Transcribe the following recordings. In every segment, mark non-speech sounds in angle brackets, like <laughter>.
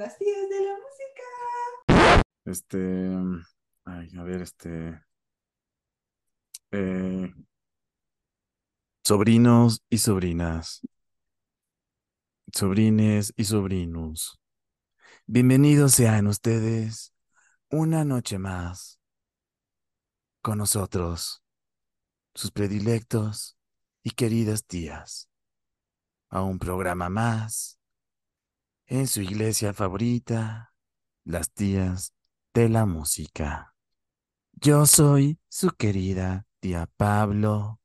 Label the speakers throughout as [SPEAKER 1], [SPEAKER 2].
[SPEAKER 1] las tías de la música.
[SPEAKER 2] Este, ay, a ver, este, eh, sobrinos y sobrinas, sobrines y sobrinos, bienvenidos sean ustedes una noche más con nosotros, sus predilectos y queridas tías, a un programa más en su iglesia favorita, las tías de la música. Yo soy su querida tía Pablo.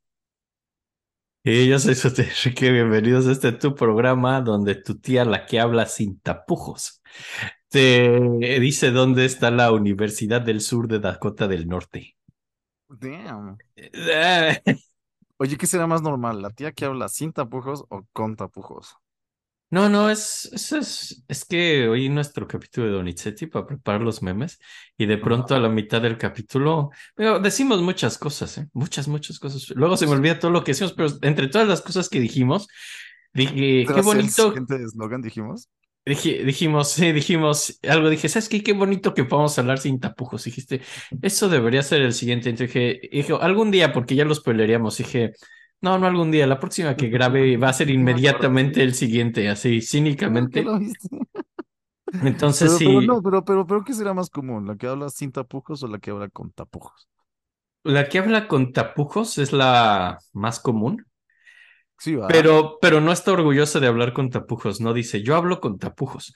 [SPEAKER 3] Y yo soy su tía Enrique, bienvenidos a este tu programa donde tu tía la que habla sin tapujos te dice dónde está la Universidad del Sur de Dakota del Norte.
[SPEAKER 2] Damn.
[SPEAKER 3] Eh, <laughs>
[SPEAKER 2] Oye, ¿qué será más normal? ¿La tía que habla sin tapujos o con tapujos?
[SPEAKER 3] No, no, es, es, es, es que oí nuestro capítulo de Donizetti para preparar los memes y de pronto a la mitad del capítulo pero decimos muchas cosas, ¿eh? Muchas, muchas cosas. Luego se me olvida todo lo que decimos, pero entre todas las cosas que dijimos, dije, qué bonito,
[SPEAKER 2] siguiente eslogan dijimos.
[SPEAKER 3] Dije- dijimos, sí, dijimos algo, dije, ¿sabes qué? Qué bonito que podamos hablar sin tapujos. Dijiste, eso debería ser el siguiente. Entonces dije, dije, algún día, porque ya lo spoileríamos, dije, no, no algún día, la próxima que grabe va a ser inmediatamente el siguiente, así,
[SPEAKER 2] ¿Qué
[SPEAKER 3] cínicamente.
[SPEAKER 2] lo viste? <laughs>
[SPEAKER 3] Entonces
[SPEAKER 2] Pero,
[SPEAKER 3] sí,
[SPEAKER 2] pero no, pero, pero, pero, ¿qué será más común? ¿La que habla sin tapujos o la que habla con tapujos?
[SPEAKER 3] la que habla con tapujos es la más común,
[SPEAKER 2] Sí, va.
[SPEAKER 3] pero, pero no está orgullosa de hablar con tapujos, no dice, yo hablo con tapujos.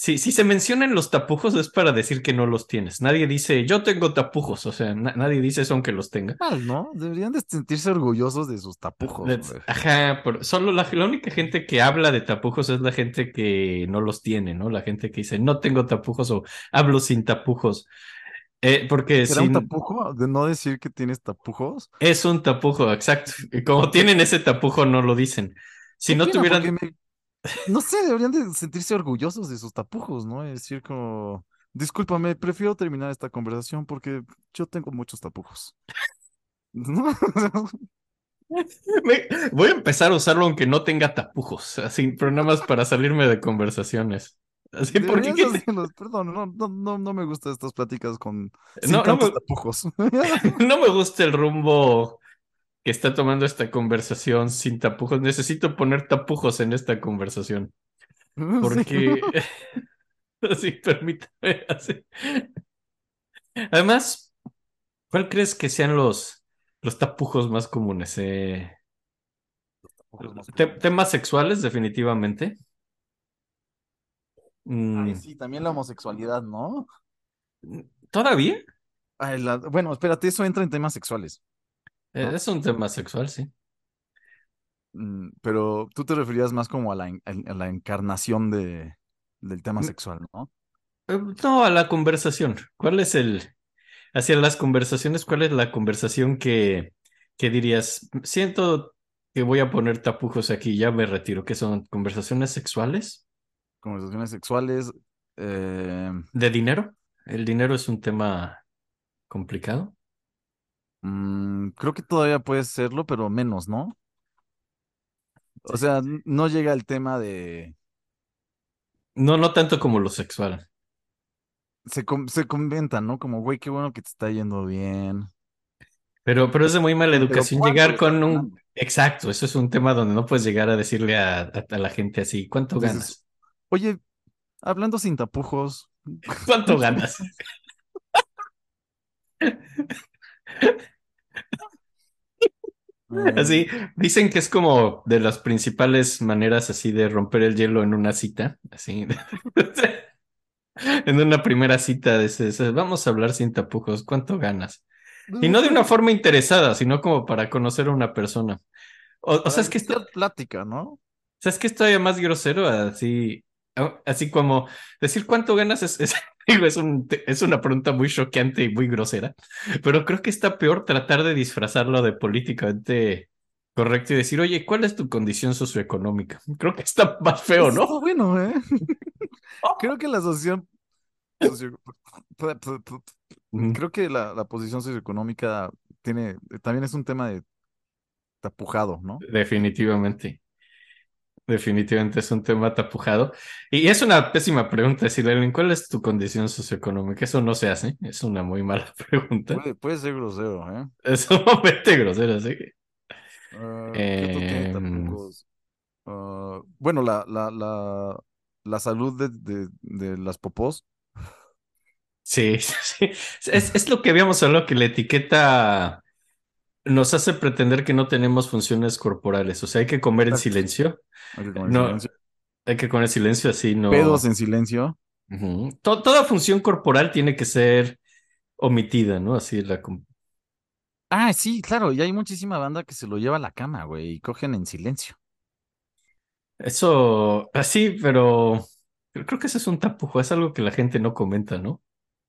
[SPEAKER 3] Si, si se mencionan los tapujos es para decir que no los tienes. Nadie dice, yo tengo tapujos, o sea, na- nadie dice eso aunque los tenga.
[SPEAKER 2] Mal, ¿no? Deberían de sentirse orgullosos de sus tapujos.
[SPEAKER 3] Ajá, pero solo la, la única gente que habla de tapujos es la gente que no los tiene, ¿no? La gente que dice, no tengo tapujos o hablo sin tapujos. Eh, porque
[SPEAKER 2] ¿Será un tapujo de no decir que tienes tapujos?
[SPEAKER 3] es un tapujo, exacto. Como tienen ese tapujo, no lo dicen. Si no tuvieran,
[SPEAKER 2] me- No sé, deberían de sentirse orgullosos de sus tapujos, ¿no? Es decir, como, discúlpame, prefiero terminar esta conversación porque yo tengo muchos tapujos. <laughs> ¿No?
[SPEAKER 3] Me- voy a empezar a usarlo aunque no tenga tapujos, así, pero nada más para salirme de conversaciones. Así, porque
[SPEAKER 2] perdón, no, no, no, no me gustan estas pláticas con sin
[SPEAKER 3] No, no
[SPEAKER 2] tantos
[SPEAKER 3] me-
[SPEAKER 2] tapujos. <laughs>
[SPEAKER 3] no me gusta el rumbo que está tomando esta conversación sin tapujos. Necesito poner tapujos en esta conversación. <laughs> Porque. <laughs> Así, permítame. Así. Además, ¿cuál crees que sean los, los tapujos más comunes? Eh, te- temas sexuales, definitivamente. Mm,
[SPEAKER 2] Ay, sí, también la homosexualidad, ¿no?
[SPEAKER 3] ¿Todavía?
[SPEAKER 2] Ay, la- Bueno, espérate, eso entra en temas sexuales.
[SPEAKER 3] Eh,
[SPEAKER 2] ¿No?
[SPEAKER 3] Es un tema sexual, sí.
[SPEAKER 2] Mm, Pero tú te referías más como a la, en- a la encarnación de, del tema
[SPEAKER 3] Mm.
[SPEAKER 2] sexual, ¿no?
[SPEAKER 3] Eh, No, a la conversación. ¿Cuál es el, hacia las conversaciones, cuál es la conversación que, que dirías, siento que voy a poner tapujos aquí, ya me retiro, que son conversaciones sexuales,
[SPEAKER 2] Conversaciones sexuales. eh,
[SPEAKER 3] de dinero? El dinero es un tema complicado.
[SPEAKER 2] Mm, creo que todavía puede serlo, pero menos, ¿no? O sea, no llega el tema de...
[SPEAKER 3] No, no tanto como lo sexual.
[SPEAKER 2] Se, com- se comentan, ¿no? Como, güey, qué bueno que te está yendo bien.
[SPEAKER 3] Pero, pero es de muy mala educación
[SPEAKER 2] ¿cuánto
[SPEAKER 3] llegar con un... Exacto, eso es un tema donde no puedes llegar a decirle a, a- a la gente así, ¿cuánto ganas?
[SPEAKER 2] Oye, hablando sin tapujos. <laughs>
[SPEAKER 3] ¿Cuánto ganas? <laughs> Así, dicen que es como de las principales maneras así de romper el hielo en una cita, así. <laughs> En una primera cita, dices, vamos a hablar sin tapujos, ¿cuánto ganas? Y no de una forma interesada, sino como para conocer a una persona. O, o sea, es que esto,
[SPEAKER 2] plática, ¿no?
[SPEAKER 3] ¿sabes que es todavía más grosero? Así, así como decir cuánto ganas es, es, digo, es, un, es una pregunta muy choqueante y muy grosera, pero creo que está peor tratar de disfrazarlo de políticamente correcto y decir, oye, ¿cuál es tu condición socioeconómica? Creo que está más feo, ¿no?
[SPEAKER 2] está bueno, ¿eh? Creo que la asociación... Creo que la, la posición socioeconómica tiene... También es un tema de tapujado, ¿no?
[SPEAKER 3] Definitivamente. Definitivamente es un tema tapujado. Y es una pésima pregunta decirle, ¿cuál es tu condición socioeconómica? Eso no se hace. Es una muy mala <laughs> pregunta.
[SPEAKER 2] Puede, puede ser grosero, ¿eh? <laughs>
[SPEAKER 3] Es sumamente grosero, sí.
[SPEAKER 2] Ah, bueno, la, la, la, la salud de, de, de las popós.
[SPEAKER 3] Sí, <laughs> sí. Es, es lo que habíamos hablado, que la etiqueta nos hace pretender que no tenemos funciones corporales. O sea, hay que comer en silencio.
[SPEAKER 2] Hay que comer
[SPEAKER 3] No,
[SPEAKER 2] silencio.
[SPEAKER 3] hay que comer en silencio, así no.
[SPEAKER 2] Pedos en silencio.
[SPEAKER 3] Toda función corporal tiene que ser omitida, ¿no? Así la.
[SPEAKER 2] Ah, sí, claro, y hay muchísima banda que se lo lleva a la cama, güey, y cogen en silencio.
[SPEAKER 3] Eso, así, pero pero creo que eso es un tapujo, es algo que la gente no comenta, ¿no?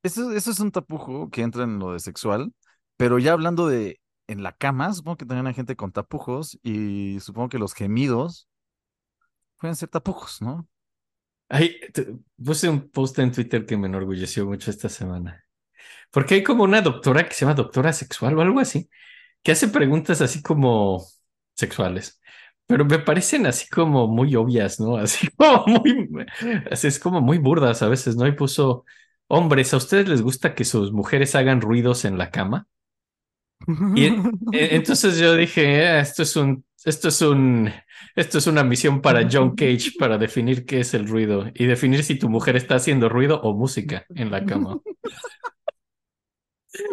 [SPEAKER 2] Eso, eso es un tapujo que entra en lo de sexual, pero ya hablando de en la cama, supongo que también hay gente con tapujos y supongo que los gemidos pueden ser tapujos, ¿no?
[SPEAKER 3] Ay, puse un post en Twitter que me enorgulleció mucho esta semana. Porque hay como una doctora que se llama doctora sexual o algo así, que hace preguntas así como sexuales, pero me parecen así como muy obvias, ¿no? <laughs> Así como muy, así es como muy burdas a veces, ¿no? Y puso, hombres, ¿a ustedes les gusta que sus mujeres hagan ruidos en la cama? Y e- e- <laughs> entonces yo dije, "Ah, esto es un, esto es un, esto es una misión para John Cage para definir qué es el ruido y definir si tu mujer está haciendo ruido o música en la cama.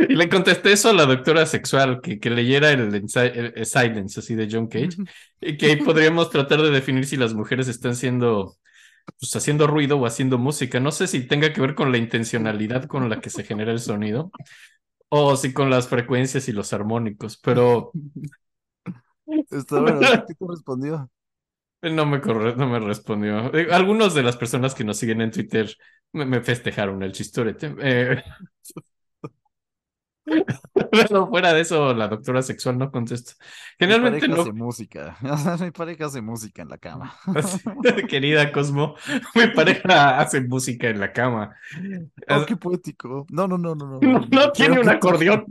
[SPEAKER 3] Y le contesté eso a la doctora sexual, que, que leyera el, ensa- el- el Silence, así de John Cage, y que ahí podríamos tratar de definir si las mujeres están siendo, pues haciendo ruido o haciendo música. No sé si tenga que ver con la intencionalidad con la que se genera el sonido, o si con las frecuencias y los armónicos, pero <laughs>
[SPEAKER 2] Está bueno, ¿qué te respondió?
[SPEAKER 3] no me corre- no me respondió. Eh, Algunos de las personas que nos siguen en Twitter me, me festejaron el chistorete. Eh, <laughs> <laughs> pero fuera de eso, la doctora sexual no contesta.
[SPEAKER 2] Mi
[SPEAKER 3] Generalmente
[SPEAKER 2] pareja
[SPEAKER 3] no.
[SPEAKER 2] hace música. <laughs> Mi pareja hace música en la cama. <laughs>
[SPEAKER 3] Querida Cosmo, mi pareja hace música en la cama.
[SPEAKER 2] Oh, qué poético. No, no, no, no, no.
[SPEAKER 3] No, no tiene un acordeón.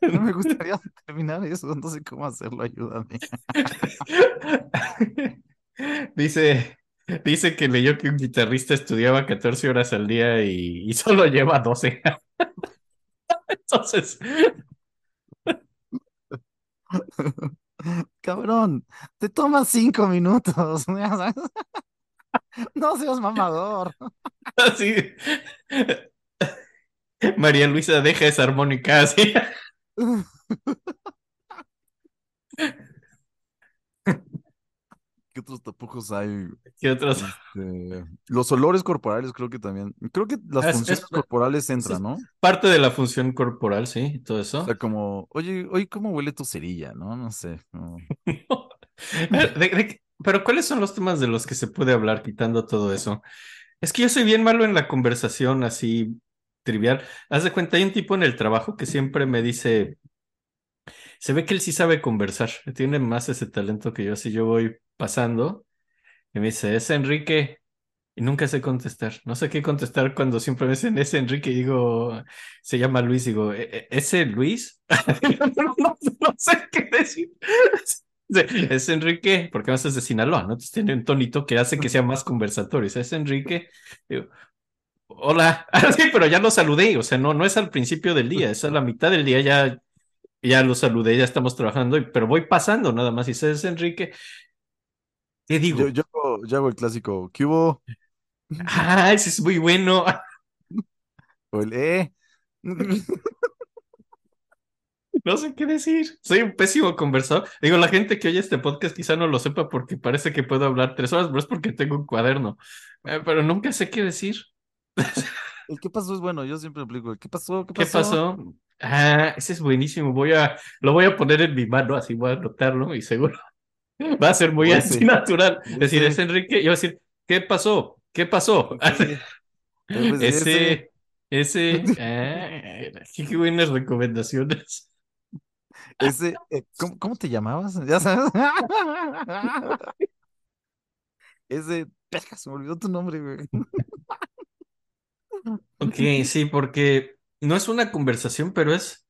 [SPEAKER 2] No me gustaría terminar eso, no sé cómo hacerlo, ayúdame.
[SPEAKER 3] Dice, dice que leyó que un guitarrista estudiaba 14 horas al día y, y solo <laughs> lleva 12. Entonces, <laughs>
[SPEAKER 2] Cabrón, te tomas cinco minutos. <laughs> No seas mamador.
[SPEAKER 3] así. María Luisa deja esa armónica así.
[SPEAKER 2] ¿Qué otros tapujos hay?
[SPEAKER 3] ¿Qué otros?
[SPEAKER 2] Este, los olores corporales creo que también. Creo que las
[SPEAKER 3] Es-
[SPEAKER 2] funciones
[SPEAKER 3] es-
[SPEAKER 2] corporales entran, ¿no?
[SPEAKER 3] Parte de la función corporal, sí, todo
[SPEAKER 2] O
[SPEAKER 3] eso.
[SPEAKER 2] sea, como, oye, oye, ¿cómo huele tu cerilla? ¿No? No sé. no. <laughs>
[SPEAKER 3] De- de- pero ¿cuáles son los temas de los que se puede hablar quitando todo eso? Es que yo soy bien malo en la conversación así trivial. Haz de cuenta, hay un tipo en el trabajo que siempre me dice, se ve que él sí sabe conversar, tiene más ese talento que yo, así yo voy pasando y me dice, es Enrique, y nunca sé contestar, no sé qué contestar cuando siempre me dicen, es Enrique, y digo, se llama Luis, digo, "¿E- e- ¿ese Luis? <laughs> no sé qué decir. Es Enrique, porque más es de Sinaloa, ¿no? Entonces tiene un tonito que hace que sea más conversatorio. Es Enrique. Digo, Hola, <laughs> sí, pero ya lo saludé, o sea, no, no es al principio del día, es a la mitad del día, ya, ya lo saludé, ya estamos trabajando, pero voy pasando nada más, y dice, es Enrique. ¿Qué digo?
[SPEAKER 2] Yo, yo, hago- yo hago el clásico, ¿qué hubo?
[SPEAKER 3] Ah, ese es muy bueno.
[SPEAKER 2] O el, eh.
[SPEAKER 3] No sé qué decir. Soy un pésimo conversador. Digo, la gente que oye este podcast quizá no lo sepa porque parece que puedo hablar tres horas, pero es porque tengo un cuaderno. Eh, pero nunca sé qué decir.
[SPEAKER 2] El qué pasó es bueno, yo siempre aplico el qué pasó, qué
[SPEAKER 3] ¿Qué
[SPEAKER 2] pasó.
[SPEAKER 3] Ah, ese es buenísimo. Voy a, lo voy a poner en mi mano, así voy a anotarlo y seguro <laughs> va a ser muy así natural.
[SPEAKER 2] O
[SPEAKER 3] Decir,
[SPEAKER 2] ese.
[SPEAKER 3] es Enrique, y yo voy a decir, ¿qué pasó? ¿Qué pasó? <laughs>
[SPEAKER 2] Ese, pues, ese.
[SPEAKER 3] Ese, <laughs> ah, qué buenas recomendaciones.
[SPEAKER 2] Ese, eh, ¿cómo, cómo te llamabas? Ya sabes. Ese, se me olvidó tu nombre, güey.
[SPEAKER 3] Ok, sí, porque no es una conversación, pero es,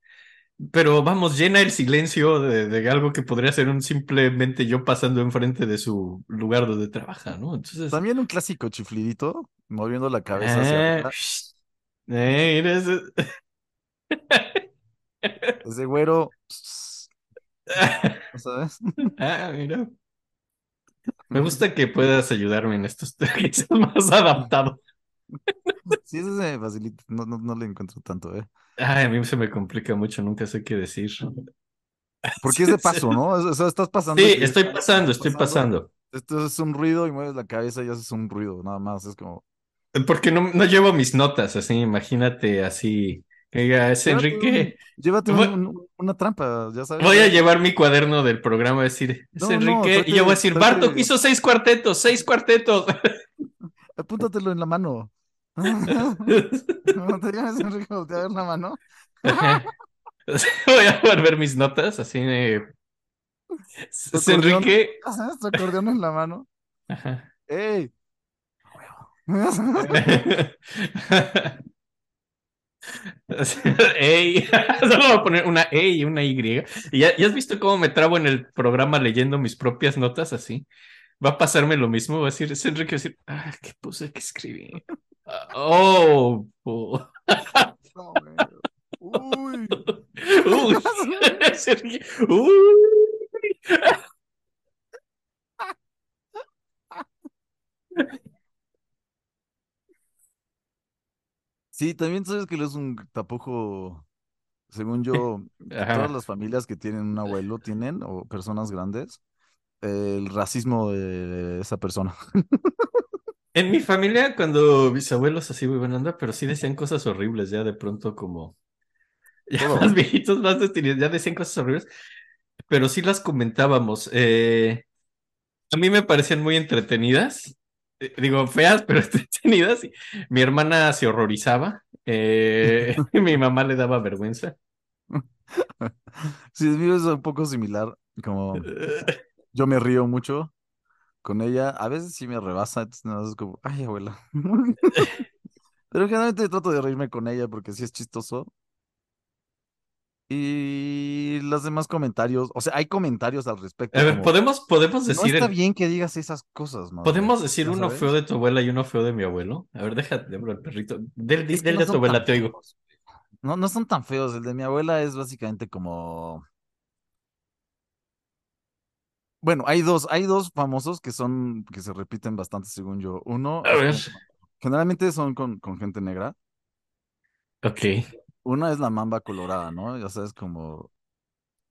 [SPEAKER 3] pero vamos, llena el silencio de, de algo que podría ser un simplemente yo pasando enfrente de su lugar donde trabaja, ¿no? Entonces,
[SPEAKER 2] También un clásico chiflidito, moviendo la cabeza hacia arriba.
[SPEAKER 3] shh, eh, mira <laughs> ese-
[SPEAKER 2] güero, <laughs> ¿sabes? <laughs>
[SPEAKER 3] Ah, mira. Me gusta que puedas ayudarme en estos seas más adaptado.
[SPEAKER 2] Sí, ese se facilita, no, no, no le encuentro tanto, ¿eh?
[SPEAKER 3] Ay, a mí se me complica mucho, nunca sé qué decir. <laughs>
[SPEAKER 2] Porque es de paso, ¿no? O sea, estás pasando.
[SPEAKER 3] Sí,
[SPEAKER 2] y-
[SPEAKER 3] estoy pasando, estoy pasando.
[SPEAKER 2] Esto es un ruido y mueves la cabeza y haces un ruido, nada más. Es como.
[SPEAKER 3] Porque no, no llevo mis notas, así, imagínate, así. Diga, es
[SPEAKER 2] Llévate
[SPEAKER 3] Enrique.
[SPEAKER 2] llévate un-
[SPEAKER 3] Voy-
[SPEAKER 2] un- una trampa, ya sabes.
[SPEAKER 3] Voy a llevar mi cuaderno del programa a decir, es
[SPEAKER 2] No, no,
[SPEAKER 3] Enrique. y yo voy a decir, Bartok hizo seis cuartetos, seis cuartetos. <laughs>
[SPEAKER 2] Apúntatelo en la mano. <laughs> No te llames Enrique, voltea a ver la mano. <laughs>
[SPEAKER 3] Voy a ver mis notas, así de. Enrique. <laughs>
[SPEAKER 2] Tu acordeón en la mano.
[SPEAKER 3] Ajá.
[SPEAKER 2] ¡Ey!
[SPEAKER 3] Ey, solo voy a poner una E y una Y. ¿Y ya, ya has visto cómo me trabo en el programa leyendo mis propias notas así? Va a pasarme lo mismo, va a decir, es Enrique, va a decir, ah, ¿qué puse que escribí? Oh, oh.
[SPEAKER 2] No. Uy. <laughs>
[SPEAKER 3] Uy.
[SPEAKER 2] Sí, también sabes que lo es un tapujo, según yo, <laughs> todas las familias que tienen un abuelo tienen, o personas grandes, el racismo de esa persona.
[SPEAKER 3] En mi familia, cuando mis abuelos así muy buena onda, pero sí decían cosas horribles, ya de pronto como ya más viejitos, más destinados, ya decían cosas horribles, pero sí las comentábamos. Eh, a mí me parecían muy entretenidas, eh, digo feas, pero <laughs> entretenidas. Mi hermana se horrorizaba, eh, <laughs> mi mamá le daba vergüenza. <laughs>
[SPEAKER 2] Sí, mío es un poco similar, como yo me río mucho con ella, a veces sí me rebasa, entonces nada más es como, ay, abuela. <laughs> Pero generalmente trato de reírme con ella porque sí es chistoso. Y los demás comentarios, o sea, hay comentarios al respecto.
[SPEAKER 3] A ver,
[SPEAKER 2] como,
[SPEAKER 3] podemos, podemos
[SPEAKER 2] no
[SPEAKER 3] decir
[SPEAKER 2] está
[SPEAKER 3] el-
[SPEAKER 2] bien que digas esas cosas, madre",
[SPEAKER 3] podemos decir
[SPEAKER 2] ¿ya
[SPEAKER 3] uno
[SPEAKER 2] sabes?
[SPEAKER 3] feo de tu abuela y uno feo de mi abuelo. A ver, déjate, abro el perrito. Del,
[SPEAKER 2] no
[SPEAKER 3] de tu abuela te oigo.
[SPEAKER 2] No, no son tan feos. El de mi abuela es básicamente como. Bueno, hay dos, hay dos famosos que son, que se repiten bastante según yo. Uno,
[SPEAKER 3] A ver,
[SPEAKER 2] es generalmente son con, con gente negra.
[SPEAKER 3] ok.
[SPEAKER 2] Una es la mamba colorada, ¿no? Ya sabes, como,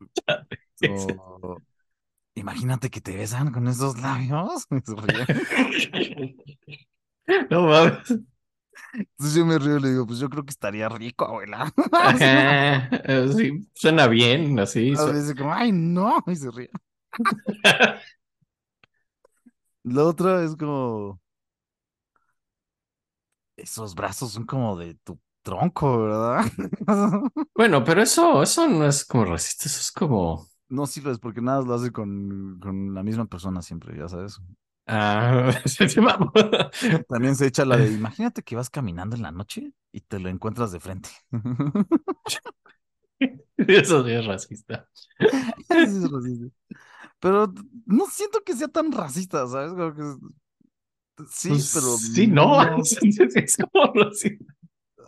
[SPEAKER 2] <laughs> como- Imagínate que te besan con esos labios. <laughs> <laughs>
[SPEAKER 3] No mames.
[SPEAKER 2] Entonces yo me río y le digo, pues yo creo que estaría rico, abuela.
[SPEAKER 3] Ajá, sí, suena bien, así. Su-
[SPEAKER 2] dice como, ay, no, y se ríe. <laughs> La otra es como, esos brazos son como de tu tronco, ¿verdad? <laughs>
[SPEAKER 3] Bueno, pero eso, eso no es como racista, eso es como.
[SPEAKER 2] No sirves porque nada lo hace con, con la misma persona siempre, ya sabes.
[SPEAKER 3] Ah, <laughs> sí.
[SPEAKER 2] También se echa la de, imagínate que vas caminando en la noche y te lo encuentras de frente.
[SPEAKER 3] Eso sí es racista.
[SPEAKER 2] Eso es racista. Pero no siento que sea tan racista, ¿sabes? Como que- Sí,
[SPEAKER 3] Pues,
[SPEAKER 2] pero
[SPEAKER 3] Sí, no. <laughs> Es como racista.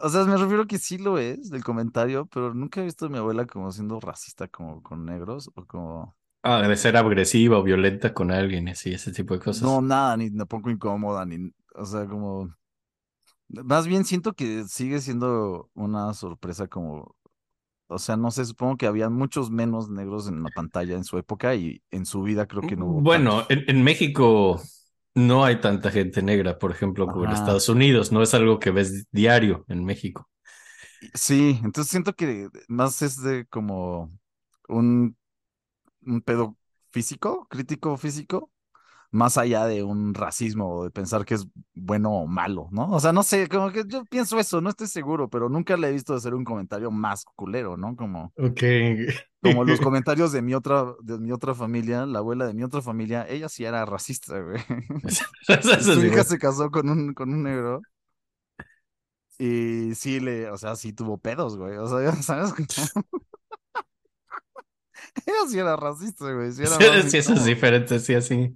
[SPEAKER 2] O sea, me refiero que sí lo es, del comentario, pero nunca he visto a mi abuela como siendo racista como con negros o como...
[SPEAKER 3] Ah, de ser agresiva o violenta con alguien, así, ese tipo de cosas.
[SPEAKER 2] No, nada, ni me pongo incómoda, ni... O sea, como... Más bien siento que sigue siendo una sorpresa como... O sea, no sé, supongo que había muchos menos negros en la pantalla en su época y en su vida creo que no hubo
[SPEAKER 3] Bueno, en, en México no hay tanta gente negra, por ejemplo, como en. Estados Unidos. No es algo que ves diario en México.
[SPEAKER 2] Sí, entonces siento que más es de como un, un pedo físico, crítico físico, más allá de un racismo o de pensar que es bueno o malo, ¿no? O sea, no sé, como que yo pienso eso, no estoy seguro, pero nunca le he visto hacer un comentario más culero, ¿no? Como, como los <laughs> comentarios de mi otra, de mi otra familia, la abuela de mi otra familia, ella sí era racista, güey. <laughs> <laughs> Su hija se casó con un, con un negro. Y sí le, o sea, sí tuvo pedos, güey. O sea, ya sabes. <laughs> Ella sí era racista, güey. Sí, era
[SPEAKER 3] Sí,
[SPEAKER 2] más
[SPEAKER 3] sí, eso es diferente, sí, así.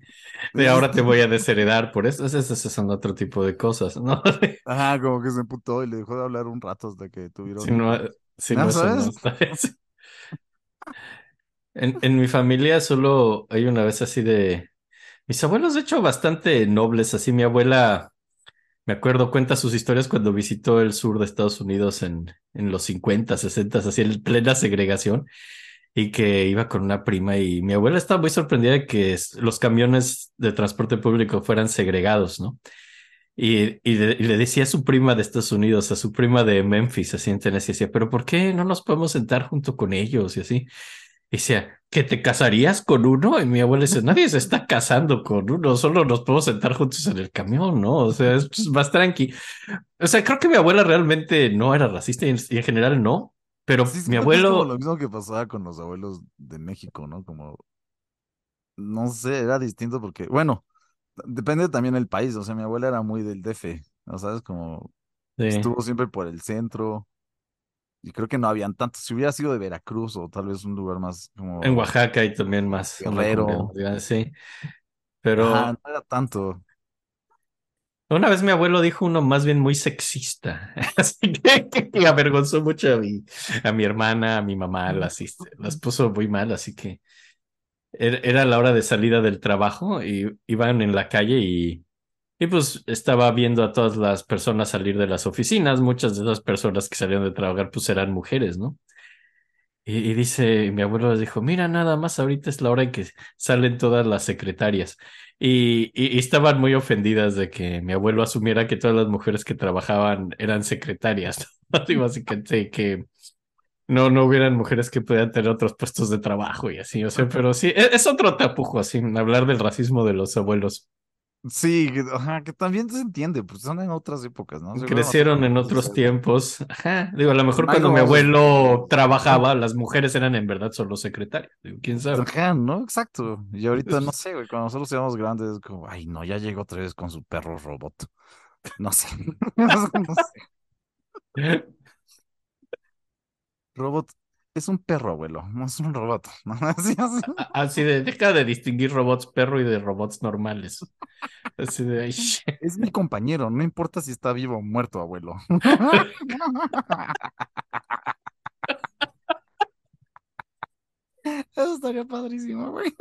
[SPEAKER 3] De ahora te voy a desheredar por eso. Esos son otro tipo de cosas, ¿no? <laughs>
[SPEAKER 2] Ajá, como que se emputó y le dejó de hablar un rato hasta que tuvieron.
[SPEAKER 3] Si no, si
[SPEAKER 2] ¿No
[SPEAKER 3] no, eso no
[SPEAKER 2] sabes? <laughs>
[SPEAKER 3] Sí. En, en mi familia solo hay una vez así de... Mis abuelos, de hecho, bastante nobles, así mi abuela, me acuerdo, cuenta sus historias cuando visitó el sur de Estados Unidos en, en los 50, 60, así en plena segregación, y que iba con una prima y mi abuela estaba muy sorprendida de que los camiones de transporte público fueran segregados, ¿no? Y, y, le, y le decía a su prima de Estados Unidos, a su prima de Memphis, así en Tennessee, decía, pero ¿por qué no nos podemos sentar junto con ellos? Y así. Y decía, ¿que te casarías con uno? Y mi abuela dice, nadie se está casando con uno, solo nos podemos sentar juntos en el camión, ¿no? O sea, es pues, más tranqui. O sea, creo que mi abuela realmente no era racista y en, y en general no, pero
[SPEAKER 2] Sí,
[SPEAKER 3] mi
[SPEAKER 2] es como lo
[SPEAKER 3] abuelo,
[SPEAKER 2] mismo que pasaba con los abuelos de México, ¿no? Como, no sé, era distinto porque, bueno, depende también del país. O sea, mi abuela era muy del DF, ¿no sabes? Como
[SPEAKER 3] sí,
[SPEAKER 2] estuvo siempre por el centro y creo que no habían tantos. Si hubiera sido de Veracruz o tal vez un lugar más
[SPEAKER 3] en
[SPEAKER 2] como
[SPEAKER 3] Oaxaca y también más,
[SPEAKER 2] Guerrero.
[SPEAKER 3] sí.
[SPEAKER 2] Ajá,
[SPEAKER 3] Pero
[SPEAKER 2] no era tanto.
[SPEAKER 3] Una vez mi abuelo dijo uno más bien muy sexista, <laughs> así que, que avergonzó mucho a mi, a mi hermana, a mi mamá, las, las puso muy mal, así que era, la hora de salida del trabajo y iban en la calle y, y pues estaba viendo a todas las personas salir de las oficinas, muchas de esas personas que salieron de trabajar pues eran mujeres, ¿no? Y, y dice, mi abuelo les dijo, mira, nada más ahorita es la hora en que salen todas las secretarias. Y, y- y estaban muy ofendidas de que mi abuelo asumiera que todas las mujeres que trabajaban eran secretarias, <laughs> ¿no? Así básicamente que no, no hubieran mujeres que pudieran tener otros puestos de trabajo y así, o sea, pero sí, e- es, otro tapujo así, hablar del racismo de los abuelos.
[SPEAKER 2] Sí, que- ajá, que también se entiende, pues son en otras épocas, ¿no? Seguro
[SPEAKER 3] Crecieron en otros tiempos. <laughs> Ajá. Digo, a lo mejor cuando mi abuelo <laughs> trabajaba, las mujeres eran en verdad solo secretarias. Digo, quién sabe.
[SPEAKER 2] Ajá, ¿no? Exacto. Y ahorita, no sé, güey, cuando nosotros seamos grandes, es como, ay, no, ya llegó otra vez con su perro robot. <laughs> No sé. No sé. Robot es un perro, abuelo, no es un robot. <laughs> ¿no? Así, así.
[SPEAKER 3] A- Así de, deja de distinguir robots perro y de robots normales. Así de, ay, <laughs> <laughs>
[SPEAKER 2] Es mi compañero, no importa si está vivo o muerto, abuelo. Eso estaría padrísimo, güey.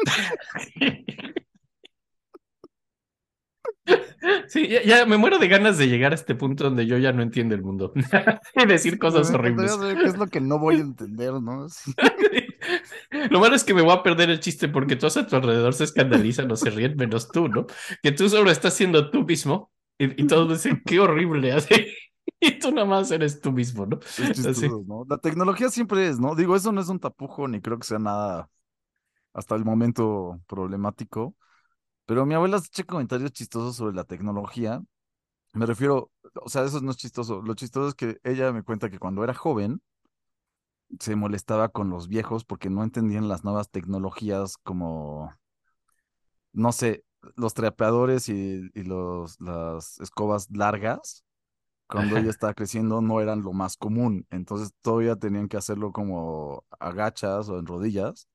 [SPEAKER 3] Sí, ya, ya me muero de ganas de llegar a este punto donde yo ya no entiendo el mundo <laughs> y decir cosas horribles.
[SPEAKER 2] qué es lo que no voy a <laughs> entender, ¿no? Sí. <laughs>
[SPEAKER 3] Lo malo es que me voy a perder el chiste porque todos a tu alrededor se escandalizan o se ríen, menos tú, ¿no? Que tú solo estás siendo tú mismo y, y todos dicen, qué horrible, así. Y tú nada más eres tú mismo, ¿no?
[SPEAKER 2] Es
[SPEAKER 3] Así.
[SPEAKER 2] chistoso, ¿no? La tecnología siempre es, ¿no? Digo, eso no es un tapujo, ni creo que sea nada hasta el momento problemático. Pero mi abuela echa comentarios chistosos sobre la tecnología. Me refiero, o sea, eso no es chistoso. Lo chistoso es que ella me cuenta que cuando era joven se molestaba con los viejos porque no entendían las nuevas tecnologías como, no sé, los trapeadores y, y los, las escobas largas. Cuando ella <laughs> estaba creciendo no eran lo más común. Entonces todavía tenían que hacerlo como agachas o en rodillas.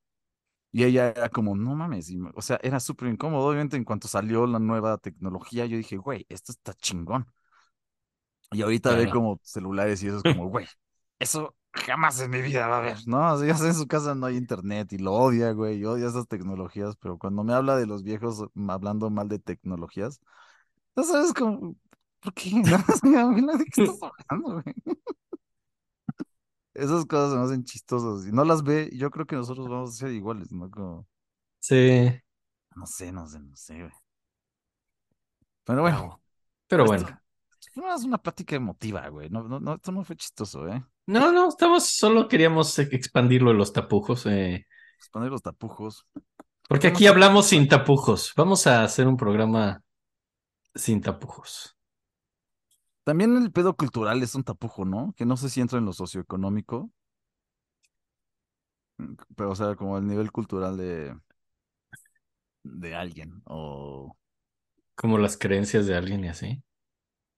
[SPEAKER 2] Y ella era como, no mames, y o sea, era súper incómodo. Obviamente, en cuanto salió la nueva tecnología, yo dije, güey, esto está chingón. Y ahorita ve como celulares y eso es <laughs> como, güey, eso jamás en mi vida va a haber, ¿no? O sea, ya sé, en su casa no hay internet y lo odia, güey, y odia esas tecnologías, pero cuando me habla de los viejos mm, hablando mal de tecnologías, ya sabes como, ¿por qué? <laughs> ¿No? ¿de qué estás hablando, güey? Esas cosas se me hacen chistosas y no las ve, yo creo que nosotros vamos a ser iguales, ¿no? Como,
[SPEAKER 3] Sí,
[SPEAKER 2] no sé, no sé, no sé, güey. Pero bueno.
[SPEAKER 3] Pero
[SPEAKER 2] esto,
[SPEAKER 3] bueno.
[SPEAKER 2] esto fue más una plática emotiva, güey. No, no, no, esto no fue chistoso, ¿eh?
[SPEAKER 3] No, no, estamos, solo queríamos e- expandirlo en los tapujos, eh,
[SPEAKER 2] poner los tapujos.
[SPEAKER 3] porque aquí hablamos sin tapujos. Vamos a hacer un programa sin tapujos.
[SPEAKER 2] También el pedo cultural es un tapujo, ¿no? Que no sé si entra en lo socioeconómico, mm, pero o sea, como el nivel cultural de, de alguien o
[SPEAKER 3] Como las creencias de alguien y así.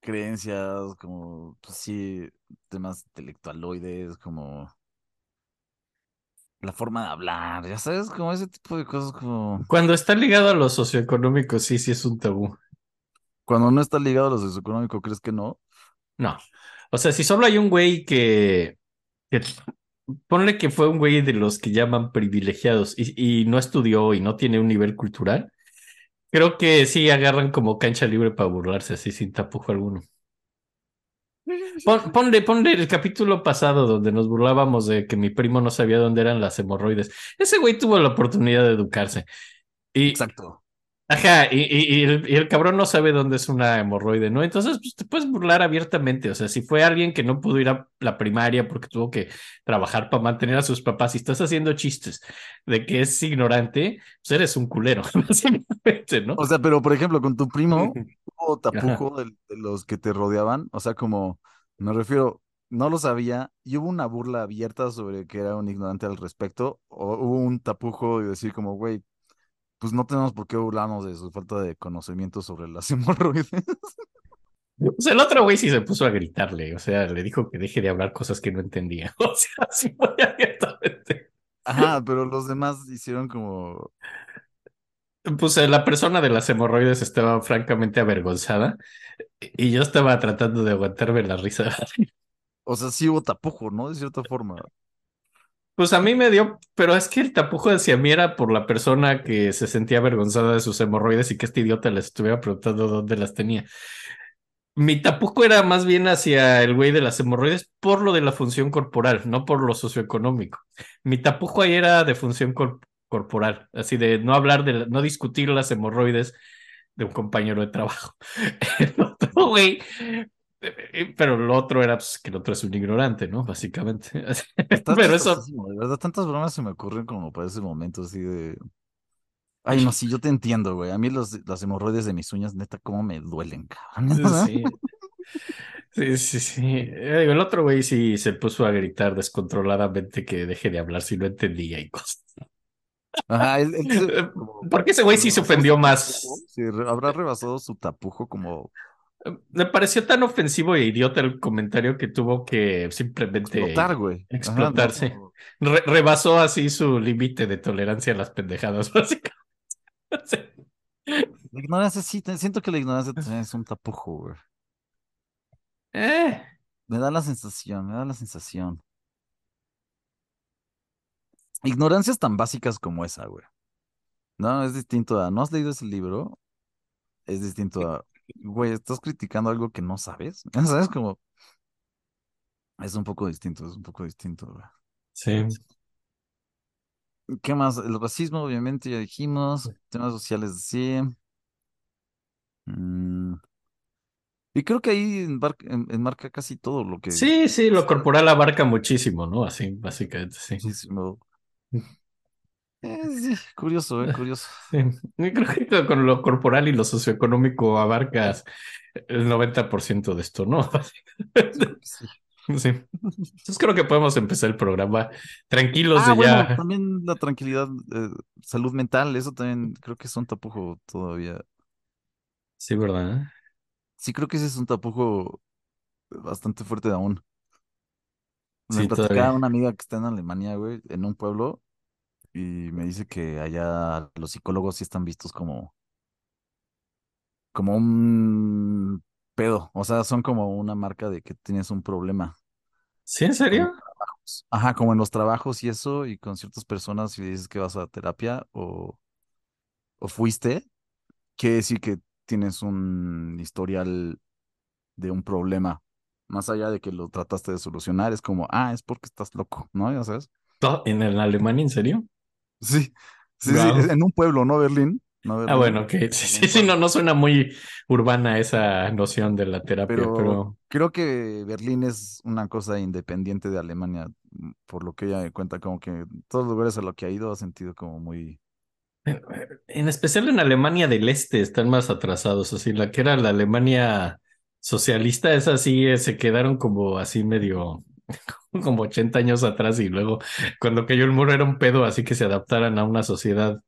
[SPEAKER 2] creencias, como, pues sí, temas intelectualoides, como la forma de hablar, ya sabes, como ese tipo de cosas como
[SPEAKER 3] Cuando está ligado a lo socioeconómico, sí, sí es un tabú.
[SPEAKER 2] Cuando no está ligado a lo socioeconómico, ¿crees que no?
[SPEAKER 3] No. O sea, si solo hay un güey que, que ponle que fue un güey de los que llaman privilegiados y, y no estudió y no tiene un nivel cultural, creo que sí agarran como cancha libre para burlarse así sin tapujo alguno. Pon- ponle, ponle el capítulo pasado donde nos burlábamos de que mi primo no sabía dónde eran las hemorroides. Ese güey tuvo la oportunidad de educarse. Y,
[SPEAKER 2] Exacto.
[SPEAKER 3] Ajá, y, y- y el, y el cabrón no sabe dónde es una hemorroide, ¿no? Entonces, pues te puedes burlar abiertamente. O sea, si fue alguien que no pudo ir a la primaria porque tuvo que trabajar para mantener a sus papás y estás haciendo chistes de que es ignorante, pues eres un culero, <laughs> básicamente, ¿no?
[SPEAKER 2] O sea, pero por ejemplo, con tu primo. ¿hubo tapujo de, de los que te rodeaban? O sea, como, me refiero, no lo sabía, y hubo una burla abierta sobre que era un ignorante al respecto, o hubo un tapujo y decir como, güey, pues no tenemos por qué burlarnos de su falta de conocimiento sobre las <laughs> hemorroides.
[SPEAKER 3] Sea, el otro güey sí se puso a gritarle, o sea, le dijo que deje de hablar cosas que no entendía. <laughs> O sea, así muy abiertamente.
[SPEAKER 2] Ajá, pero los demás hicieron como,
[SPEAKER 3] Pues eh, la persona de las hemorroides estaba francamente avergonzada y yo estaba tratando de aguantarme la risa.
[SPEAKER 2] o sea, sí hubo tapujo, ¿no? De cierta forma.
[SPEAKER 3] Pues a mí me dio, pero es que el tapujo hacia mí era por la persona que se sentía avergonzada de sus hemorroides y que este idiota les estuviera preguntando dónde las tenía. Mi tapujo era más bien hacia el güey de las hemorroides por lo de la función corporal, no por lo socioeconómico. Mi tapujo ahí era de función cor- corporal, así de no hablar de, no discutir las hemorroides de un compañero de trabajo. <laughs> El otro güey, pero lo otro era pues, que el otro es un ignorante, ¿no? Básicamente. <laughs> Pero eso,
[SPEAKER 2] de verdad, tantas bromas se me ocurren como para ese momento así de... Ay, no, sí, yo te entiendo, güey. A mí los, las hemorroides de mis uñas, neta, cómo me duelen, cabrón.
[SPEAKER 3] Sí. Sí, sí, sí. Eh, El otro güey sí se puso a gritar descontroladamente que deje de hablar si no entendía y cosas.
[SPEAKER 2] Ajá, él, él se-
[SPEAKER 3] Eh, <laughs>
[SPEAKER 2] como-
[SPEAKER 3] Porque ese güey sí se ofendió más.
[SPEAKER 2] Sí, habrá rebasado su tapujo como
[SPEAKER 3] Me pareció tan ofensivo e idiota el comentario que tuvo que simplemente
[SPEAKER 2] explotar, güey. Ajá, ¿no?
[SPEAKER 3] explotarse. Re- rebasó así su límite de tolerancia a las pendejadas, <laughs> básicamente. Sí.
[SPEAKER 2] La ignorancia, sí, siento que la ignorancia también es un tapujo, güey.
[SPEAKER 3] Eh,
[SPEAKER 2] Me da la sensación, me da la sensación. Ignorancias tan básicas como esa, güey. No, es distinto a, ¿no has leído ese libro? Es distinto a, güey, estás criticando algo que no sabes. <laughs> ¿Sabes? Como, es un poco distinto, es un poco distinto, güey.
[SPEAKER 3] sí.
[SPEAKER 2] ¿Qué más? El racismo, obviamente, ya dijimos. Temas sociales, sí. Mm, Y creo que ahí enmarca, en- enmarca casi todo lo que...
[SPEAKER 3] Sí, sí, lo corporal abarca muchísimo, ¿no? Así, básicamente, sí.
[SPEAKER 2] Muchísimo. Sí, curioso, eh, curioso. <laughs>
[SPEAKER 3] Sí, yo creo que con lo corporal y lo socioeconómico abarcas el 90% de esto, ¿no? <laughs>
[SPEAKER 2] Sí.
[SPEAKER 3] Sí. Entonces creo que podemos empezar el programa tranquilos
[SPEAKER 2] Ah,
[SPEAKER 3] de
[SPEAKER 2] bueno,
[SPEAKER 3] ya.
[SPEAKER 2] también la tranquilidad, eh, salud mental, eso también creo que es un tapujo todavía.
[SPEAKER 3] Sí, ¿verdad?
[SPEAKER 2] Sí, creo que ese es un tapujo bastante fuerte aún. Me
[SPEAKER 3] Sí,
[SPEAKER 2] platicaba
[SPEAKER 3] todavía.
[SPEAKER 2] una amiga que está en Alemania, güey, en un pueblo, y me dice que allá los psicólogos sí están vistos como, como un pedo, o sea, son como una marca de que tienes un problema.
[SPEAKER 3] ¿Sí, en serio?
[SPEAKER 2] Ajá, como en los trabajos y eso, y con ciertas personas, si dices que vas a terapia o, o fuiste, quiere decir que tienes un historial de un problema. Más allá de que lo trataste de solucionar, es como, ah, es porque estás loco, ¿no? Ya sabes.
[SPEAKER 3] ¿To- ¿En el Alemania, en serio?
[SPEAKER 2] Sí, sí, sí, en un pueblo, no Berlín, no
[SPEAKER 3] Ah, bueno, ok. Sí, sí, sí, no, no suena muy urbana esa noción de la terapia,
[SPEAKER 2] Pero
[SPEAKER 3] pero
[SPEAKER 2] creo que Berlín es una cosa independiente de Alemania, mm, por lo que ella me cuenta, como que todos los lugares a los que ha ido ha sentido como muy...
[SPEAKER 3] en especial en Alemania del Este están más atrasados, así la que era la Alemania socialista, es así, eh, se quedaron como así medio, <laughs> como 80 años atrás y luego cuando cayó el muro era un pedo, así que se adaptaran a una sociedad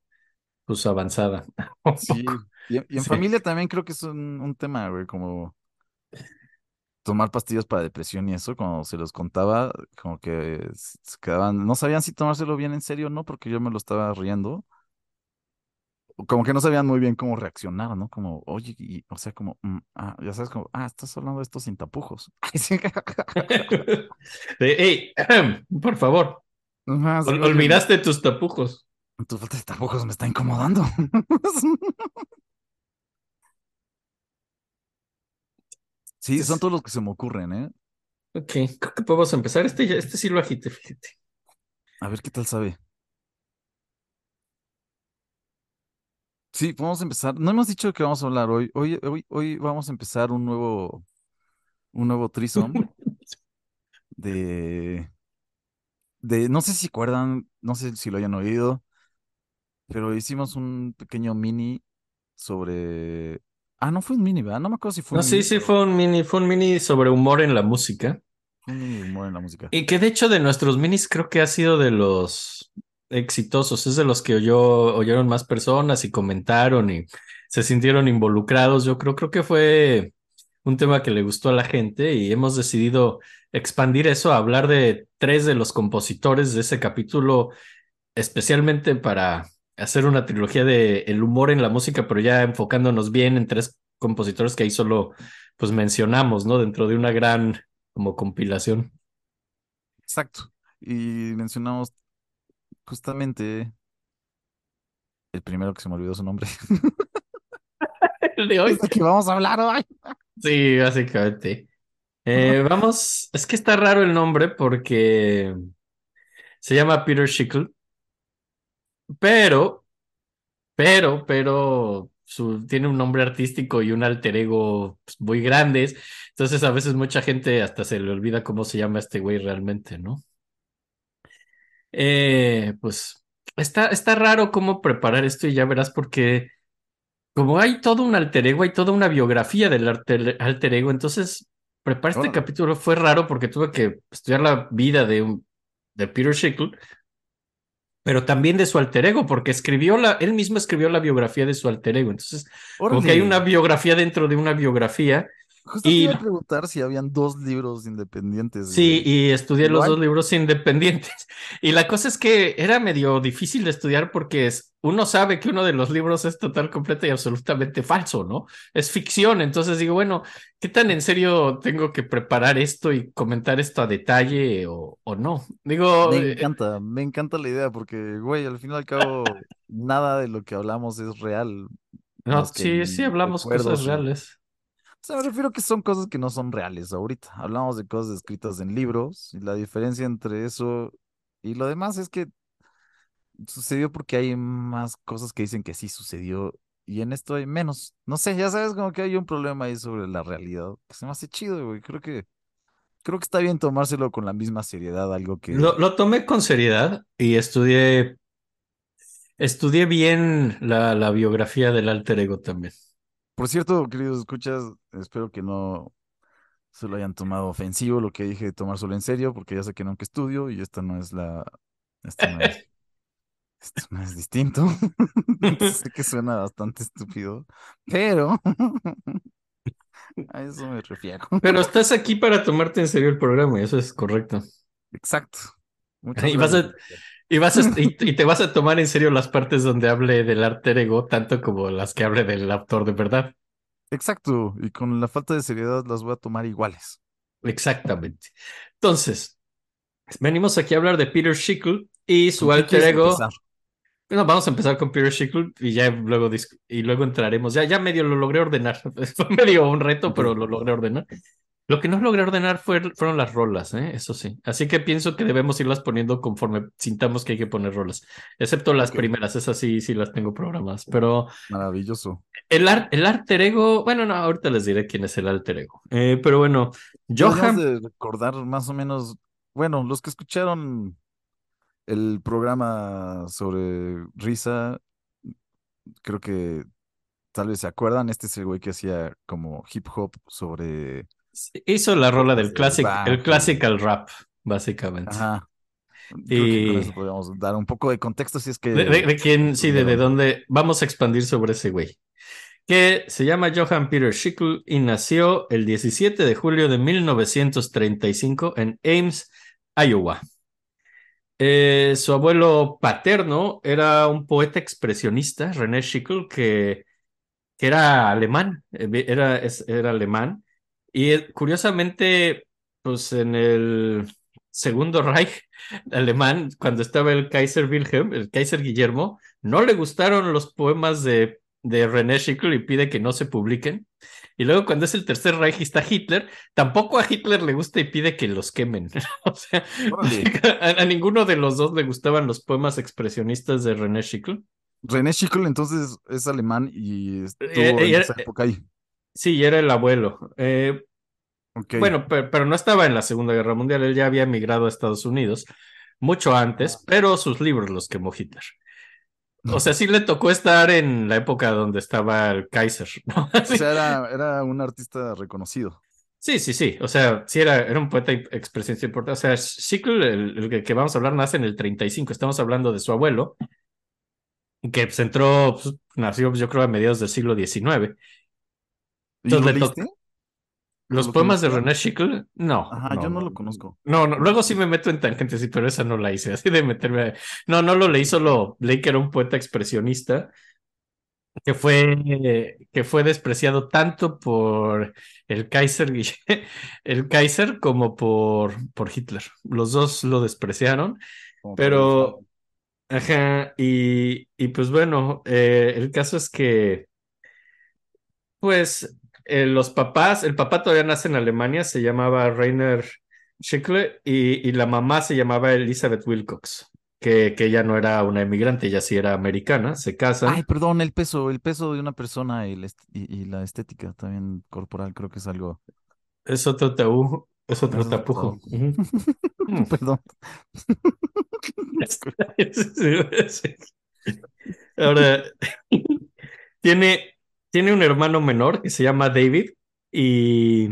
[SPEAKER 3] pues avanzada. <laughs>
[SPEAKER 2] Sí, y, en y en
[SPEAKER 3] Sí.
[SPEAKER 2] familia también creo que es un, un tema, güey, como tomar pastillas para depresión y eso, cuando se los contaba, como que se quedaban, no sabían si tomárselo bien en serio o no, porque yo me lo estaba riendo. Como que no sabían muy bien cómo reaccionar, ¿no? Como, oye, y- o sea, como, mm, ah, ya sabes, como, ah, estás hablando de esto sin tapujos. <laughs> <laughs>
[SPEAKER 3] De, hey, por favor,
[SPEAKER 2] Ajá, sí,
[SPEAKER 3] ol-
[SPEAKER 2] oye,
[SPEAKER 3] olvidaste tus tapujos.
[SPEAKER 2] Tu falta de tapujos me está incomodando. <laughs> Sí, son todos los que se me ocurren, ¿eh?
[SPEAKER 3] Ok, creo que podemos empezar. Este, este sí lo agite, fíjate.
[SPEAKER 2] A ver qué tal sabe. Sí, podemos empezar. No hemos dicho qué vamos a hablar hoy. Hoy, hoy, hoy vamos a empezar un nuevo, un nuevo threesome de, de, no sé si acuerdan, no sé si lo hayan oído, pero hicimos un pequeño mini sobre. Ah, no fue un mini, ¿verdad? No me acuerdo si fue
[SPEAKER 3] No,
[SPEAKER 2] un
[SPEAKER 3] sí,
[SPEAKER 2] mini,
[SPEAKER 3] sí,
[SPEAKER 2] pero
[SPEAKER 3] fue un mini, fue un mini sobre humor en la música.
[SPEAKER 2] fue un mini humor en la música.
[SPEAKER 3] Y que de hecho de nuestros minis creo que ha sido de los exitosos, es de los que oyó, oyeron más personas y comentaron y se sintieron involucrados. Yo creo, creo que fue un tema que le gustó a la gente y hemos decidido expandir eso a hablar de tres de los compositores de ese capítulo, especialmente para hacer una trilogía de el humor en la música, pero ya enfocándonos bien en tres compositores que ahí solo pues mencionamos, ¿no? Dentro de una gran como compilación.
[SPEAKER 2] Exacto. Y mencionamos justamente el primero que se me olvidó su nombre. <laughs>
[SPEAKER 3] El de hoy.
[SPEAKER 2] Que vamos a hablar hoy. <laughs>
[SPEAKER 3] Sí, básicamente. Eh, vamos, es que está raro el nombre porque se llama Peter Schickle, pero, pero, pero su, tiene un nombre artístico y un alter ego pues, muy grandes. Entonces a veces mucha gente hasta se le olvida cómo se llama este güey realmente, ¿no? Eh, pues está, está raro cómo preparar esto y ya verás porque como hay todo un alter ego, hay toda una biografía del alter, alter ego, entonces preparar este capítulo fue raro porque tuve que estudiar la vida de, un, de Peter Schickle, pero también de su alter ego, porque escribió la, él mismo escribió la biografía de su alter ego, entonces como que hay una biografía dentro de una biografía.
[SPEAKER 2] Justo te
[SPEAKER 3] Y
[SPEAKER 2] iba a preguntar si habían dos libros independientes,
[SPEAKER 3] Sí, y estudié los dos libros independientes. <laughs> Y la cosa es que era medio difícil de estudiar porque es- uno sabe que uno de los libros es total, completa y absolutamente falso, ¿no? Es ficción. Entonces digo, bueno, ¿qué tan en serio tengo que preparar esto y comentar esto a detalle o, o no? Digo,
[SPEAKER 2] Me
[SPEAKER 3] eh,
[SPEAKER 2] encanta, me encanta la idea porque, güey, al fin y al cabo, <laughs> nada de lo que hablamos es real,
[SPEAKER 3] no, sí, sí hablamos
[SPEAKER 2] recuerdos
[SPEAKER 3] cosas reales.
[SPEAKER 2] O sea, me refiero que son cosas que no son reales ahorita. Hablamos de cosas escritas en libros y la diferencia entre eso y lo demás es que sucedió porque hay más cosas que dicen que sí sucedió y en esto hay menos. No sé, ya sabes, como que hay un problema ahí sobre la realidad que se me hace chido, güey. Creo que creo que está bien tomárselo con la misma seriedad, algo que
[SPEAKER 3] Lo, lo tomé con seriedad y estudié, estudié bien la, la biografía del alter ego también.
[SPEAKER 2] Por cierto, queridos escuchas, espero que no se lo hayan tomado ofensivo lo que dije de tomárselo en serio, porque ya sé que nunca estudio y esta no es la, esto no es, <laughs> esto no es distinto. <laughs> Sé que suena bastante estúpido, pero <laughs> a eso me refiero.
[SPEAKER 3] Pero estás aquí para tomarte en serio el programa y eso es correcto.
[SPEAKER 2] Exacto. Muchas
[SPEAKER 3] Y vas a-
[SPEAKER 2] gracias.
[SPEAKER 3] Y, vas a- y, <laughs> y te vas a tomar en serio las partes donde hable del alter ego, tanto como las que hable del autor de verdad.
[SPEAKER 2] Exacto. Y con la falta de seriedad las voy a tomar iguales.
[SPEAKER 3] Exactamente. Entonces, venimos aquí a hablar de Peter Schickle y su
[SPEAKER 2] ¿Con qué
[SPEAKER 3] alter ego.
[SPEAKER 2] empezar?
[SPEAKER 3] Bueno, vamos a empezar con Peter Schickle y ya luego, y luego entraremos. Ya, ya medio lo logré ordenar. <laughs> Fue medio un reto, pero lo logré ordenar. Lo que no logré ordenar fue, fueron las rolas, ¿eh? Eso sí. Así que pienso que debemos irlas poniendo conforme sintamos que hay que poner rolas. Excepto las primeras, esas sí, sí las tengo programadas. Pero
[SPEAKER 2] Maravilloso.
[SPEAKER 3] el, ar- el alter ego, bueno, no, ahorita les diré quién es el alter ego. Eh, pero bueno, Johan,
[SPEAKER 2] de recordar más o menos, bueno, los que escucharon el programa sobre Risa, creo que tal vez se acuerdan, este es el güey que hacía como hip hop sobre,
[SPEAKER 3] hizo la rola del classic,
[SPEAKER 2] rap
[SPEAKER 3] el classical rap, básicamente.
[SPEAKER 2] ajá,
[SPEAKER 3] Y-
[SPEAKER 2] eso podríamos dar un poco de contexto si es que...
[SPEAKER 3] De, de- de quién, sí, de, de dónde vamos a expandir sobre ese güey. que se llama Johann Peter Schickel y nació el 17 de julio de 1935 en Ames, Iowa. Eh, su abuelo paterno era un poeta expresionista, René Schickel, que, que era alemán, eh, era, era alemán. Y eh, curiosamente, pues en el Segundo <laughs> Reich alemán, cuando estaba el Kaiser Wilhelm, el Kaiser Guillermo, no le gustaron los poemas de, de René Schickel y pide que no se publiquen. Y luego cuando es el tercer Reich y está Hitler, tampoco a Hitler le gusta y pide que los quemen. <laughs> o sea, <laughs> a, a, ninguno de los dos le gustaban los poemas expresionistas de René Schickel.
[SPEAKER 2] René Schickel entonces es alemán y estuvo eh, en esa época ahí.
[SPEAKER 3] Sí, era el abuelo. Eh, okay. Bueno, pero, pero, no estaba en la Segunda Guerra Mundial, él ya había emigrado a Estados Unidos mucho antes, pero sus libros los quemó Hitler. O sea, sí le tocó estar en la época donde estaba el Kaiser. ¿no? <laughs>
[SPEAKER 2] O sea, era, era, un artista reconocido.
[SPEAKER 3] Sí, sí, sí. O sea, sí era, era un poeta expresionista importante. O sea, Schickel, el, el, que vamos a hablar, nace en el 35. Estamos hablando de su abuelo, que pues, entró, pues, nació yo creo a mediados del siglo XIX.
[SPEAKER 2] Entonces, ¿Y lo leíste?
[SPEAKER 3] Los poemas de René Schickel, no.
[SPEAKER 2] Ajá,
[SPEAKER 3] no,
[SPEAKER 2] yo no, lo conozco.
[SPEAKER 3] No, no, luego sí me meto en tangentes, sí, pero esa no la hice, <laughs> así de meterme. No, no lo leí, solo leí que era un poeta expresionista que fue, que fue despreciado tanto por el Kaiser, <laughs> el Kaiser como por, por Hitler. Los dos lo despreciaron, como pero. Ajá, y, y pues bueno, eh, el caso es que, pues eh, los papás, el papá todavía nace en Alemania, se llamaba Rainer Schickle y, y, la mamá se llamaba Elizabeth Wilcox, que, que ella no era una emigrante, ella sí era americana, se casan.
[SPEAKER 2] Ay, perdón, el peso, el peso de una persona y, la, y, y la estética también corporal, creo que es algo.
[SPEAKER 3] Es otro tabú, es otro tapujo.
[SPEAKER 2] Perdón. <laughs> <laughs>
[SPEAKER 3] Ahora, tiene, tiene un hermano menor que se llama David y,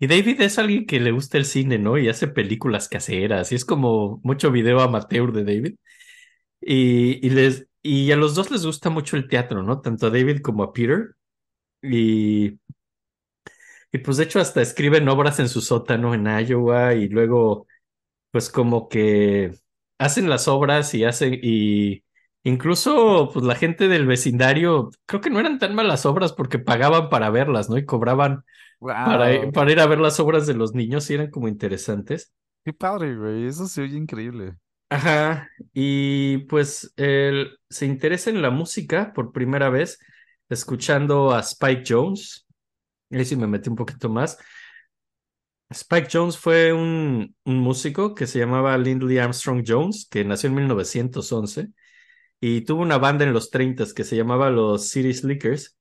[SPEAKER 3] y David es alguien que le gusta el cine, ¿no? Y hace películas caseras y es como mucho video amateur de David. Y, y, les, y a los dos les gusta mucho el teatro, ¿no? Tanto a David como a Peter. Y, y pues de hecho hasta escriben obras en su sótano en Iowa y luego pues como que hacen las obras y hacen y Incluso, pues la gente del vecindario, creo que no eran tan malas obras porque pagaban para verlas, ¿no? Y cobraban
[SPEAKER 2] wow.
[SPEAKER 3] para, para, ir a ver las obras de los niños y eran como interesantes.
[SPEAKER 2] Qué padre, güey, eso se oye increíble.
[SPEAKER 3] Ajá, y pues él se interesa en la música por primera vez escuchando a Spike Jones. Ahí sí me metí un poquito más. Spike Jones fue un, un músico que se llamaba Lindley Armstrong Jones, que nació en 1911 y tuvo una banda en los 30 que se llamaba los City Slickers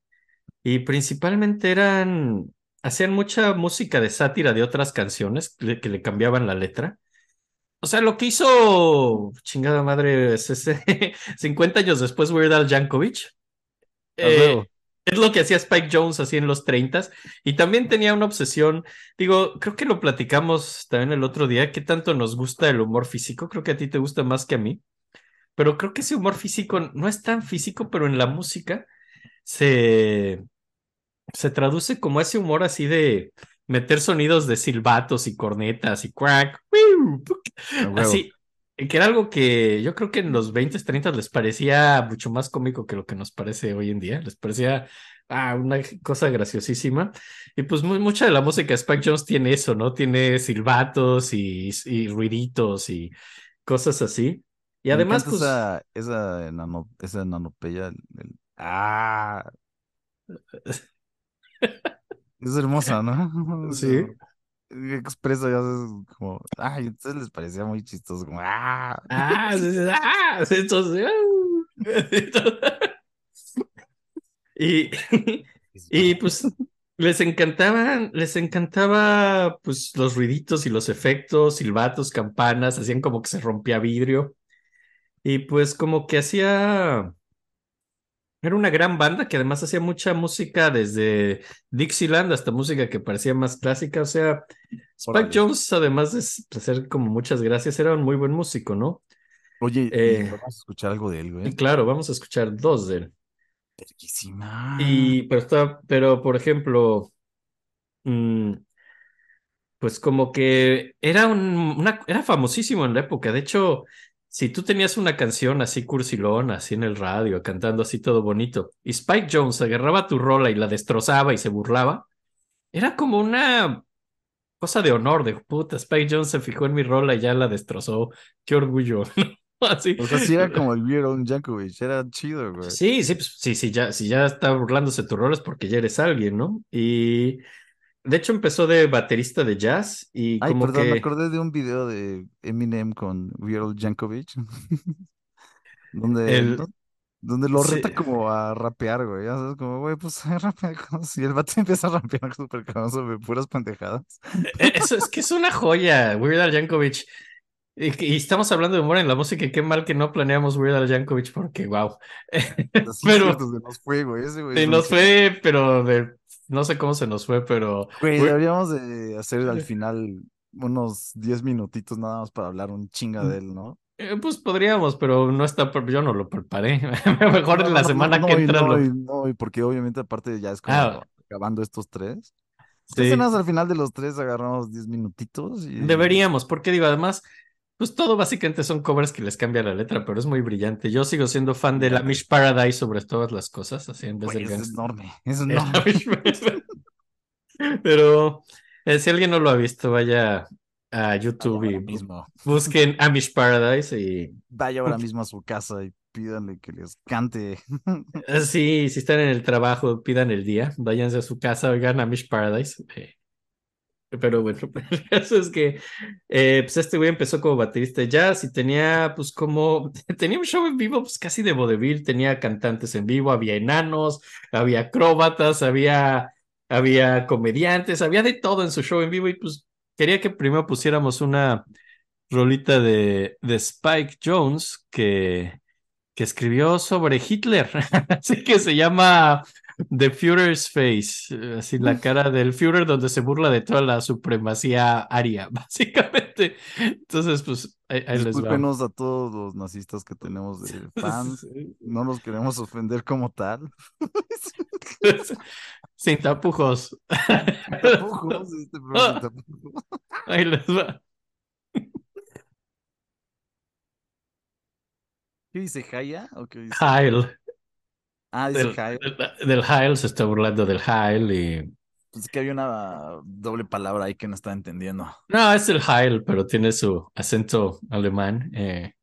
[SPEAKER 3] y principalmente eran, hacían mucha música de sátira de otras canciones que, que le cambiaban la letra. O sea, lo que hizo, chingada madre, es ese, <laughs> 50 años después Weird Al Yankovic. Eh, es lo que hacía Spike Jones así en los 30 y también tenía una obsesión, digo, creo que lo platicamos también el otro día, qué tanto nos gusta el humor físico, creo que a ti te gusta más que a mí pero creo que ese humor físico no es tan físico, pero en la música se, se traduce como ese humor así de meter sonidos de silbatos y cornetas y crack, así, que era algo que yo creo que en los 20, 30 les parecía mucho más cómico que lo que nos parece hoy en día, les parecía ah, una cosa graciosísima. Y pues muy, mucha de la música de Spike Jones tiene eso, ¿no? Tiene silbatos y, y ruiditos y cosas así. Y además, pues.
[SPEAKER 2] Esa, esa, enano, esa enanopeya. El, el... ¡Ah! es hermosa, ¿no? <laughs>
[SPEAKER 3] Sí.
[SPEAKER 2] Expresa ya es como. Ay, entonces les parecía muy chistoso. Como, ¡ah!
[SPEAKER 3] ¡Ah! ¡Ah! Entonces. <laughs> y, y pues les encantaban, les encantaba pues los ruiditos y los efectos, silbatos, campanas, hacían como que se rompía vidrio. Y pues como que hacía... Era una gran banda que además hacía mucha música desde Dixieland hasta música que parecía más clásica. O sea, Spike. Jones, además de hacer como muchas gracias, era un muy buen músico, ¿no?
[SPEAKER 2] Oye,
[SPEAKER 3] Eh,
[SPEAKER 2] vamos a escuchar algo de él, güey.
[SPEAKER 3] claro, vamos a escuchar dos de él. Y, pero está, pero por ejemplo, mm, pues como que era un, una, era famosísimo en la época. De hecho, si tú tenías una canción así cursilón, así en el radio, cantando así todo bonito, y Spike Jones agarraba tu rola y la destrozaba y se burlaba, era como una cosa de honor, de puta, Spike Jones se fijó en mi rola y ya la destrozó. Qué orgullo. <laughs> Así.
[SPEAKER 2] O sea, sí era como el Vieron Jankovic, era chido, güey.
[SPEAKER 3] Sí, sí, pues, sí, sí, ya, si ya está burlándose tu rol es porque ya eres alguien, ¿no? Y de hecho empezó de baterista de jazz y
[SPEAKER 2] Ay,
[SPEAKER 3] como
[SPEAKER 2] perdón, me
[SPEAKER 3] que
[SPEAKER 2] acordé de un video de Eminem con Vieron Jankovic, <laughs> donde,
[SPEAKER 3] el,
[SPEAKER 2] do- donde lo
[SPEAKER 3] sí,
[SPEAKER 2] reta como a rapear, güey. Ya sabes, como, güey, pues <laughs> rapea si el vato <laughs> empieza a rapear súper cabrón sobre puras pendejadas.
[SPEAKER 3] e- eso es que es una joya, Weird Al Yankovic. Y, y estamos hablando de humor en la música y qué mal que no planeamos Weird Al Yankovic porque, wow.
[SPEAKER 2] Así es
[SPEAKER 3] Pero
[SPEAKER 2] se nos fue, güey. Ese güey
[SPEAKER 3] se nos fue, pero de, no sé cómo se nos fue, pero
[SPEAKER 2] Güey, deberíamos de hacer al final unos 10 minutitos nada más para hablar un chinga de él, ¿no?
[SPEAKER 3] eh, pues podríamos, pero no está, yo no lo preparé. <laughs> Mejor
[SPEAKER 2] No,
[SPEAKER 3] en la
[SPEAKER 2] no,
[SPEAKER 3] semana
[SPEAKER 2] no,
[SPEAKER 3] que entra
[SPEAKER 2] no,
[SPEAKER 3] lo...
[SPEAKER 2] no, y porque obviamente aparte ya es como
[SPEAKER 3] Ah,
[SPEAKER 2] acabando estos tres.
[SPEAKER 3] Sí.
[SPEAKER 2] al final de los tres agarramos 10 minutitos y
[SPEAKER 3] Deberíamos, porque digo, además, pues todo básicamente son covers que les cambia la letra, pero es muy brillante. Yo sigo siendo fan del. Amish Paradise sobre todas las cosas, así en vez
[SPEAKER 2] Güey,
[SPEAKER 3] del
[SPEAKER 2] es enorme, es <laughs> enorme.
[SPEAKER 3] Pero eh, si alguien no lo ha visto, vaya a
[SPEAKER 2] Vaya
[SPEAKER 3] YouTube y
[SPEAKER 2] mismo,
[SPEAKER 3] busquen Amish Paradise y
[SPEAKER 2] vaya ahora mismo a su casa y pídanle que les cante.
[SPEAKER 3] eh, sí, si están en el trabajo, pidan el día, váyanse a su casa, oigan Amish Paradise. eh, Pero bueno, <laughs> el caso es que eh, pues este güey empezó como baterista de jazz y tenía pues como, <laughs> tenía un show en vivo pues casi de vodevil, tenía cantantes en vivo, había enanos, había acróbatas, había, había comediantes, había de todo en su show en vivo y pues quería que primero pusiéramos una rolita de, de Spike Jones que, que escribió sobre Hitler, <laughs> así que se llama The Führer's Face, así la cara del Führer donde se burla de toda la supremacía aria, <laughs> básicamente. Entonces, pues ahí, ahí les va.
[SPEAKER 2] Discúlpenos a todos los nazistas que tenemos de <laughs> fans, no los queremos ofender como tal. <laughs>
[SPEAKER 3] Sin tapujos.
[SPEAKER 2] Tapujos, este programa sin tapujos.
[SPEAKER 3] Ahí les va.
[SPEAKER 2] ¿Qué dice Jaya? ¿O qué dice?
[SPEAKER 3] Heil.
[SPEAKER 2] Ah, dice
[SPEAKER 3] Del,
[SPEAKER 2] Jaya.
[SPEAKER 3] del, del Heil se está burlando del Heil y.
[SPEAKER 2] Pues que había una doble palabra ahí que no estaba entendiendo.
[SPEAKER 3] No, es el Heil, pero tiene su acento alemán. eh,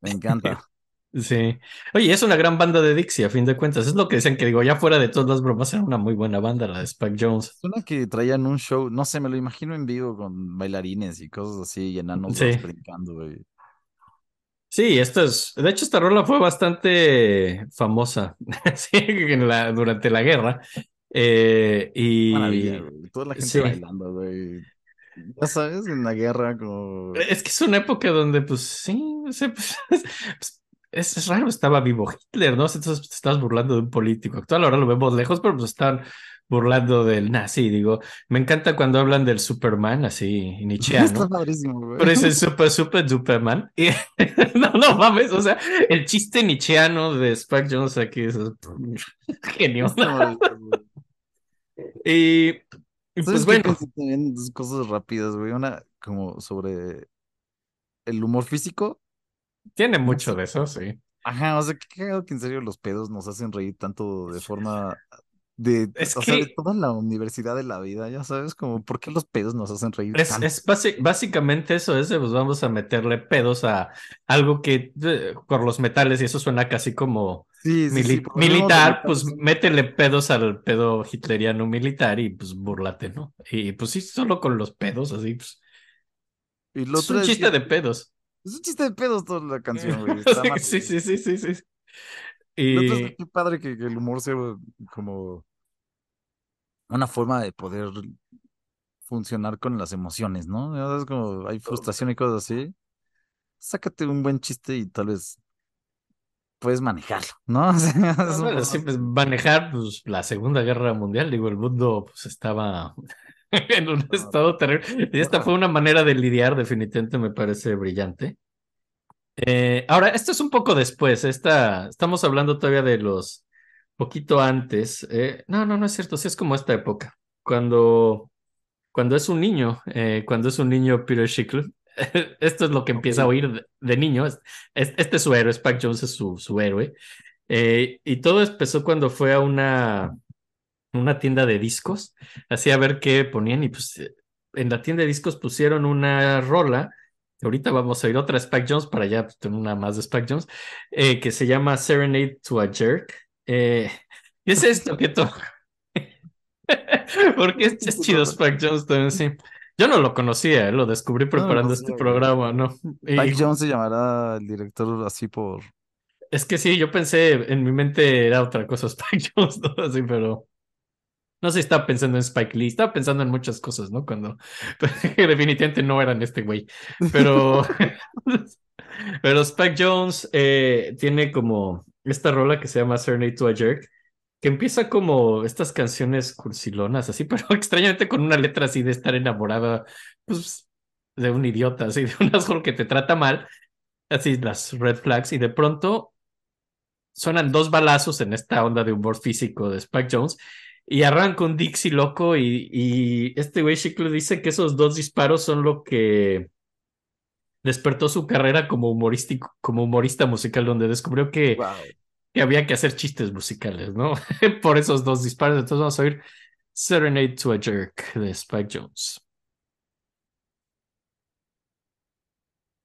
[SPEAKER 2] Me encanta. <laughs>
[SPEAKER 3] Sí. Oye, es una gran banda de Dixie, a fin de cuentas. Es lo que dicen que digo, ya fuera de todas las bromas, era una muy buena banda, la de Spike Jones.
[SPEAKER 2] Suena que traían un show, no sé, me lo imagino en vivo con bailarines y cosas así, y enanos
[SPEAKER 3] Sí.
[SPEAKER 2] brincando, güey.
[SPEAKER 3] Sí, esto es. De hecho, esta rola fue bastante famosa <laughs> sí, en la, durante la guerra. Eh, y
[SPEAKER 2] Maravilla. Toda la gente
[SPEAKER 3] sí.
[SPEAKER 2] bailando, güey. Ya sabes, en la guerra, como.
[SPEAKER 3] Es que es una época donde, pues, sí, o sea, <laughs> pues, pues, es, es raro, estaba vivo Hitler, ¿no? Entonces te estás burlando de un político actual, ahora lo vemos lejos, pero pues están burlando del nazi, digo. Me encanta cuando hablan del Superman, así, <laughs>
[SPEAKER 2] Está
[SPEAKER 3] nietzscheano.
[SPEAKER 2] padrísimo, güey.
[SPEAKER 3] Pero es el <laughs> super, super, Superman. Y, <laughs> no, no mames, o sea, el chiste nietzscheano de Spike Jones aquí es genio.
[SPEAKER 2] Está.
[SPEAKER 3] Y, y
[SPEAKER 2] ¿Sabes
[SPEAKER 3] pues bueno,
[SPEAKER 2] también? Dos cosas rápidas, güey. Una, como sobre el humor físico.
[SPEAKER 3] tiene mucho de eso, sí.
[SPEAKER 2] Ajá, o sea, cagado que en serio los pedos nos hacen reír tanto de forma de,
[SPEAKER 3] Es
[SPEAKER 2] o sea, de
[SPEAKER 3] que-
[SPEAKER 2] toda la universidad de la vida, ya sabes, como, ¿por qué los pedos nos hacen reír
[SPEAKER 3] Es,
[SPEAKER 2] tanto?
[SPEAKER 3] es basi- básicamente eso es, de, pues vamos a meterle pedos a algo que eh, por los metales y eso suena casi como
[SPEAKER 2] Sí, sí,
[SPEAKER 3] mili-
[SPEAKER 2] sí, porque hablamos de
[SPEAKER 3] militar, pues métele pedos al pedo hitleriano militar y pues búrlate, ¿no? Y pues sí, solo con los pedos, así, pues.
[SPEAKER 2] Y lo
[SPEAKER 3] Es un chiste
[SPEAKER 2] que-
[SPEAKER 3] de pedos.
[SPEAKER 2] es un chiste de pedos toda la canción, güey. <laughs> Está
[SPEAKER 3] Sí, sí, sí, sí, sí, Y
[SPEAKER 2] qué padre que, que el humor sea como una forma de poder funcionar con las emociones, ¿no? Sabes, como hay frustración y cosas así. Sácate un buen chiste y tal vez puedes manejarlo, ¿no? <laughs> O sea, es un
[SPEAKER 3] bueno,
[SPEAKER 2] poco-
[SPEAKER 3] sí, pues, manejar pues, la Segunda Guerra Mundial, digo, el mundo pues estaba <laughs> en un estado terrible. Y esta fue una manera de lidiar, definitivamente me parece brillante. Eh, ahora, esto es un poco después, esta, estamos hablando todavía de los poquito antes. eh, no, no, no es cierto, sí es como esta época. Cuando, cuando es un niño, eh, cuando es un niño Peter Schickle, <laughs> esto es lo que empieza a oír de, de niño. es- es- Este es su héroe, Spike Jones es su, su héroe. Eh, y todo empezó cuando fue a una, una tienda de discos, así a ver qué ponían y pues eh, en la tienda de discos pusieron una rola, ahorita vamos a ir otra Spike Jones para ya tener una más de Spike Jones, eh, que se llama Serenade to a Jerk. Eh, <laughs> ¿Qué es esto que to- <laughs> Porque es, es chido Spike Jones también, sí. Yo no lo conocía, eh, lo descubrí preparando este programa, ¿no? Y-
[SPEAKER 2] Spike Jones se llamará el director así por.
[SPEAKER 3] Es que sí, yo pensé, en mi mente era otra cosa <laughs> Spike Jones, ¿no? Así, pero no sé si estaba pensando en Spike Lee, estaba pensando en muchas cosas, ¿no? Cuando definitivamente no eran este güey, pero pero Spike Jones eh, tiene como esta rola que se llama Serenade to a Jerk, que empieza como estas canciones cursilonas, así, <laughs> pero extrañamente con una letra así de estar enamorada, pues, de un idiota, así, de un asshole que te trata mal, así las red flags, y de pronto suenan dos balazos en esta onda de humor físico de Spike Jones y arranca un Dixie loco y, este güey Chicle dice que esos dos disparos son lo que despertó su carrera como humorístico, como humorista musical, donde descubrió que. Que había que hacer chistes musicales, ¿no? <laughs> Por esos dos disparos. Entonces vamos a oír Serenade to a Jerk de Spike Jones.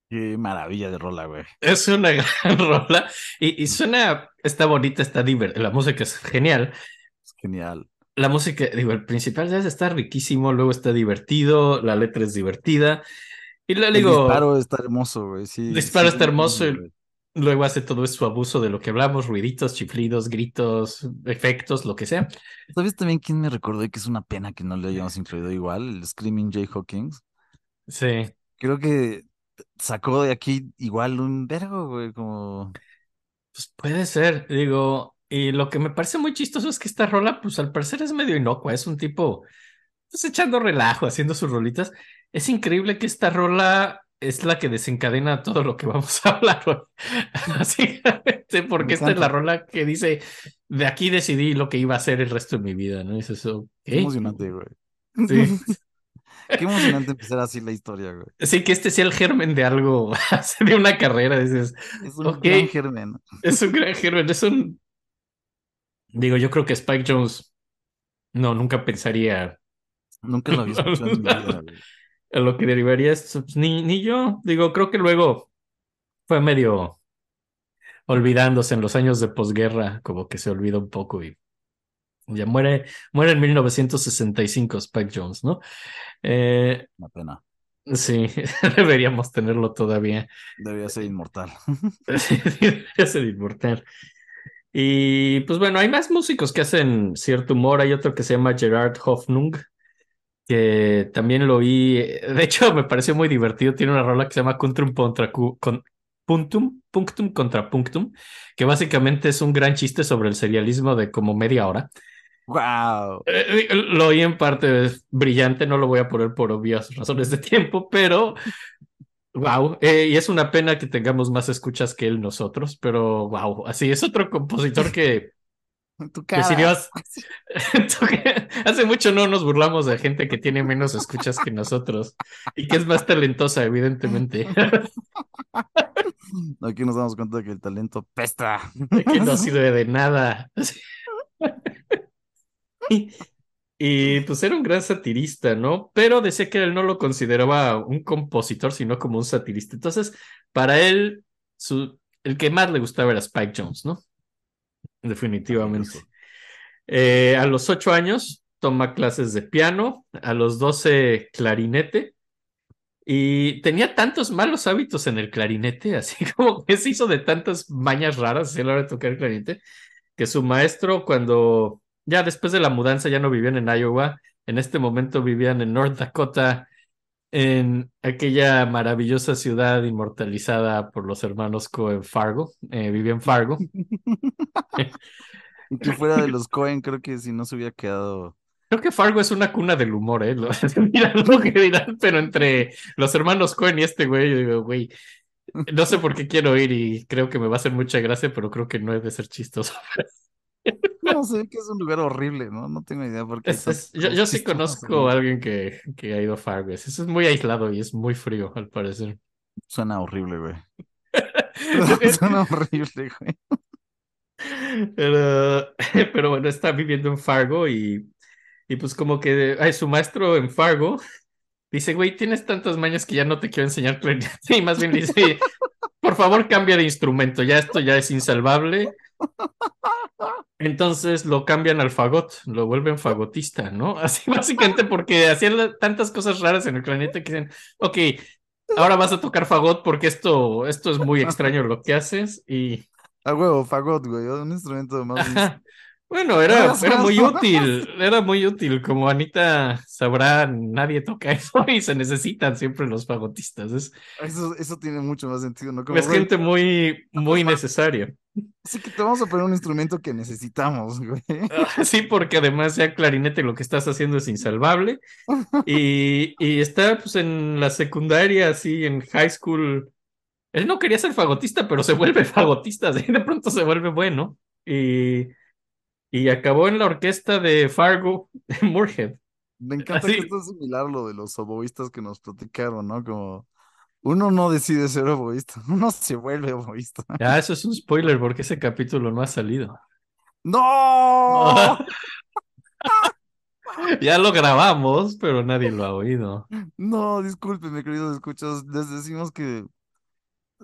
[SPEAKER 2] Qué maravilla de rola, güey.
[SPEAKER 3] Es una <laughs> gran rola y, y suena, está bonita, está divertida, la música es genial.
[SPEAKER 2] Es genial.
[SPEAKER 3] La música, digo, el principal ya está riquísimo, luego está divertido, la letra es divertida. Y le
[SPEAKER 2] El
[SPEAKER 3] digo,
[SPEAKER 2] disparo está hermoso, güey. Sí,
[SPEAKER 3] disparo
[SPEAKER 2] sí,
[SPEAKER 3] está hermoso.
[SPEAKER 2] güey.
[SPEAKER 3] Luego hace todo su abuso de lo que hablamos, ruiditos, chiflidos, gritos, efectos, lo que sea.
[SPEAKER 2] ¿Sabes también quién me recordó y que es una pena que no le hayamos incluido igual? El Screaming Jay Hawkins.
[SPEAKER 3] Sí.
[SPEAKER 2] Creo que sacó de aquí igual un vergo, güey, como...
[SPEAKER 3] Pues puede ser, digo, y lo que me parece muy chistoso es que esta rola, pues al parecer es medio inocua, es un tipo, pues echando relajo, haciendo sus rolitas. Es increíble que esta rola es la que desencadena todo lo que vamos a hablar hoy. <laughs> Básicamente, porque esta es la rola que dice, de aquí decidí lo que iba a hacer el resto de mi vida, ¿no? Ok.
[SPEAKER 2] Qué emocionante, güey.
[SPEAKER 3] Sí. <laughs>
[SPEAKER 2] Qué emocionante empezar así la historia, güey.
[SPEAKER 3] Sí, que este sea el germen de algo, <laughs> de una carrera, dices,
[SPEAKER 2] Es un gran germen.
[SPEAKER 3] Es un gran germen, es un. Digo, yo creo que Spike Jones. No, nunca pensaría
[SPEAKER 2] Nunca lo había escuchado en mi vida, güey.
[SPEAKER 3] En lo que derivaría esto. pues, ni, ni yo. Digo, creo que luego fue medio olvidándose en los años de posguerra, como que se olvida un poco y ya muere, muere en 1965 Spike Jones, ¿no? Eh,
[SPEAKER 2] Una pena.
[SPEAKER 3] sí, <laughs> deberíamos tenerlo todavía.
[SPEAKER 2] Debería ser inmortal. <laughs>
[SPEAKER 3] Debería ser inmortal. Y pues bueno, hay más músicos que hacen cierto humor. Hay otro que se llama Gerard Hoffnung, que también lo oí. De hecho, <laughs> me pareció muy divertido. Tiene una rola que se llama Punctum contra cu- con, Punctum, Punctum contra Punctum, que básicamente es un gran chiste sobre el serialismo de como media hora.
[SPEAKER 2] ¡Wow!
[SPEAKER 3] Eh, lo oí en parte es brillante, no lo voy a poner por obvias razones de tiempo, pero wow, y es una pena que tengamos más escuchas que él nosotros, pero wow, así es otro compositor <laughs> que
[SPEAKER 2] Tu
[SPEAKER 3] decidió
[SPEAKER 2] cara.
[SPEAKER 3] hace- <laughs> <laughs> hace mucho no nos burlamos de gente que tiene menos escuchas que nosotros y que es más talentosa, evidentemente. <laughs>
[SPEAKER 2] Aquí nos damos cuenta de que el talento pesta.
[SPEAKER 3] que no sirve de nada. Y, y, pues era un gran satirista, ¿no? Pero decía que él no lo consideraba un compositor, sino como un satirista. Entonces, para él, su, el que más le gustaba era Spike Jones, ¿no? Definitivamente. Eh, a los ocho años toma clases de piano, a los doce clarinete. Y tenía tantos malos hábitos en el clarinete, <laughs> así como que se hizo de tantas mañas raras a la hora de tocar el clarinete, que su maestro cuando ya después de la mudanza ya no vivían en Iowa, en este momento vivían en North Dakota, en aquella maravillosa ciudad inmortalizada por los hermanos Cohen Fargo, eh, vivía en Fargo. <laughs>
[SPEAKER 2] Y que fuera de los Cohen, creo que si no se hubiera quedado.
[SPEAKER 3] Creo que Fargo es una cuna del humor, ¿eh? <laughs> Mira lo que dirán, pero entre los hermanos Cohen y este güey, yo digo, güey, no sé por qué quiero ir y creo que me va a hacer mucha gracia, pero creo que no es de ser chistoso. <laughs>
[SPEAKER 2] No, sé que es un lugar horrible, ¿no? No tengo idea por qué.
[SPEAKER 3] Es- es- yo, yo sí conozco a alguien que, que ha ido a Fargo. Eso es muy aislado y es muy frío, al parecer.
[SPEAKER 2] Suena horrible, güey. <laughs> <laughs> Suena horrible, güey.
[SPEAKER 3] pero, <laughs> pero bueno, está viviendo en Fargo y, y pues como que ay, su maestro en Fargo dice, güey, tienes tantas mañas que ya no te quiero enseñar clarinete. Y más bien dice, por favor, cambia de instrumento, ya esto ya es insalvable. <laughs> Entonces lo cambian al fagot, lo vuelven fagotista, ¿no? <laughs> Así básicamente porque hacían tantas cosas raras en el clarinete que dicen, ok, ahora vas a tocar fagot porque esto, esto es muy extraño lo que haces y...
[SPEAKER 2] A huevo, fagot, güey. Un instrumento más. <laughs>
[SPEAKER 3] Bueno, <laughs> era, era muy útil, era muy útil. Como Anita sabrá, nadie toca <laughs> eso y se necesitan siempre los fagotistas. Es,
[SPEAKER 2] Eso, eso tiene mucho más sentido, ¿no? Como,
[SPEAKER 3] es
[SPEAKER 2] güey,
[SPEAKER 3] gente muy, muy necesaria.
[SPEAKER 2] sí que te vamos a poner un instrumento que necesitamos, güey.
[SPEAKER 3] Sí, porque además ya clarinete lo que estás haciendo es insalvable. Y, y está pues en la secundaria, así en high school. Él no quería ser fagotista, pero se vuelve <laughs> fagotista, así de pronto se vuelve bueno. Y, y acabó en la orquesta de Fargo, <laughs> en Moorhead.
[SPEAKER 2] Me encanta
[SPEAKER 3] Así.
[SPEAKER 2] que esto es similar a lo de los oboístas que nos platicaron, ¿no? Como uno no decide ser oboísta, <laughs> uno se vuelve oboísta.
[SPEAKER 3] Ah, eso es un spoiler porque ese capítulo no ha salido.
[SPEAKER 2] ¡No! <laughs>
[SPEAKER 3] Ya lo grabamos, pero nadie lo ha oído.
[SPEAKER 2] No, discúlpenme, queridos escuchas. Les decimos que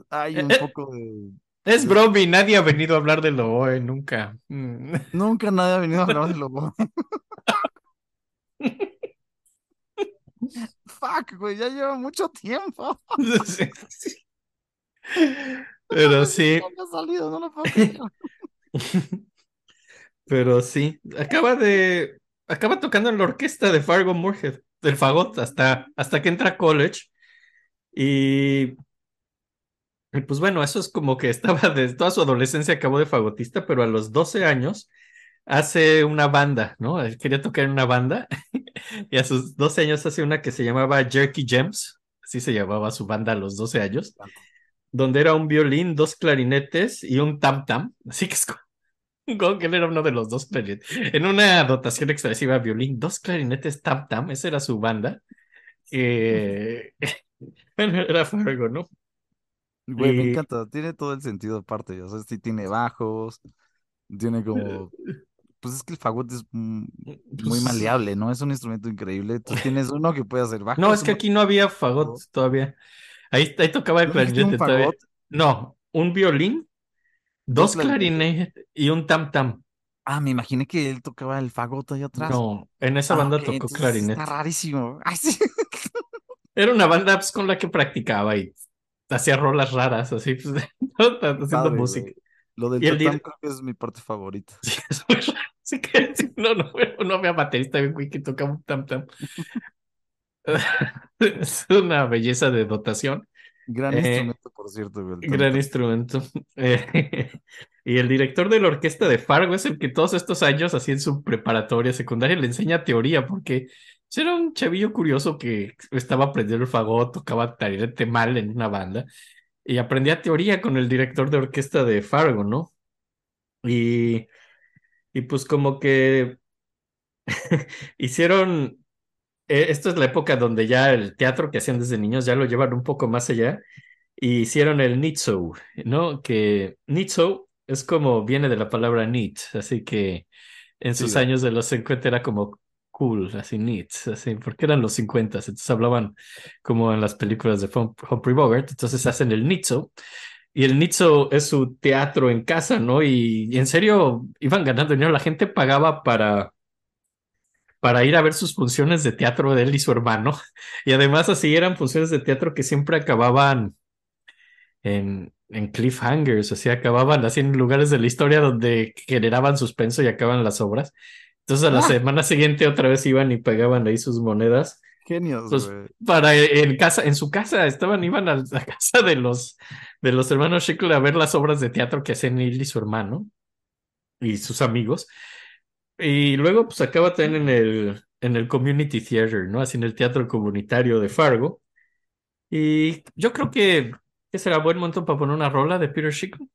[SPEAKER 2] hay un
[SPEAKER 3] Eh, eh.
[SPEAKER 2] poco de.
[SPEAKER 3] Es bromi, nadie ha venido a hablar de Loboe nunca. Mm.
[SPEAKER 2] Nunca nadie ha venido a hablar de lobo. Fuck, güey, ya lleva mucho tiempo.
[SPEAKER 3] Sí, sí. Pero sí,
[SPEAKER 2] No salido, no lo puedo creer.
[SPEAKER 3] pero sí. Acaba de. Acaba tocando en la orquesta de Fargo Moorhead, del fagot, hasta, hasta que entra a college. Y. pues bueno, eso es como que estaba de toda su adolescencia acabó de fagotista, pero a los 12 años hace una banda, ¿no? Él quería tocar en una banda <laughs> y a sus 12 años hace una que se llamaba Jerky Gems, así se llamaba su banda a los 12 años, donde era un violín, dos clarinetes y un tam tam, <laughs> así que es que él era uno de los dos clarinetes. En una dotación expresiva, violín, dos clarinetes tam tam, esa era su banda. Eh, <laughs> bueno, era Fargo, ¿no?
[SPEAKER 2] Güey, me encanta, tiene todo el sentido aparte, o sea, sí tiene bajos, tiene como, pues es que el fagot es mm, muy
[SPEAKER 3] Pues-
[SPEAKER 2] maleable, ¿no? Es un instrumento increíble, tú <laughs> tienes uno que puede hacer bajos.
[SPEAKER 3] No, es que aquí no había fagot todavía. Ahí, ahí tocaba el
[SPEAKER 2] ¿No dijiste un
[SPEAKER 3] clarinete todavía. No, un violín,
[SPEAKER 2] Dos
[SPEAKER 3] clarinetes y un tam tam.
[SPEAKER 2] Ah, me imaginé que él tocaba el fagot ahí atrás.
[SPEAKER 3] No, en esa
[SPEAKER 2] Ah,
[SPEAKER 3] banda tocó clarinete.
[SPEAKER 2] Está rarísimo. <laughs> Ay, sí.
[SPEAKER 3] Era una banda pues, con la que practicaba y hacía rolas raras, así, pues, <laughs> haciendo música.
[SPEAKER 2] Lo del tatam
[SPEAKER 3] dir-
[SPEAKER 2] creo que es mi parte favorita.
[SPEAKER 3] Sí, <laughs> es muy raro. Así que sí, no, no, no había baterista güey, que tocaba un tam tam. <laughs> Es una belleza de dotación.
[SPEAKER 2] Gran
[SPEAKER 3] Eh,
[SPEAKER 2] instrumento, por cierto, güey.
[SPEAKER 3] Gran instrumento. Eh, y el director de la orquesta de Fargo es el que todos estos años, así en su preparatoria secundaria, le enseña teoría, porque era un chavillo curioso que estaba aprendiendo el fagot, tocaba clarinete mal en una banda, y aprendía teoría con el director de orquesta de Fargo, ¿no? Y, y pues como que <laughs> hicieron, eh, esto es la época donde ya el teatro que hacían desde niños ya lo llevan un poco más allá y hicieron el Nitso, ¿no? Que Nitso es como viene de la palabra neat, así que en sus años de los 50 era como cool, así neat, así, porque eran los 50, entonces hablaban como en las películas de Hum- Humphrey Bogart, entonces hacen el Nitso. Y el Nitso es su teatro en casa, ¿no? Y, en serio iban ganando dinero. La gente pagaba para, para ir a ver sus funciones de teatro de él y su hermano. <laughs> Y además así eran funciones de teatro que siempre acababan en, en cliffhangers, sea, acababan así en lugares de la historia donde generaban suspenso y acaban las obras. Entonces a la
[SPEAKER 2] Ah.
[SPEAKER 3] semana siguiente otra vez iban y pegaban ahí sus monedas
[SPEAKER 2] Genios,
[SPEAKER 3] Pues, para en casa, en su casa, estaban, iban a la casa de los de los hermanos Schickle a ver las obras de teatro que hacían él y su hermano y sus amigos. Y luego, pues acaba también en el, en el Community Theater, ¿no? Así en el teatro comunitario de Fargo. Y yo creo que, que será buen momento para poner una rola de Peter Schickle.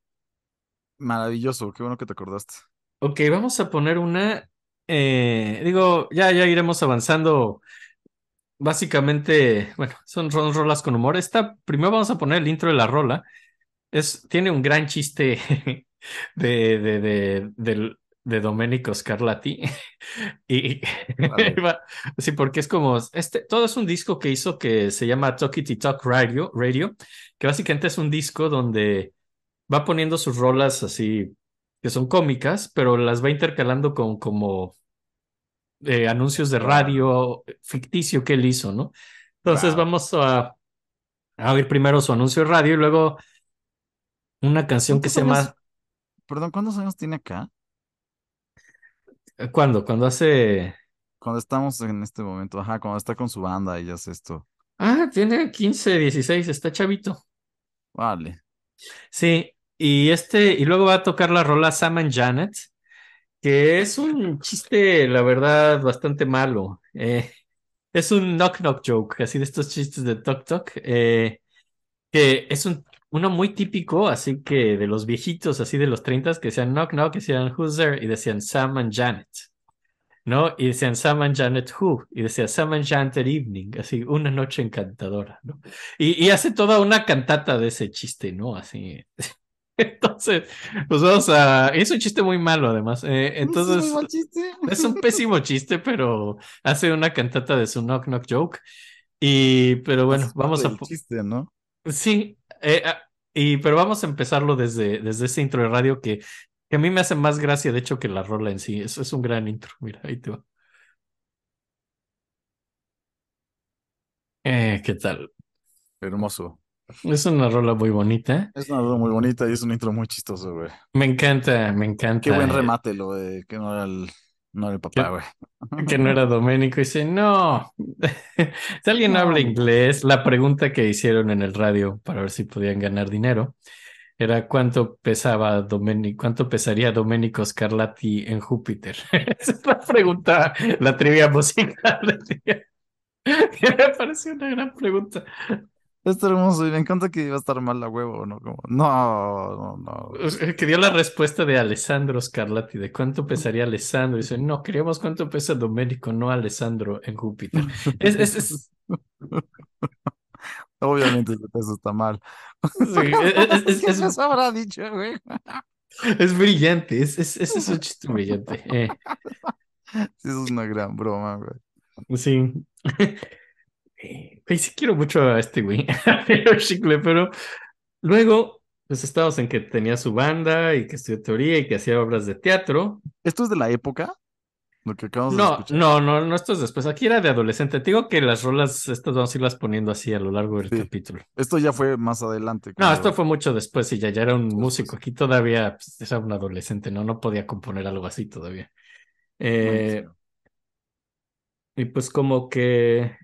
[SPEAKER 2] Maravilloso, qué bueno que te acordaste.
[SPEAKER 3] Ok, vamos a poner una. Eh, digo, ya, ya iremos avanzando. Básicamente, bueno, son, ro- rolas con humor. Esta, primero vamos a poner el intro de la rola. Es, tiene un gran chiste <laughs> de, de, de, del- de Domenico Scarlatti. <laughs> Y
[SPEAKER 2] Vale. <laughs>
[SPEAKER 3] va- sí, porque es como este, todo es un disco que hizo que se llama Talkity Talk Radio, Radio, que básicamente es un disco donde va poniendo sus rolas así que son cómicas, pero las va intercalando con como eh, anuncios de radio ficticio que él hizo, ¿no? Entonces
[SPEAKER 2] Wow.
[SPEAKER 3] vamos a, a oír primero su anuncio de radio y luego una canción que
[SPEAKER 2] ¿Cuántos
[SPEAKER 3] se
[SPEAKER 2] años-
[SPEAKER 3] llama
[SPEAKER 2] Perdón, ¿cuántos años tiene acá?
[SPEAKER 3] ¿Cuándo? Cuando hace
[SPEAKER 2] Cuando estamos en este momento, ajá, cuando está con su banda y hace esto.
[SPEAKER 3] Ah, tiene 15, 16, está chavito.
[SPEAKER 2] Vale.
[SPEAKER 3] Sí, y este, y luego va a tocar la rola Sam and Janet, que es un chiste, la verdad, bastante malo. Eh, es un knock knock joke, así de estos chistes de Tok Tok, eh, que es un, uno muy típico, así que de los viejitos, así de los 30 que decían knock knock, que decían who's there, y decían Sam and Janet. ¿no? Y decían Sam and Janet Who, y decía Sam and Janet Evening, así, una noche encantadora, ¿no? Y, y hace toda una cantata de ese chiste, ¿no? Así. <laughs> Entonces, pues vamos a. Es un chiste muy malo, además. Eh, entonces,
[SPEAKER 2] ¿Es un chiste?
[SPEAKER 3] es un pésimo chiste, pero hace una cantata de su knock knock joke. Y, pero bueno,
[SPEAKER 2] Es parte
[SPEAKER 3] vamos a.
[SPEAKER 2] chiste, ¿no?
[SPEAKER 3] Sí, eh, ah, y, pero vamos a empezarlo desde, desde ese intro de radio que, que a mí me hace más gracia, de hecho, que la rola en sí. Eso es un gran intro. Mira, ahí te va. Eh, ¿qué tal?
[SPEAKER 2] Hermoso.
[SPEAKER 3] Es una rola muy bonita.
[SPEAKER 2] Es una rola muy bonita y es un intro muy chistoso, güey.
[SPEAKER 3] Me encanta, me encanta.
[SPEAKER 2] Qué buen remate lo de que no era el, no era el
[SPEAKER 3] ¿Qué?
[SPEAKER 2] papá, güey.
[SPEAKER 3] Que no era Doménico. Dice, no. <laughs> Si alguien
[SPEAKER 2] No.
[SPEAKER 3] habla inglés, la pregunta que hicieron en el radio para ver si podían ganar dinero era cuánto pesaba Doménico, cuánto pesaría Doménico Scarlatti en Júpiter. <laughs> Esa es la pregunta, la trivia musical del día. Que <laughs> me pareció una gran pregunta.
[SPEAKER 2] Está hermoso y me encanta que iba a estar mal la huevo, ¿no? Como, no, no, no.
[SPEAKER 3] Que dio la respuesta de Alessandro Scarlatti, de cuánto pesaría Alessandro. Dice, no, queríamos cuánto pesa Doménico, no Alessandro en Júpiter. Es, es, es, <laughs>
[SPEAKER 2] Obviamente eso está mal.
[SPEAKER 3] sí, <laughs> es, es-
[SPEAKER 2] ¿Qué
[SPEAKER 3] es-
[SPEAKER 2] más habrá dicho, güey?
[SPEAKER 3] es brillante, es, es, es, un chiste brillante. eh, <laughs>
[SPEAKER 2] eso es una gran broma, güey.
[SPEAKER 3] sí. Güey, sí quiero mucho a este güey, <laughs> pero luego, pues estábamos en que tenía su banda y que estudió teoría y que hacía obras de teatro.
[SPEAKER 2] ¿Esto es de la época? Lo que acabamos de
[SPEAKER 3] No,
[SPEAKER 2] escuchar.
[SPEAKER 3] no, no, no, esto es después. Aquí era de adolescente. Te digo que las rolas, estas vamos a irlas poniendo así a lo largo del
[SPEAKER 2] Sí.
[SPEAKER 3] capítulo.
[SPEAKER 2] Esto ya fue más adelante.
[SPEAKER 3] No, esto fue mucho después y ya, ya era un
[SPEAKER 2] Después.
[SPEAKER 3] músico. Aquí todavía pues, era un adolescente, ¿no? No podía componer algo así todavía. Eh, y pues como que,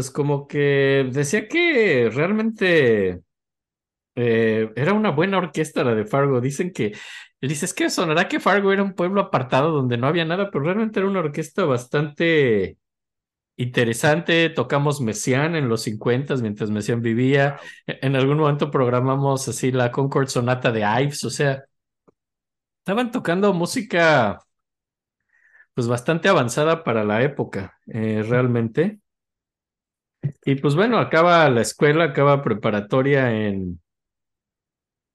[SPEAKER 3] pues como que decía que realmente eh, era una buena orquesta la de Fargo. Dicen que, él dice, es que sonará que Fargo era un pueblo apartado donde no había nada, pero realmente era una orquesta bastante interesante. Tocamos Messiaen en los 50 mientras Messiaen vivía.
[SPEAKER 2] Wow.
[SPEAKER 3] En algún momento programamos así la Concord Sonata de Ives, o sea, estaban tocando música pues bastante avanzada para la época, eh, realmente. Y pues bueno, acaba la escuela, acaba preparatoria en,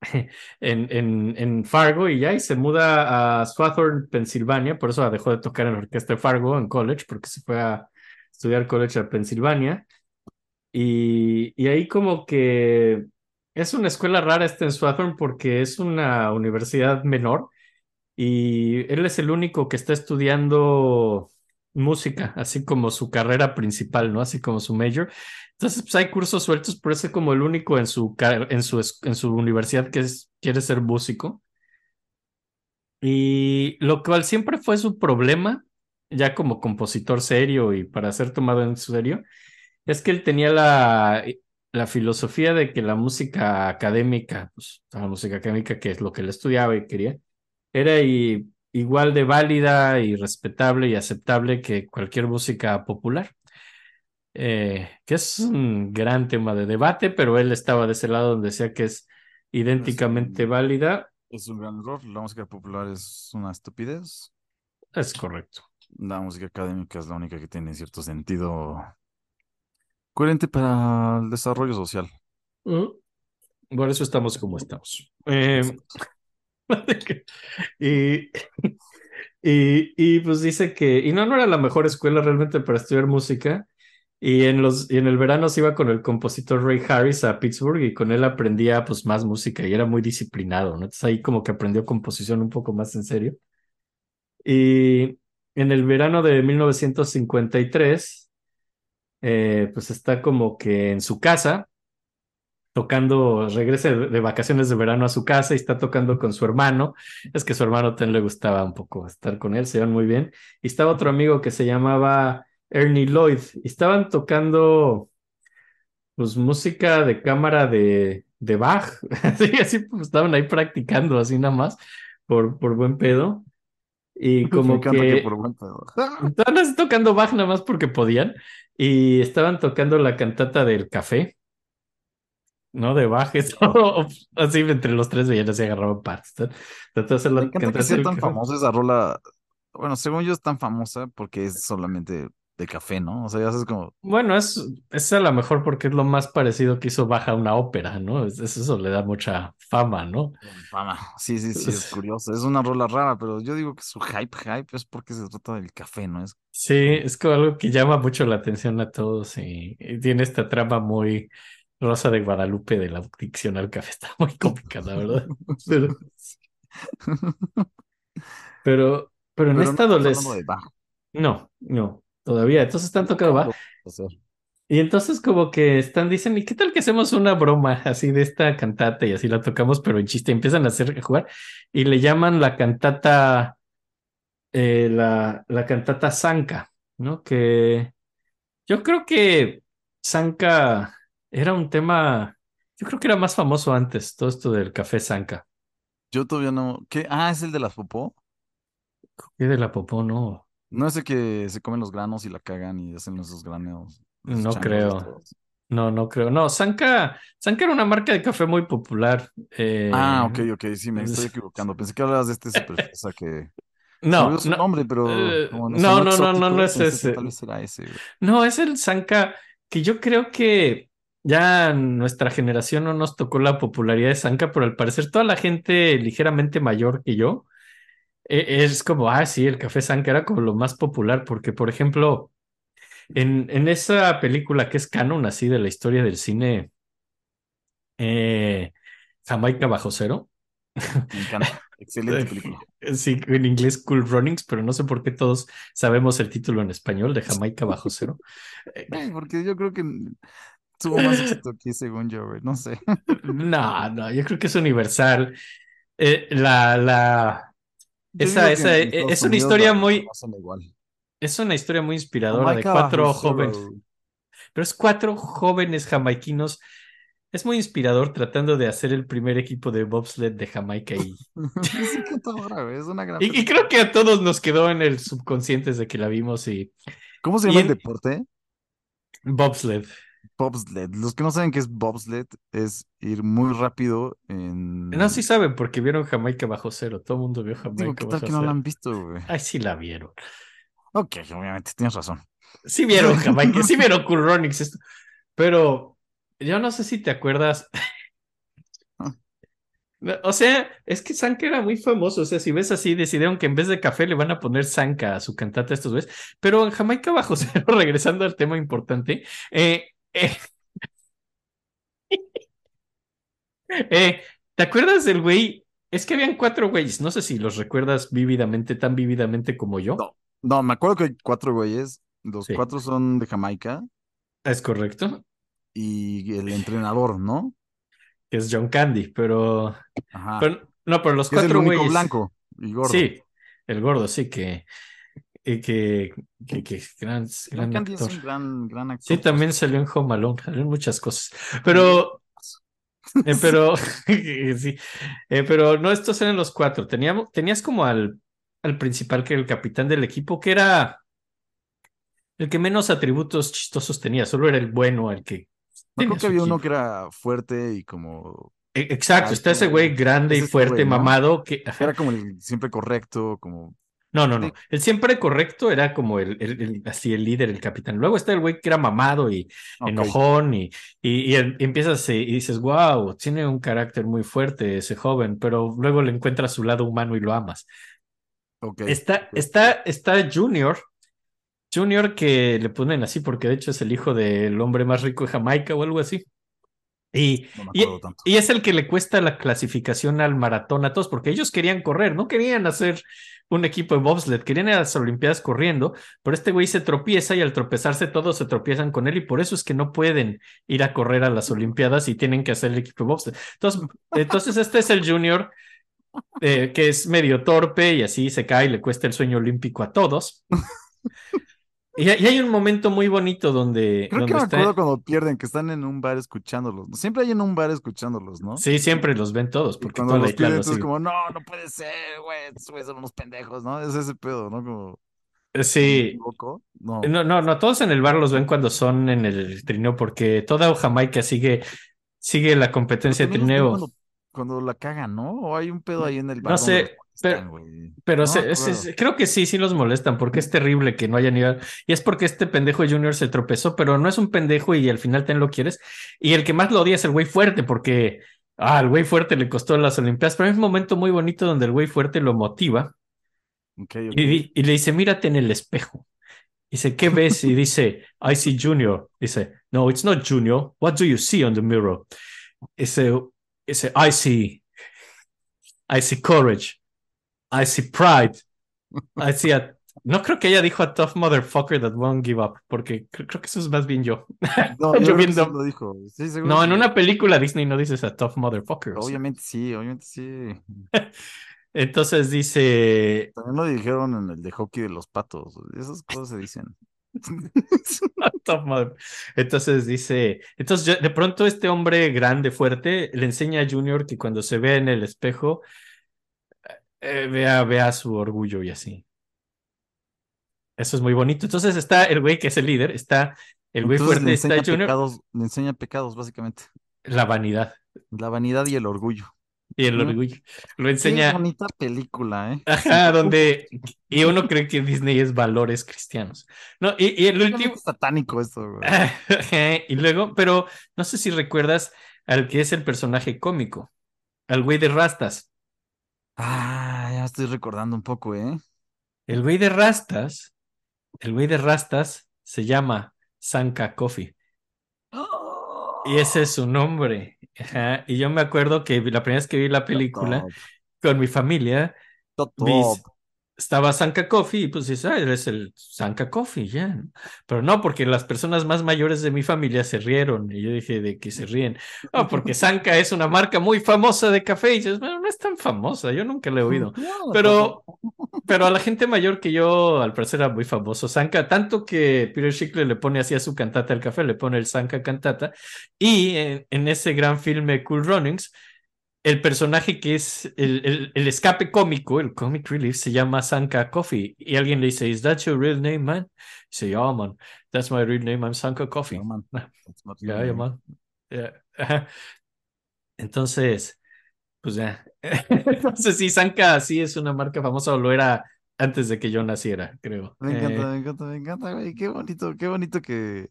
[SPEAKER 3] <laughs> en, en, en Fargo y ya, y se muda a Swathorn, Pensilvania, por eso dejó de tocar en la orquesta de Fargo en college, porque se fue a estudiar college a Pensilvania. Y, y ahí como que es una escuela rara esta en Swathorn porque es una universidad menor y él es el único que está estudiando música, así como su carrera principal, ¿no? Así como su major. Entonces, pues hay cursos sueltos, pero es como el único en su, en su, en su universidad que quiere ser músico. Y lo cual siempre fue su problema, ya como compositor serio y para ser tomado en serio, es que él tenía la, la filosofía de que la música académica, pues la música académica, que es lo que él estudiaba y quería, era i- igual de válida y respetable y aceptable que cualquier música popular. Eh, que es un gran tema de debate, pero él estaba de ese lado donde decía que es idénticamente válida
[SPEAKER 2] Es un gran error. La música popular es una estupidez.
[SPEAKER 3] Es correcto.
[SPEAKER 2] La música académica es la única que tiene cierto sentido coherente para el desarrollo social.
[SPEAKER 3] Mm. Por eso estamos como estamos. Eh, <laughs> y, <laughs> y, y pues dice que, y no, no era la mejor escuela realmente para estudiar música. Y en, los, y en el verano se iba con el compositor Ray Harris a Pittsburgh y con él aprendía pues más música y era muy disciplinado, ¿no? Entonces ahí como que aprendió composición un poco más en serio. Y en el verano de 1953, eh, pues está como que en su casa, tocando, regresa de, vacaciones de verano a su casa y está tocando con su hermano. Es que su hermano también le gustaba un poco estar con él, se iban muy bien. Y estaba otro amigo que se llamaba Ernie Lloyd. Y estaban tocando pues música de cámara de, de Bach. <laughs> así, así pues, estaban ahí practicando, así nada más, por, por buen pedo. Y como que
[SPEAKER 2] por buen pedo. <laughs>
[SPEAKER 3] estaban así tocando Bach nada más porque podían. Y estaban tocando la cantata del café. ¿No? De Bach, <laughs> eso, así entre los tres veían así agarraban partes.
[SPEAKER 2] Me
[SPEAKER 3] la
[SPEAKER 2] encanta que sea tan famosa esa rola. Bueno, según yo es tan famosa porque es solamente de café, ¿no? O sea, ya sabes como,
[SPEAKER 3] Bueno, es, es a lo mejor porque es lo más parecido que hizo Baja una ópera, ¿no? Es, es- eso le da mucha fama, ¿no?
[SPEAKER 2] fama. Sí, sí, sí, es curioso. Es una rola rara, pero yo digo que su hype, hype es porque se trata del café, ¿no? Es
[SPEAKER 3] Sí, es como algo que llama mucho la atención a todos y, y tiene esta trama muy Rosa de Guadalupe de la adicción al café. Está muy complicada, ¿verdad? <laughs> Pero, pero, pero en
[SPEAKER 2] Pero
[SPEAKER 3] esta
[SPEAKER 2] no
[SPEAKER 3] adolescencia... No, no, todavía. Entonces están tocando Bach. Y entonces como que están, dicen, ¿y qué tal que hacemos una broma así de esta cantata y así la tocamos, pero en chiste empiezan a hacer a jugar y le llaman la cantata, eh, la, la cantata Zanca, ¿no? Que yo creo que Zanca era un tema, yo creo que era más famoso antes, todo esto del café Zanca.
[SPEAKER 2] Yo todavía no. ¿Qué? Ah, es el de las popó.
[SPEAKER 3] ¿Qué de la popó? No,
[SPEAKER 2] No es el que se comen los granos y la cagan y hacen esos granos. los
[SPEAKER 3] no creo. No, no creo. No, Zanca, Zanca era una marca de café muy popular. eh,
[SPEAKER 2] Ah, ok, ok, sí, me estoy
[SPEAKER 3] es-
[SPEAKER 2] equivocando. Pensé que hablabas de este super fresa que. Me <laughs>
[SPEAKER 3] No,
[SPEAKER 2] su
[SPEAKER 3] no,
[SPEAKER 2] nombre, pero
[SPEAKER 3] eh,
[SPEAKER 2] como no,
[SPEAKER 3] no, no, no, no, es ese.
[SPEAKER 2] Tal vez era ese. güey.
[SPEAKER 3] No, es el Zanca que yo creo que ya nuestra generación no nos tocó la popularidad de Zanca, pero al parecer toda la gente ligeramente mayor que yo eh, es como, ah, sí, el café Zanca era como lo más popular, porque por ejemplo, en, en esa película que es canon así de la historia del cine, eh, Jamaica bajo cero.
[SPEAKER 2] Me encanta. Excelente película. <laughs>
[SPEAKER 3] Sí, en inglés Cool Runnings, pero no sé por qué todos sabemos el título en español de Jamaica bajo cero. <laughs>
[SPEAKER 2] Porque yo creo que tuvo más <laughs> éxito aquí, según yo, güey. No sé.
[SPEAKER 3] No, <laughs> no, yo creo que es universal. Eh, la, la,
[SPEAKER 2] Yo
[SPEAKER 3] esa, esa, eh, es una historia muy, es una historia muy inspiradora de cuatro jóvenes, pero es cuatro jóvenes jamaiquinos. Es muy inspirador tratando de hacer el primer equipo de bobsled de Jamaica y, <laughs>
[SPEAKER 2] Es una gran
[SPEAKER 3] y, creo que a todos nos quedó en el subconsciente desde que la vimos y
[SPEAKER 2] ¿Cómo se
[SPEAKER 3] y
[SPEAKER 2] llama el deporte?
[SPEAKER 3] bobsled.
[SPEAKER 2] Bobsled. Los que no saben qué es bobsled es ir muy rápido en...
[SPEAKER 3] No, sí saben porque vieron Jamaica bajo cero. Todo el mundo vio
[SPEAKER 2] Digo,
[SPEAKER 3] Jamaica
[SPEAKER 2] ¿qué tal
[SPEAKER 3] bajo
[SPEAKER 2] que no la han visto, güey?
[SPEAKER 3] Ay, sí la vieron.
[SPEAKER 2] Ok, obviamente, tienes razón.
[SPEAKER 3] Sí vieron <laughs> Jamaica, sí vieron Cool Runnings, esto. pero yo no sé si te acuerdas. O sea, es que Sanka era muy famoso. O sea, si ves así, decidieron que en vez de café le van a poner Sanka a su cantata estos veces. Pero en Jamaica bajo <laughs> cero, regresando al tema importante, eh, eh, eh, ¿te acuerdas del güey? Es que habían cuatro güeyes, no sé si los recuerdas vívidamente, tan vívidamente como yo.
[SPEAKER 2] No, no, me acuerdo que hay cuatro güeyes. Los
[SPEAKER 3] Sí.
[SPEAKER 2] cuatro son de Jamaica
[SPEAKER 3] Es correcto,
[SPEAKER 2] y el entrenador, ¿no?
[SPEAKER 3] que es John Candy, pero,
[SPEAKER 2] Ajá.
[SPEAKER 3] pero no, pero los
[SPEAKER 2] Que es el
[SPEAKER 3] cuatro
[SPEAKER 2] único
[SPEAKER 3] güeyes.
[SPEAKER 2] blanco y gordo.
[SPEAKER 3] Sí, el gordo, sí, que, que, que, que, que gran, gran
[SPEAKER 2] Candy es
[SPEAKER 3] actor.
[SPEAKER 2] un gran, gran actor.
[SPEAKER 3] Sí, también salió en Home Alone, salió en muchas cosas. <laughs> Pero, eh, pero, <laughs> <laughs> sí, eh, pero no, estos eran los cuatro. Teníamos, tenías como al, al principal, que era el capitán del equipo, que era el que menos atributos chistosos tenía, solo era el bueno, el que
[SPEAKER 2] No, creo que había uno que era fuerte y como
[SPEAKER 3] E- Exacto, está ese güey grande y fuerte,
[SPEAKER 2] güey, ¿no?
[SPEAKER 3] mamado, que...
[SPEAKER 2] Era como el siempre correcto, como...
[SPEAKER 3] No, no, no. El siempre correcto era como el, el- el- así el líder, el capitán. Luego está el güey que era mamado y
[SPEAKER 2] ok,
[SPEAKER 3] enojón y, y, y el- empiezas y dices, wow, tiene un carácter muy fuerte ese joven, pero luego le encuentras su lado humano y lo amas.
[SPEAKER 2] ok,
[SPEAKER 3] Está, está, está Junior, Junior que le ponen así porque de hecho es el hijo del hombre más rico de Jamaica o algo así. Y,
[SPEAKER 2] No
[SPEAKER 3] y, y es el que le cuesta la clasificación al maratón a todos, porque ellos querían correr, no querían hacer un equipo de bobsled, querían ir a las Olimpiadas corriendo, pero este güey se tropieza y al tropezarse todos se tropiezan con él y por eso es que no pueden ir a correr a las Olimpiadas y tienen que hacer el equipo de bobsled. Entonces, entonces este es el junior eh, que es medio torpe y así se cae y le cuesta el sueño olímpico a todos. Y, hay- un momento muy bonito donde,
[SPEAKER 2] Creo
[SPEAKER 3] donde
[SPEAKER 2] que me
[SPEAKER 3] está-
[SPEAKER 2] acuerdo cuando pierden, que están en un bar escuchándolos. Siempre hay en un bar escuchándolos, ¿no?
[SPEAKER 3] Sí, siempre los ven todos,
[SPEAKER 2] Y
[SPEAKER 3] porque
[SPEAKER 2] cuando los pierden,
[SPEAKER 3] sigue.
[SPEAKER 2] como, no, no puede ser, güey, estos güeyes son unos pendejos, ¿no? Es ese pedo, ¿no? Como, ¿me
[SPEAKER 3] Sí,
[SPEAKER 2] equivoco? No.
[SPEAKER 3] no, no, no, todos en el bar los ven cuando son en el trineo, porque toda Jamaica sigue, sigue la competencia de trineo.
[SPEAKER 2] Cuando, cuando la cagan, ¿no? O hay un pedo ahí en el bar
[SPEAKER 3] No sé, Pero
[SPEAKER 2] No
[SPEAKER 3] se- es- es- creo que sí, sí los molestan, porque es terrible que no hayan ido. Y es porque este pendejo Junior se tropezó, pero no es un pendejo y al final te lo quieres. Y el que más lo odia es el güey fuerte, porque ah, el güey fuerte le costó las Olimpiadas. Pero hay un momento muy bonito donde el güey fuerte lo motiva y le dice: Mírate en el espejo. Dice, ¿qué ves? Y dice, I see Junior. Dice, No, it's not Junior. What do you see on the mirror? Dice, dice I see, I see courage. I see pride. <laughs> I see a... No creo que ella dijo a tough motherfucker that won't give up, porque cre- creo que eso es más bien yo. <laughs>
[SPEAKER 2] No,
[SPEAKER 3] yo viendo-
[SPEAKER 2] lo dijo. Sí,
[SPEAKER 3] No, en una película Disney no dices a tough motherfucker.
[SPEAKER 2] Obviamente sí, obviamente sí. <laughs>
[SPEAKER 3] Entonces dice,
[SPEAKER 2] También lo dijeron en el de hockey de los patos. Esas cosas se dicen.
[SPEAKER 3] Entonces dice, entonces de pronto este hombre grande, fuerte, le enseña a Junior que cuando se ve en el espejo, eh, vea, vea su orgullo y así. Eso es muy bonito. Entonces está el güey que es el líder, está el güey fuerte,
[SPEAKER 2] le
[SPEAKER 3] está
[SPEAKER 2] enseña
[SPEAKER 3] Junior,
[SPEAKER 2] pecados, le enseña pecados, básicamente.
[SPEAKER 3] la vanidad
[SPEAKER 2] La vanidad y el orgullo.
[SPEAKER 3] y el orgullo. Lo
[SPEAKER 2] Qué
[SPEAKER 3] enseña,
[SPEAKER 2] bonita película, ¿eh?
[SPEAKER 3] ajá, <laughs> donde, y uno cree que Disney es valores cristianos. No, y, y el último,
[SPEAKER 2] es satánico esto, güey.
[SPEAKER 3] y luego, pero no sé si recuerdas al que es el personaje cómico, al güey de rastas.
[SPEAKER 2] Ah, ya estoy recordando un poco, ¿eh?
[SPEAKER 3] El güey de rastas, el güey de rastas se llama Sanka Coffee. Y ese es su nombre. Ajá, Y yo me acuerdo que la primera vez que vi la película
[SPEAKER 2] Top,
[SPEAKER 3] con mi familia,
[SPEAKER 2] top.
[SPEAKER 3] Estaba Sanka Coffee y pues dices, ah, eres el Sanka Coffee, ya. ¿no? Pero no, porque las personas más mayores de mi familia se rieron y yo dije, ¿de qué se ríen? Ah, porque <laughs> Sanka es una marca muy famosa de café y dices, bueno, no es tan famosa, yo nunca la he oído. Pero, pero a la gente mayor que yo, al parecer era muy famoso, Sanka, tanto que Peter Schickler le pone así a su cantata al café, le pone el Sanka cantata, y en, en ese gran filme Cool Runnings, el personaje que es el, el, el escape cómico, el comic relief, se llama Sanka Coffee, y alguien le dice, ¿Is that your real name, man? Dice, yeah, man, that's my real name, I'm Sanka Coffee.
[SPEAKER 2] No, man, <laughs> that's not
[SPEAKER 3] Ya,
[SPEAKER 2] really
[SPEAKER 3] ya,
[SPEAKER 2] me.
[SPEAKER 3] man. <laughs> Entonces, pues ya. <laughs> Entonces, sí, Sanka sí es una marca famosa o lo era antes de que yo naciera, creo.
[SPEAKER 2] Me
[SPEAKER 3] Eh,
[SPEAKER 2] encanta, me encanta, me encanta, güey. Qué bonito, qué bonito que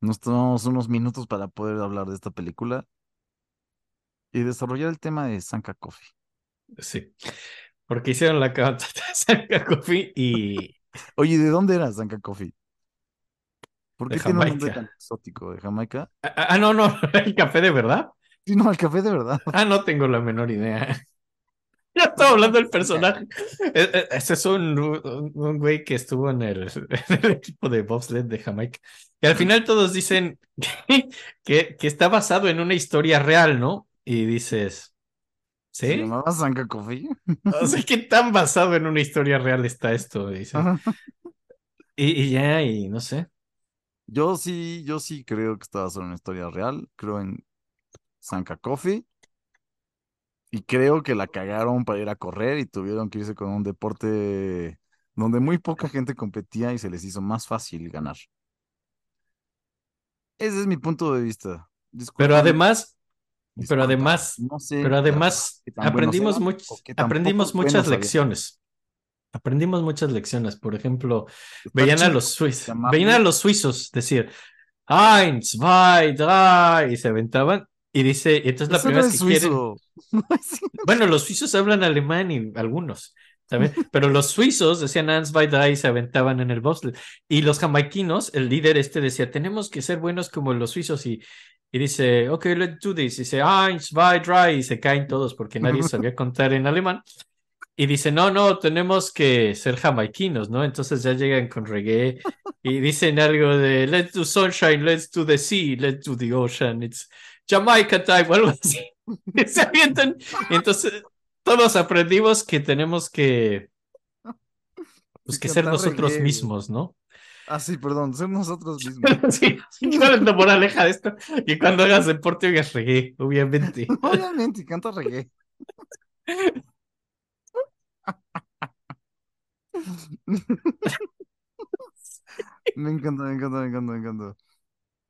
[SPEAKER 2] nos tomamos unos minutos para poder hablar de esta película y desarrollar el tema de Sanka Coffee.
[SPEAKER 3] sí. Porque hicieron la cantata <laughs> de Sanka Coffee y
[SPEAKER 2] Oye, ¿de dónde era Sanka Coffee? ¿Por qué tiene un nombre tan exótico? ¿De Jamaica?
[SPEAKER 3] Ah, ah, no, no, <laughs> el café de verdad.
[SPEAKER 2] Sí, no, el café de verdad.
[SPEAKER 3] Ah, no tengo la menor idea. <laughs> Ya estaba hablando del personaje. E- e- Ese es un, un, un güey que estuvo en el, en el equipo de bobsled de Jamaica. Y al final todos dicen que, que, que está basado en una historia real, ¿no? Y dices,
[SPEAKER 2] ¿Se
[SPEAKER 3] ¿sí?
[SPEAKER 2] llamaba Sanka?
[SPEAKER 3] O sea, ¿qué tan basado en una historia real está esto? Y, y ya, y no sé.
[SPEAKER 2] Yo sí, yo sí creo que está basado en una historia real. Creo en Sanka Coffee. Y creo que la cagaron para ir a correr y tuvieron que irse con un deporte donde muy poca gente competía y se les hizo más fácil ganar. Ese es mi punto de vista.
[SPEAKER 3] Pero además, pero además,
[SPEAKER 2] no sé
[SPEAKER 3] pero además aprendimos, much- aprendimos muchas lecciones. Aprendimos muchas lecciones. Por ejemplo, veían a los suizos, veían a los suizos decir Eins, zwei, drei, y se aventaban. Y dice, y entonces la
[SPEAKER 2] Ese no
[SPEAKER 3] primera
[SPEAKER 2] es
[SPEAKER 3] vez que quieren.
[SPEAKER 2] suizo. <laughs> No es-
[SPEAKER 3] Bueno, los suizos hablan alemán y algunos, ¿saben? Pero los suizos decían Eins, zwei, drei y se aventaban en el bobsled. Y los jamaiquinos, el líder este decía, tenemos que ser buenos como los suizos y, y dice, ok, let's do this. Y dice, Eins, zwei, drei y se caen todos porque nadie <laughs> sabía contar en alemán. Y dice, no, no, tenemos que ser jamaiquinos, ¿no? Entonces ya llegan con reggae y dicen algo de let's do sunshine, let's do the sea, let's do the ocean, it's Jamaica time <laughs> o algo así. Y se avientan. Y entonces todos aprendimos que tenemos que, pues, que ser nosotros mismos, ¿no?
[SPEAKER 2] Ah, sí, perdón, ser nosotros mismos. <laughs>
[SPEAKER 3] Sí, ¿cuál es la moraleja de esto? Y cuando hagas deporte, oigas reggae, obviamente. <laughs>
[SPEAKER 2] Obviamente, canta reggae. <laughs> Me encanta, me encanta, me encanta, me encanta.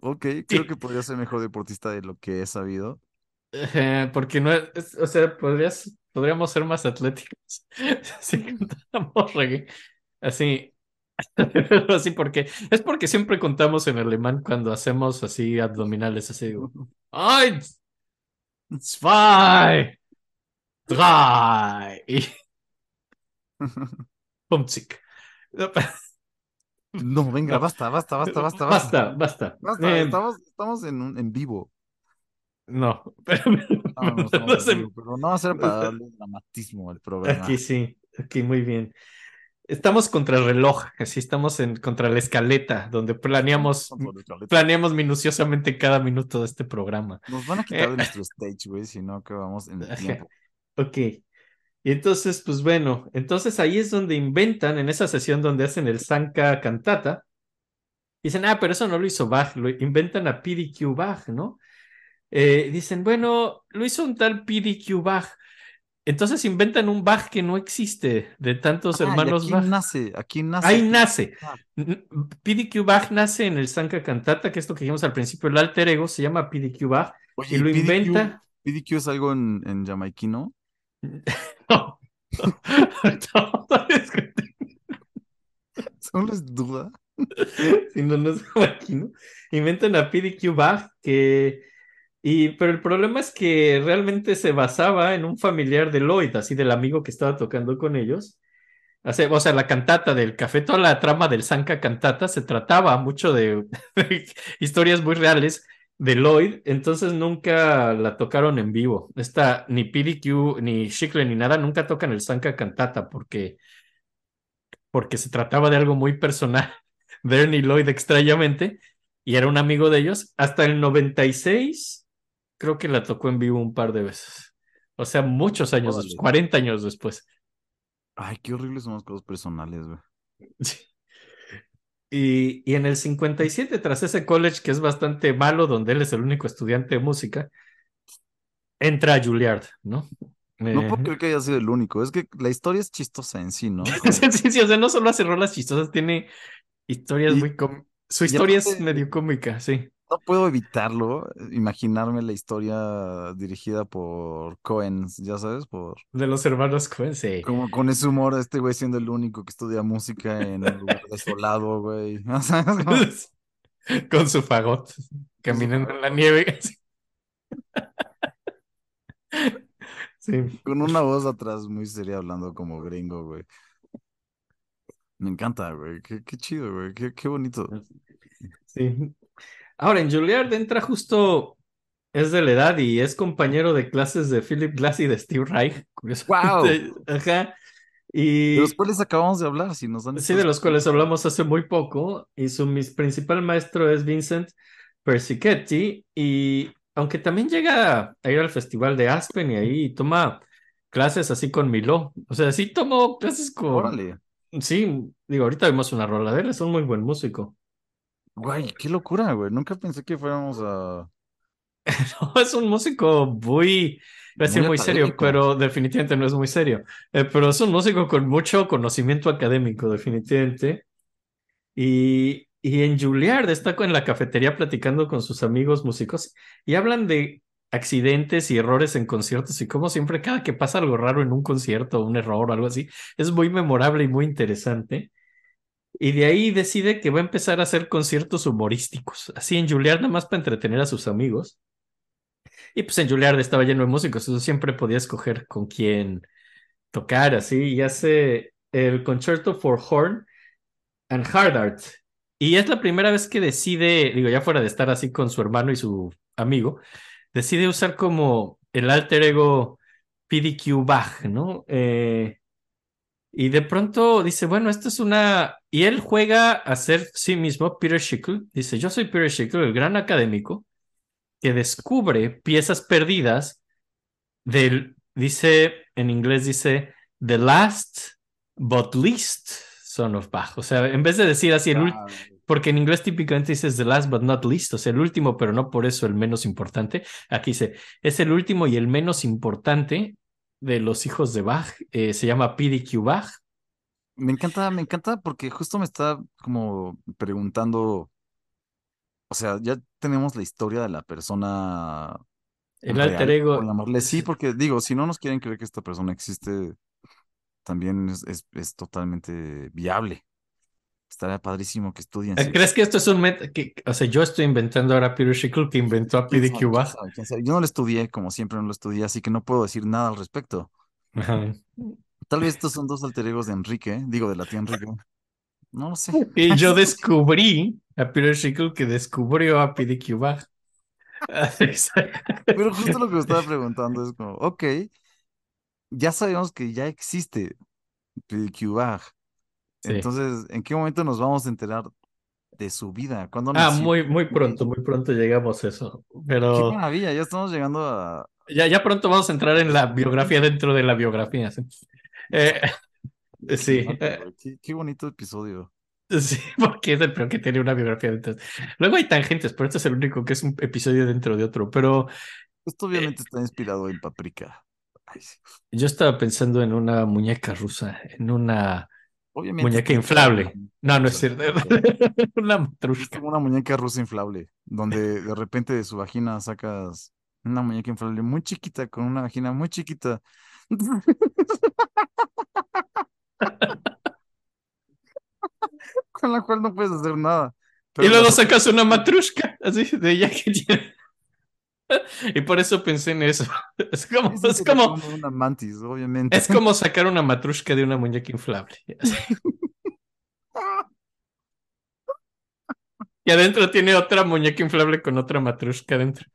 [SPEAKER 2] Ok, creo
[SPEAKER 3] Sí.
[SPEAKER 2] que podría ser mejor deportista de lo que he sabido.
[SPEAKER 3] Eh, porque no es, es- o sea, podrías, podríamos ser más atléticos si cantáramos reggae. Así, <laughs> así porque, es porque siempre contamos en alemán cuando hacemos así abdominales, así digo, eins, zwei, drei, y <laughs> 50. <laughs>
[SPEAKER 2] No, venga, basta, basta, basta, basta,
[SPEAKER 3] Basta, basta.
[SPEAKER 2] Basta,
[SPEAKER 3] Eh,
[SPEAKER 2] estamos, estamos en, un- en vivo.
[SPEAKER 3] no, pero,
[SPEAKER 2] No, no estamos
[SPEAKER 3] no
[SPEAKER 2] en
[SPEAKER 3] se-
[SPEAKER 2] vivo, pero no va a ser para darle dramatismo al programa.
[SPEAKER 3] Aquí sí, aquí muy bien. Estamos contra el reloj, así estamos en contra la escaleta, donde planeamos, planeamos minuciosamente cada minuto de este programa.
[SPEAKER 2] Nos van a quitar de
[SPEAKER 3] Eh.
[SPEAKER 2] nuestro stage, güey, si no acabamos en el tiempo.
[SPEAKER 3] Ok. Y entonces, pues bueno, entonces ahí es donde inventan, en esa sesión donde hacen el Sanka cantata, dicen, ah, pero eso no lo hizo Bach, lo inventan a PDQ Bach, ¿no? Eh, dicen, bueno, lo hizo un tal PDQ Bach. Entonces inventan un Bach que no existe, de tantos
[SPEAKER 2] Ah, ¿y
[SPEAKER 3] hermanos
[SPEAKER 2] aquí
[SPEAKER 3] Bach.
[SPEAKER 2] nace, aquí nace.
[SPEAKER 3] Ahí nace. PDQ Bach nace en el Sanka Cantata, que es lo que dijimos al principio, el alter ego se llama PDQ Bach
[SPEAKER 2] Oye,
[SPEAKER 3] y lo
[SPEAKER 2] PDQ
[SPEAKER 3] inventa.
[SPEAKER 2] PDQ es algo en, en jamaiquino. <laughs> <laughs>
[SPEAKER 3] No. No, es que-
[SPEAKER 2] Solo es duda.
[SPEAKER 3] si no, no es jamaiquino. Inventan a PDQ Bach que. Y, pero el problema es que realmente se basaba en un familiar de Lloyd, así del amigo que estaba tocando con ellos. O sea, la cantata del café, toda la trama del Sanka cantata se trataba mucho <laughs> de, historias muy reales de Lloyd, entonces nunca la tocaron en vivo. Esta, ni PDQ, ni Shickle, ni nada, nunca tocan el Sanka cantata porque, porque se trataba de algo muy personal <laughs> de Ernie Lloyd extrañamente, y era un amigo de ellos. Hasta el 96, creo que la tocó en vivo un par de veces. O sea, muchos años
[SPEAKER 2] Órale.
[SPEAKER 3] después, 40 años después.
[SPEAKER 2] Ay, qué horribles son las cosas personales, güey. <laughs>
[SPEAKER 3] Sí. Y, y en el 57, tras ese college que es bastante malo, donde él es el único estudiante de música, entra a Juilliard, ¿no?
[SPEAKER 2] No
[SPEAKER 3] Eh,
[SPEAKER 2] puedo creer que haya sido el único. Es que la historia es chistosa en sí, ¿no? <laughs>
[SPEAKER 3] sí, sí, o sea, no solo hace rolas chistosas, tiene historias
[SPEAKER 2] Y-
[SPEAKER 3] muy... com- Su historia es medio cómica, sí.
[SPEAKER 2] No puedo evitarlo, imaginarme la historia dirigida por Coens, ya sabes, por
[SPEAKER 3] De los hermanos Coen, sí.
[SPEAKER 2] como con ese humor, este güey siendo el único que estudia música en un lugar desolado, güey. <laughs> <laughs>
[SPEAKER 3] Con su fagot, caminando en la nieve. <laughs> Sí.
[SPEAKER 2] Con una voz atrás muy seria hablando como gringo, güey. Me encanta, güey. Qué, qué chido, güey. Qué, qué bonito.
[SPEAKER 3] Sí. Ahora, en Juilliard entra justo, es de la edad y es compañero de clases de Philip Glass y de Steve Reich. <laughs> curiosamente. Ajá. Y
[SPEAKER 2] De los cuales acabamos de hablar, si nos han
[SPEAKER 3] sí, de los cuales hablamos hace muy poco. Y su mis- principal maestro es Vincent Persichetti. Y aunque también llega a ir al festival de Aspen y ahí toma clases así con Milo. O sea, sí tomó clases con.
[SPEAKER 2] Órale.
[SPEAKER 3] Sí, digo, ahorita vimos una rola de él, es un muy buen músico.
[SPEAKER 2] Güey, qué locura, güey. Nunca pensé que fuéramos a. <laughs>
[SPEAKER 3] No, es un músico muy, a decir
[SPEAKER 2] Muy
[SPEAKER 3] muy serio, pero definitivamente no es muy serio. Eh, pero es un músico con mucho conocimiento académico, definitivamente. Y, y en Juilliard está en la cafetería platicando con sus amigos músicos y hablan de accidentes y errores en conciertos y como siempre cada que pasa algo raro en un concierto, un error o algo así, es muy memorable y muy interesante. Y de ahí decide que va a empezar a hacer conciertos humorísticos, así en Juilliard nada más para entretener a sus amigos. Y pues en Juilliard estaba lleno de músicos, eso siempre podía escoger con quién tocar, así, y hace el Concerto for Horn and Hard Art. Y es la primera vez que decide, digo, ya fuera de estar así con su hermano y su amigo, decide usar como el alter ego PDQ Bach, ¿no? Eh, y de pronto dice, bueno, esto es una... Y él juega a ser sí mismo Peter Schickle. Dice, yo soy Peter Schickle, el gran académico, que descubre piezas perdidas del, dice, en inglés dice, The Last but Least Son of Bach. O sea, en vez de decir así, el último porque en inglés típicamente dices the last but not least, o sea, el último, pero no por eso el menos importante. Aquí dice, es el último y el menos importante de los hijos de Bach, eh, se llama PDQ Bach.
[SPEAKER 2] Me encanta, me encanta porque justo me está como preguntando, o sea, ya tenemos la historia de la persona.
[SPEAKER 3] El alter ego.
[SPEAKER 2] Por llamarle sí, porque digo, si no nos quieren creer que esta persona existe, también es, es, es totalmente viable. Estaría padrísimo que estudien.
[SPEAKER 3] ¿Crees que esto es un método? O sea, yo estoy inventando ahora a Peter Schickle que inventó a PDQ.
[SPEAKER 2] Yo no lo estudié, como siempre no lo estudié, así que no puedo decir nada al respecto. Tal vez estos son dos alter egos de Enrique, digo, de la tía Enrique. No lo sé. <laughs>
[SPEAKER 3] Y yo descubrí a Peter Schickle que descubrió a PDQ Bach. <laughs>
[SPEAKER 2] Pero justo lo que me estaba preguntando es como, ok, ya sabemos que ya existe PDQ Bach entonces, ¿en qué momento nos vamos a enterar de su vida? ¿Cuándo
[SPEAKER 3] ah, muy, muy pronto, muy pronto llegamos a eso. Pero...
[SPEAKER 2] Qué maravilla, ya estamos llegando a...
[SPEAKER 3] Ya, ya pronto vamos a entrar en la biografía dentro de la biografía. Sí, eh, <laughs> sí.
[SPEAKER 2] Qué, bonito episodio.
[SPEAKER 3] Sí, <laughs> porque es el peor que tiene una biografía dentro. Luego hay tangentes, pero este es el único que es un episodio dentro de otro. Pero.
[SPEAKER 2] Esto obviamente está inspirado en Paprika.
[SPEAKER 3] Yo estaba pensando en una muñeca rusa, en una Muñeca inflable. No, no es cierto. <laughs> una matrushka.
[SPEAKER 2] una muñeca rusa inflable, donde de repente de su vagina sacas una muñeca inflable muy chiquita, con una vagina muy chiquita. <laughs> con la cual no puedes hacer nada.
[SPEAKER 3] y luego sacas una matrushka, así, de ella que tiene. Y por eso pensé en eso. <laughs> Es como, es como
[SPEAKER 2] una mantis, obviamente.
[SPEAKER 3] Es como sacar una matrushka de una muñeca inflable. <laughs> Y adentro tiene otra muñeca inflable con otra matrushka adentro.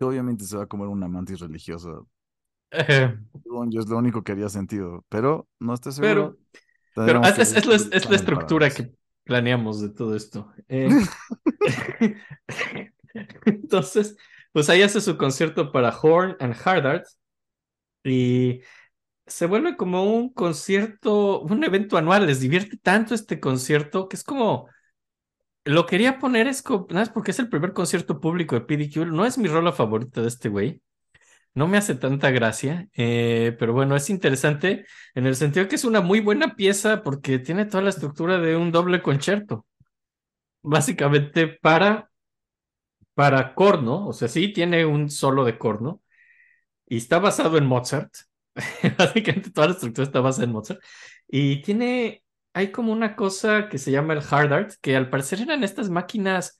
[SPEAKER 2] Obviamente se va a comer una mantis religiosa. es lo único que haría sentido, pero no estoy seguro.
[SPEAKER 3] Pero, es, es, la, es la estructura que planeamos de todo esto. Eh, <laughs> <laughs> entonces, pues ahí hace su concierto para Horn and Hard Art y se vuelve como un concierto, un evento anual. Les divierte tanto este concierto que es como. Lo quería poner es porque es el primer concierto público de PDQ. No es mi rola favorita de este güey. No me hace tanta gracia, eh, pero bueno, es interesante en el sentido que es una muy buena pieza porque tiene toda la estructura de un doble concierto. Básicamente para, para corno, o sea, sí tiene un solo de corno y está basado en Mozart. <laughs> Básicamente toda la estructura está basada en Mozart. Y tiene, hay como una cosa que se llama el hard art, que al parecer eran estas máquinas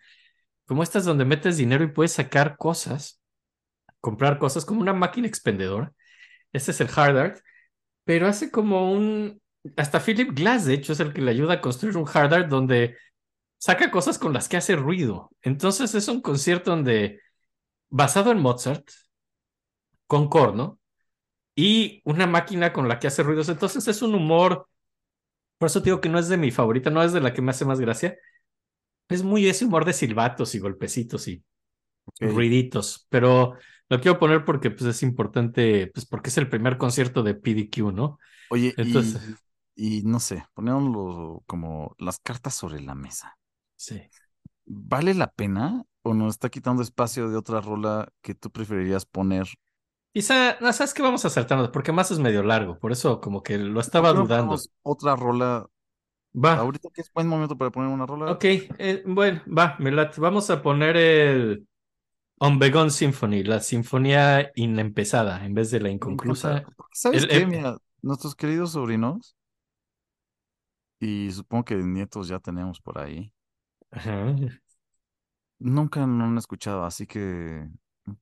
[SPEAKER 3] como estas donde metes dinero y puedes sacar cosas comprar cosas como una máquina expendedora. Este es el hard art, pero hace como un... Hasta Philip Glass, de hecho, es el que le ayuda a construir un hard art donde saca cosas con las que hace ruido. Entonces es un concierto donde, basado en Mozart, con corno, y una máquina con la que hace ruidos. Entonces es un humor, por eso digo que no es de mi favorita, no es de la que me hace más gracia. Es muy ese humor de silbatos y golpecitos y ruiditos, pero lo quiero poner porque pues, es importante, pues porque es el primer concierto de PDQ, ¿no?
[SPEAKER 2] Oye, Entonces... y, no sé, ponémoslo como las cartas sobre la mesa.
[SPEAKER 3] Sí.
[SPEAKER 2] ¿Vale la pena o nos está quitando espacio de otra rola que tú preferirías poner?
[SPEAKER 3] Quizá, no, sabes que vamos a saltarnos, porque más es medio largo, por eso como que lo estaba dudando.
[SPEAKER 2] Otra rola
[SPEAKER 3] Va.
[SPEAKER 2] Ahorita que es buen momento para poner una rola.
[SPEAKER 3] Ok, eh, bueno, va, me late. Vamos a poner el Onbegon Symphony, la sinfonía inempezada en vez de la inconclusa.
[SPEAKER 2] ¿Sabes
[SPEAKER 3] El-
[SPEAKER 2] qué?
[SPEAKER 3] el-
[SPEAKER 2] Mira, nuestros queridos sobrinos, y supongo que nietos ya tenemos por ahí,
[SPEAKER 3] Ajá.
[SPEAKER 2] nunca lo han escuchado, así que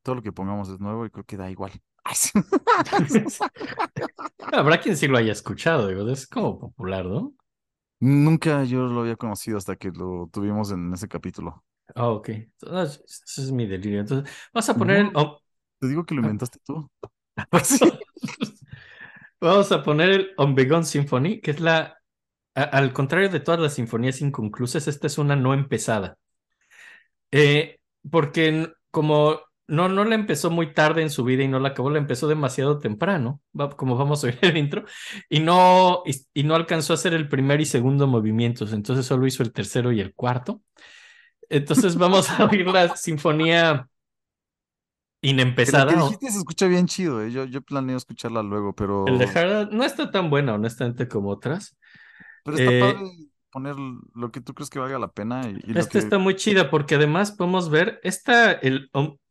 [SPEAKER 2] todo lo que pongamos es nuevo y creo que da igual. <laughs> <laughs>
[SPEAKER 3] Habrá quien sí lo haya escuchado, digo, es como popular, ¿no?
[SPEAKER 2] Nunca yo lo había conocido hasta que lo tuvimos en ese capítulo.
[SPEAKER 3] Ah, ok. Entonces, ese es mi delirio. Entonces, <laughs> vamos a poner el.
[SPEAKER 2] Te digo que lo inventaste tú.
[SPEAKER 3] Vamos a poner el Onbegon Symphony, que es la, a- al contrario de todas las sinfonías inconclusas, esta es una no empezada. Eh, porque como no, no la empezó muy tarde en su vida y no la acabó, la empezó demasiado temprano, como vamos a oír el intro, y no, y, y no alcanzó a hacer el primer y segundo movimientos, entonces solo hizo el tercero y el cuarto. Entonces vamos a oír la sinfonía
[SPEAKER 2] Que la
[SPEAKER 3] inempezada.
[SPEAKER 2] que se escucha bien chido, ¿eh? Yo, yo planeo escucharla luego, pero,
[SPEAKER 3] El de no está tan buena, honestamente, como otras.
[SPEAKER 2] pero está
[SPEAKER 3] eh,
[SPEAKER 2] padre poner lo que tú crees que valga la pena y, y
[SPEAKER 3] Esta
[SPEAKER 2] que...
[SPEAKER 3] está muy chida porque además podemos ver, esta, el,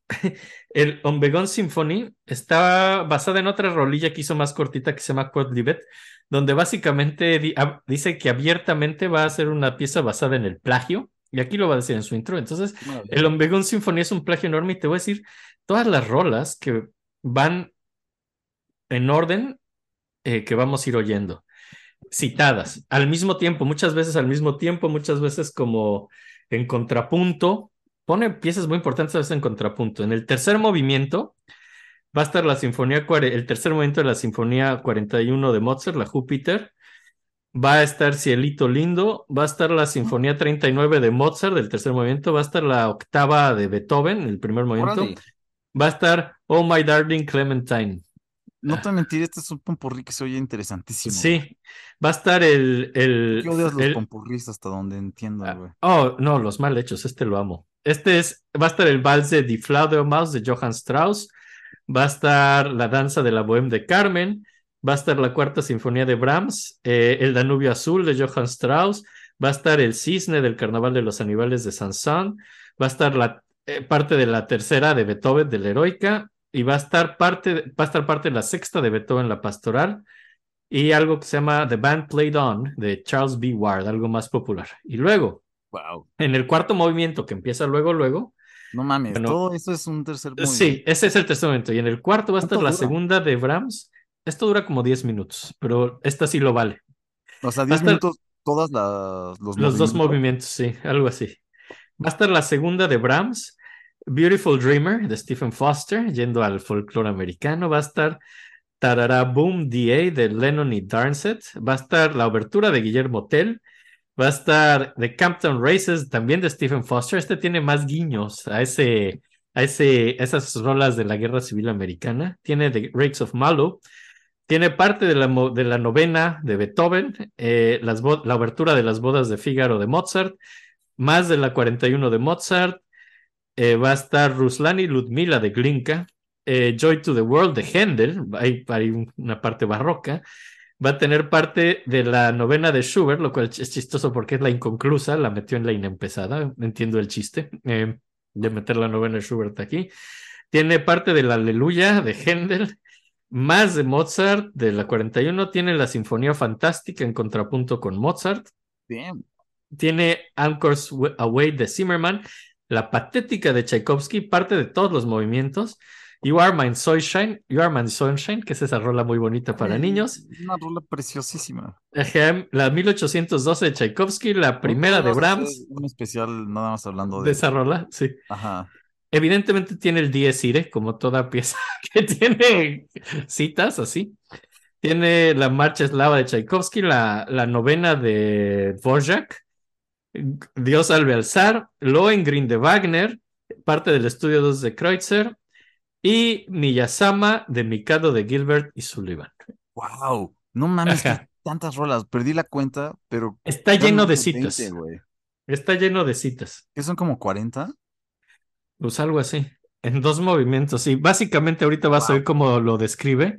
[SPEAKER 3] <laughs> el Ombegon Symphony está basada en otra rolilla que hizo más cortita que se llama Quod Libet, donde básicamente di- dice que abiertamente va a ser una pieza basada en el plagio, y aquí lo va a decir en su intro. Entonces, el Ombegon Symphony es un plagio enorme y te voy a decir todas las rolas que van en orden eh, que vamos a ir oyendo, citadas al mismo tiempo, muchas veces al mismo tiempo, muchas veces como en contrapunto. Pone piezas muy importantes a veces en contrapunto. En el tercer movimiento va a estar la sinfonía, el tercer movimiento de la sinfonía 41 de Mozart, la Júpiter. Va a estar Cielito Lindo, va a estar la sinfonía 39 de Mozart, del tercer movimiento, va a estar la octava de Beethoven, el primer movimiento. Va a estar Oh My Darling Clementine.
[SPEAKER 2] No te voy a mentir, este es un pompurrí que se oye interesantísimo.
[SPEAKER 3] Sí, va a estar el... el,
[SPEAKER 2] ¿Qué odias los pompurris hasta donde entiendo,
[SPEAKER 3] Ah,
[SPEAKER 2] güey?
[SPEAKER 3] Oh, no, los mal hechos, este lo amo. Este es, va a estar el vals de Die Fledermaus de Johann Strauss, va a estar la danza de la Bohème de Carmen, va a estar la cuarta sinfonía de Brahms, eh, el Danubio Azul de Johann Strauss, va a estar el Cisne del Carnaval de los Aníbales de Sansón, va a estar la eh, parte de la tercera de Beethoven de la Heroica y va a estar parte, va a estar parte de la sexta de Beethoven la Pastoral y algo que se llama The Band Played On de Charles B. Ward, algo más popular. Y luego
[SPEAKER 2] Wow.
[SPEAKER 3] en el cuarto movimiento que empieza luego, luego.
[SPEAKER 2] No mames,
[SPEAKER 3] Bueno,
[SPEAKER 2] todo eso es un tercer movimiento.
[SPEAKER 3] Sí, ese es el tercer momento. Y en el cuarto va a estar
[SPEAKER 2] ¿Cuánto
[SPEAKER 3] la segunda de Brahms. Esto dura como 10 minutos, pero esta sí lo vale.
[SPEAKER 2] O sea, 10
[SPEAKER 3] Hasta-
[SPEAKER 2] minutos todas las los,
[SPEAKER 3] Los dos
[SPEAKER 2] movimientos,
[SPEAKER 3] sí, algo así. Va a estar la segunda de Brahms, Beautiful Dreamer de Stephen Foster, yendo al folclore americano. Va a estar Tarara Boom DA de Lennon y Darnset. Va a estar la obertura de Guillermo Tell. Va a estar The Campton Races, también de Stephen Foster. Este tiene más guiños a ese, a ese, esas rolas de la Guerra Civil Americana. Tiene The Rakes of Mallow. Tiene parte de la, de la novena de Beethoven, eh, las la obertura de las bodas de Fígaro de Mozart, más de la 41 de Mozart. Eh, va a estar Ruslan y Ludmila de Glinka. eh, Joy to the World de Händel. Hay, hay un- una parte barroca va a tener parte de la novena de Schubert, lo cual es chistoso porque es la inconclusa, la metió en la inempezada, entiendo el chiste eh, de meter la novena de Schubert aquí. Tiene parte de la Aleluya de Händel, más de Mozart, de la 41, tiene la Sinfonía Fantástica en contrapunto con Mozart, tiene Anchors Away de Zimmerman, la patética de Tchaikovsky, parte de todos los movimientos. You Are My Sunshine, You Are My Sunshine, que es esa rola muy bonita para
[SPEAKER 2] Ay,
[SPEAKER 3] niños.
[SPEAKER 2] Una rola preciosísima.
[SPEAKER 3] La 1812 de Tchaikovsky, la primera de Brahms
[SPEAKER 2] Un especial nada más hablando
[SPEAKER 3] de
[SPEAKER 2] de.
[SPEAKER 3] esa rola, sí.
[SPEAKER 2] Ajá.
[SPEAKER 3] Evidentemente tiene el Dies Irae, como toda pieza <laughs> que tiene citas así. Tiene la marcha eslava de Tchaikovsky, la, la novena de Dvorak, Dios al zar, Lohengrin de Wagner, parte del estudio 2 de Kreutzer y Miyazama de Mikado de Gilbert y Sullivan.
[SPEAKER 2] Wow. No mames, que tantas rolas. Perdí la cuenta, pero.
[SPEAKER 3] Está lleno de citas.
[SPEAKER 2] 20, güey.
[SPEAKER 3] Está lleno de citas.
[SPEAKER 2] ¿Qué son como 40?
[SPEAKER 3] Pues algo así. En dos movimientos. Y básicamente ahorita vas a oír cómo lo describe.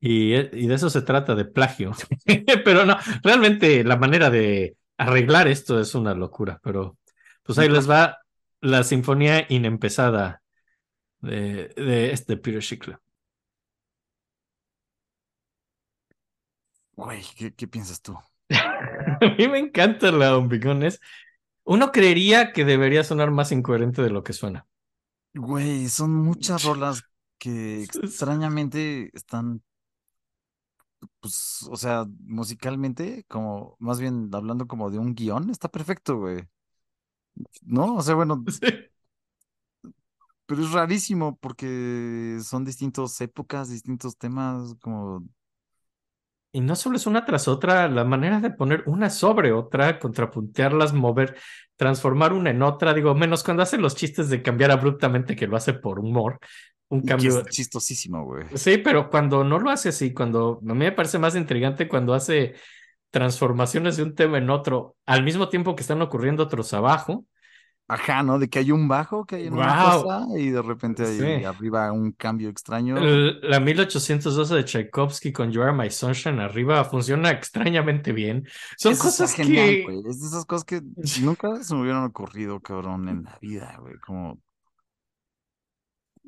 [SPEAKER 3] Y, y de eso se trata, de plagio. <laughs> pero no, realmente la manera de arreglar esto es una locura, pero pues ahí les va la sinfonía inempezada de, de este Peter Schickler.
[SPEAKER 2] Güey, ¿qué, qué piensas tú? <laughs>
[SPEAKER 3] A mí me encanta la Ombigones. Uno creería que debería sonar más incoherente de lo que suena.
[SPEAKER 2] Güey, son muchas rolas que extrañamente están, pues, o sea, musicalmente, como, más bien hablando como de un guion, está perfecto, güey. ¿No? O sea, bueno, <laughs>
[SPEAKER 3] Sí.
[SPEAKER 2] pero es rarísimo porque son distintas épocas, distintos temas, como,
[SPEAKER 3] Y no solo es una tras otra, la manera de poner una sobre otra, contrapuntearlas, mover, transformar una en otra, digo, menos cuando hace los chistes de cambiar abruptamente, que lo hace por humor, un cambio.
[SPEAKER 2] es chistosísimo, güey.
[SPEAKER 3] Sí, pero cuando no lo hace así, cuando a mí me parece más intrigante cuando hace transformaciones de un tema en otro, al mismo tiempo que están ocurriendo otros abajo.
[SPEAKER 2] Ajá, ¿no? De que hay un bajo que hay en una cosa y de repente hay arriba un cambio extraño.
[SPEAKER 3] La 1812 de Tchaikovsky con You Are My Sunshine arriba funciona extrañamente bien. Son
[SPEAKER 2] Eso
[SPEAKER 3] cosas
[SPEAKER 2] genial,
[SPEAKER 3] que...
[SPEAKER 2] Es de esas cosas que <laughs> nunca se me hubieran ocurrido, cabrón, en la vida, güey. Como,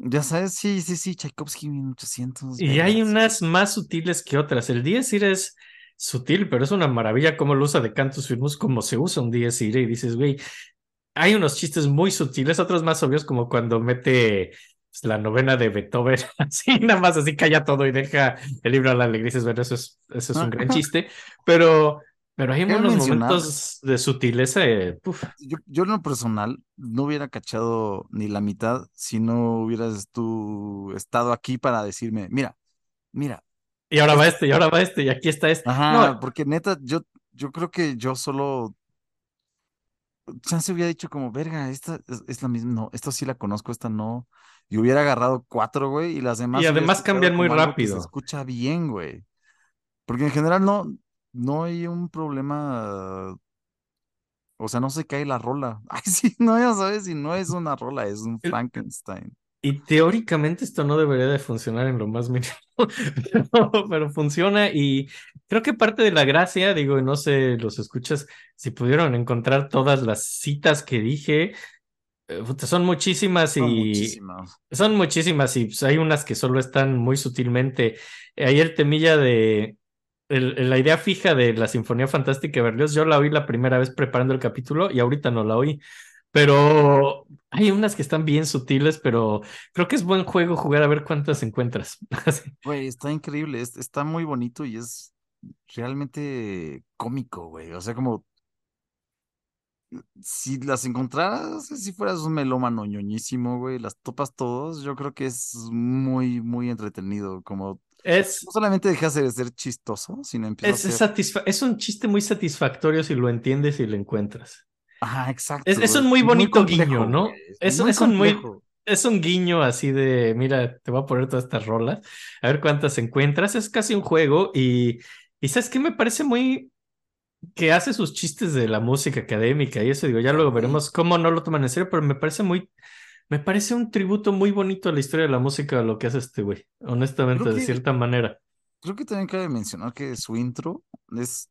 [SPEAKER 2] ya sabes, sí, sí, sí, Tchaikovsky 1800.
[SPEAKER 3] Y hay unas más sutiles que otras. El Dies Irae es sutil, pero es una maravilla cómo lo usa de Cantus Firmus, como se usa un Dies Irae. Y dices, güey, hay unos chistes muy sutiles, otros más obvios, como cuando mete pues, la novena de Beethoven, <laughs> así, nada más así calla todo y deja el libro a la alegría. Dices, bueno, eso es, eso es un gran chiste, pero, pero hay unos
[SPEAKER 2] mencionar-
[SPEAKER 3] momentos de sutileza.
[SPEAKER 2] Yo, yo en lo personal no hubiera cachado ni la mitad si no hubieras tú estado aquí para decirme, mira, mira.
[SPEAKER 3] Y ahora va este, y ahora va este, y aquí está este.
[SPEAKER 2] Ajá,
[SPEAKER 3] No,
[SPEAKER 2] porque neta, yo, yo creo que yo solo. Chance hubiera dicho como, verga, esta es, es la misma, no, esta sí la conozco, esta no. Y hubiera agarrado cuatro, güey, y las demás.
[SPEAKER 3] Y además cambian muy rápido.
[SPEAKER 2] Se escucha bien, güey. Porque en general no, no hay un problema. O sea, no se cae la rola. <laughs> Ay, sí, no, ya sabes, si no es una rola, es un Frankenstein.
[SPEAKER 3] Y teóricamente esto no debería de funcionar en lo más mínimo, <laughs> pero, pero funciona y creo que parte de la gracia, digo, no sé, los escuchas, si pudieron encontrar todas las citas que dije, eh, son muchísimas y
[SPEAKER 2] Son muchísimas.
[SPEAKER 3] son muchísimas y pues, hay unas que solo están muy sutilmente. Ayer temilla de la idea fija de la Sinfonía Fantástica de Berlioz, yo la oí la primera vez preparando el capítulo y ahorita no la oí. Pero hay unas que están bien sutiles, pero creo que es buen juego jugar a ver cuántas encuentras. <laughs>
[SPEAKER 2] Güey, está increíble, es- está muy bonito y es realmente cómico, güey. O sea, como si las encontraras, si fueras un melómano ñoñísimo, güey, las topas todos, yo creo que es muy, muy entretenido. Como
[SPEAKER 3] Es,
[SPEAKER 2] no solamente dejas de ser chistoso, sino empieza
[SPEAKER 3] es,
[SPEAKER 2] a ser.
[SPEAKER 3] es un chiste muy satisfactorio si lo entiendes y lo encuentras.
[SPEAKER 2] Ajá, exacto.
[SPEAKER 3] Es, es un muy bonito
[SPEAKER 2] complejo,
[SPEAKER 3] guiño, ¿no? Es, es un muy, es un guiño así de, mira, te voy a poner todas estas rolas, a ver cuántas encuentras. Es casi un juego y, y ¿sabes qué? Me parece muy que hace sus chistes de la música académica y eso, digo, ya luego veremos cómo no lo toman en serio, pero me parece muy, me parece un tributo muy bonito a la historia de la música, lo que hace este güey, honestamente, de cierta manera.
[SPEAKER 2] Creo que también cabe mencionar que su intro es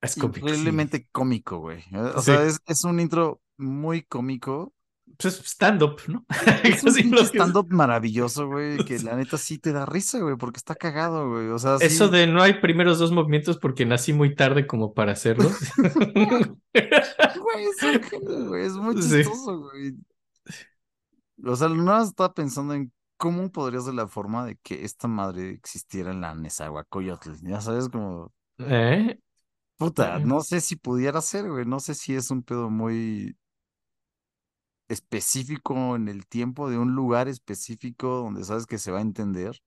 [SPEAKER 3] Es cómico, sí.
[SPEAKER 2] increíblemente cómico, güey. Eh, O
[SPEAKER 3] Sí.
[SPEAKER 2] sea, es, es un intro muy cómico.
[SPEAKER 3] Pues es stand-up, ¿no?
[SPEAKER 2] Es <laughs> un stand-up maravilloso, güey, que la neta sí te da risa, güey, porque está cagado, güey. O sea, sí.
[SPEAKER 3] Eso de no hay primeros dos movimientos porque nací muy tarde como para hacerlos. <laughs>
[SPEAKER 2] Güey, es un güey, es muy chistoso, güey. O sea, más estaba pensando en cómo podría ser la forma de que esta madre existiera en la Nezahualcóyotl. Ya sabes, como,
[SPEAKER 3] ¿Eh?
[SPEAKER 2] puta, no sé si pudiera ser, güey. No sé si es un pedo muy específico en el tiempo de un lugar específico donde sabes que se va a entender.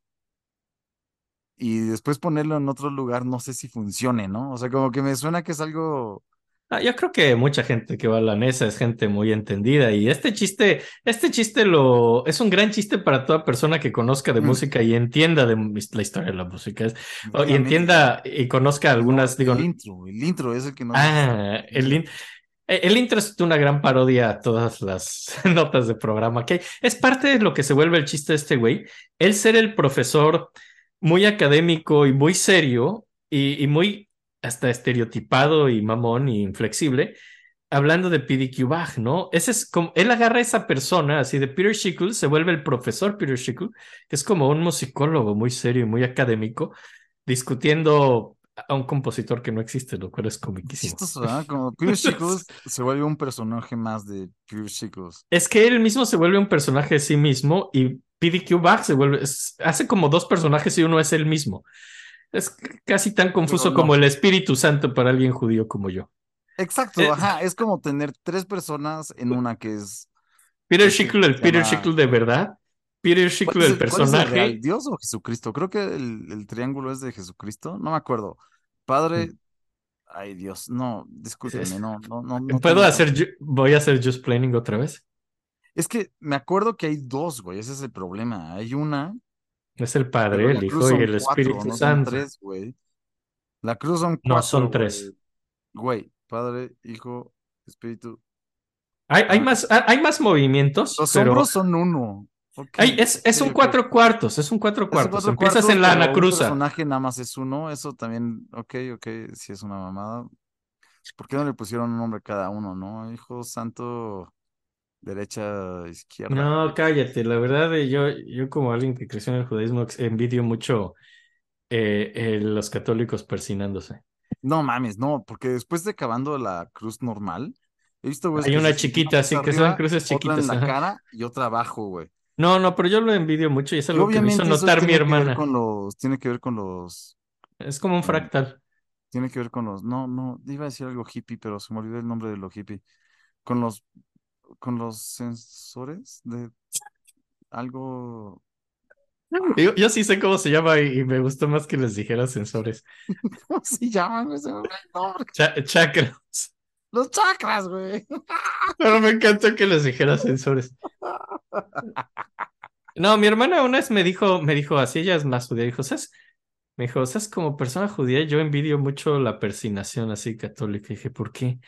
[SPEAKER 2] Y después ponerlo en otro lugar, no sé si funcione, ¿no? O sea, como que me suena que es algo.
[SPEAKER 3] Ah, yo creo que mucha gente que va a la mesa es gente muy entendida y este chiste, este chiste lo es un gran chiste para toda persona que conozca de
[SPEAKER 2] Mm.
[SPEAKER 3] música y entienda de la historia de la música es- y entienda y conozca algunas,
[SPEAKER 2] no,
[SPEAKER 3] digo,
[SPEAKER 2] El intro, el intro es el que no.
[SPEAKER 3] ah, el, in- eh, el intro es una gran parodia a todas las <laughs> notas de programa que. Es parte de lo que se vuelve el chiste de este güey, el ser el profesor muy académico y muy serio y, y muy hasta estereotipado y mamón y inflexible, hablando de PDQ Bach, ¿no? Ese es como, él agarra a esa persona, así de Peter Schickle, se vuelve el profesor Peter Schickle, que es como un musicólogo muy serio y muy académico, discutiendo a un compositor que no existe, lo cual es comiquísimo.
[SPEAKER 2] ¿verdad? Como Pure <laughs> Chicos se vuelve un personaje más de Pure Chicos.
[SPEAKER 3] Es que él mismo se vuelve un personaje de sí mismo y PDQ Bach se vuelve, es- hace como dos personajes y uno es él mismo. Es casi tan confuso
[SPEAKER 2] no.
[SPEAKER 3] como el Espíritu Santo para alguien judío como yo.
[SPEAKER 2] Exacto,
[SPEAKER 3] Eh,
[SPEAKER 2] ajá. Es como tener tres personas en una que es.
[SPEAKER 3] Peter Schickle, el Peter
[SPEAKER 2] llama-
[SPEAKER 3] de verdad. Peter
[SPEAKER 2] ¿Cuál
[SPEAKER 3] Schickle,
[SPEAKER 2] es
[SPEAKER 3] el
[SPEAKER 2] el, cuál es el real?
[SPEAKER 3] personaje.
[SPEAKER 2] ¿Dios o Jesucristo? Creo que el, el triángulo es de Jesucristo. No me acuerdo. Padre. Ay, Dios. No, discúlpenme, no, no, no. no
[SPEAKER 3] ¿Puedo
[SPEAKER 2] tengo-
[SPEAKER 3] hacer, voy a hacer Just Planning otra vez?
[SPEAKER 2] Es que me acuerdo que hay dos, güey. Ese es el problema. Hay una.
[SPEAKER 3] Es el Padre, el Hijo y
[SPEAKER 2] son
[SPEAKER 3] el
[SPEAKER 2] cuatro,
[SPEAKER 3] Espíritu
[SPEAKER 2] no son
[SPEAKER 3] Santo.
[SPEAKER 2] tres, güey. La cruz son
[SPEAKER 3] No,
[SPEAKER 2] cuatro.
[SPEAKER 3] son tres.
[SPEAKER 2] Güey, Padre, Hijo, Espíritu.
[SPEAKER 3] Hay, hay
[SPEAKER 2] Ah.
[SPEAKER 3] más, hay hay más movimientos,
[SPEAKER 2] Los
[SPEAKER 3] pero
[SPEAKER 2] hombros son uno.
[SPEAKER 3] Hay- es, es un cuatro cuartos, es un cuatro cuartos.
[SPEAKER 2] cuatro
[SPEAKER 3] Empiezas
[SPEAKER 2] cuartos,
[SPEAKER 3] en la anacruza.
[SPEAKER 2] personaje nada más es uno. Eso también, ok, ok, sí es una mamada. ¿Por qué no le pusieron un nombre a cada uno, no? Hijo Santo, derecha, izquierda.
[SPEAKER 3] No, cállate, la verdad, eh, yo, yo como alguien que creció en el judaísmo envidio mucho eh, eh, los católicos persinándose.
[SPEAKER 2] No mames, no, porque después de acabando la cruz normal, he visto güeyes
[SPEAKER 3] Hay una chiquita, sí, que son cruces
[SPEAKER 2] otra
[SPEAKER 3] chiquitas.
[SPEAKER 2] en la cara y otra abajo, güey.
[SPEAKER 3] No, no, pero yo lo envidio mucho y es
[SPEAKER 2] Y
[SPEAKER 3] algo que me hizo notar mi hermana.
[SPEAKER 2] con los, tiene que ver con los,
[SPEAKER 3] Es como un fractal.
[SPEAKER 2] tiene que ver con los, no, no, iba a decir algo hippie, pero se me olvidó el nombre de lo hippie. Con los, con los sensores de algo, <laughs>
[SPEAKER 3] Yo, yo sí sé cómo se llama y, y me gustó más que les dijera sensores.
[SPEAKER 2] ¿cómo se llaman? nombre.
[SPEAKER 3] Cha- chakras.
[SPEAKER 2] Los chakras, güey. <laughs>
[SPEAKER 3] Pero me encantó que les dijera sensores. No, mi hermana una vez me dijo, me dijo así, ella es más judía, dijo, ¿sabes? Me dijo, ¿sabes? Como persona judía, yo envidio mucho la persinación así católica. Y dije, ¿por qué?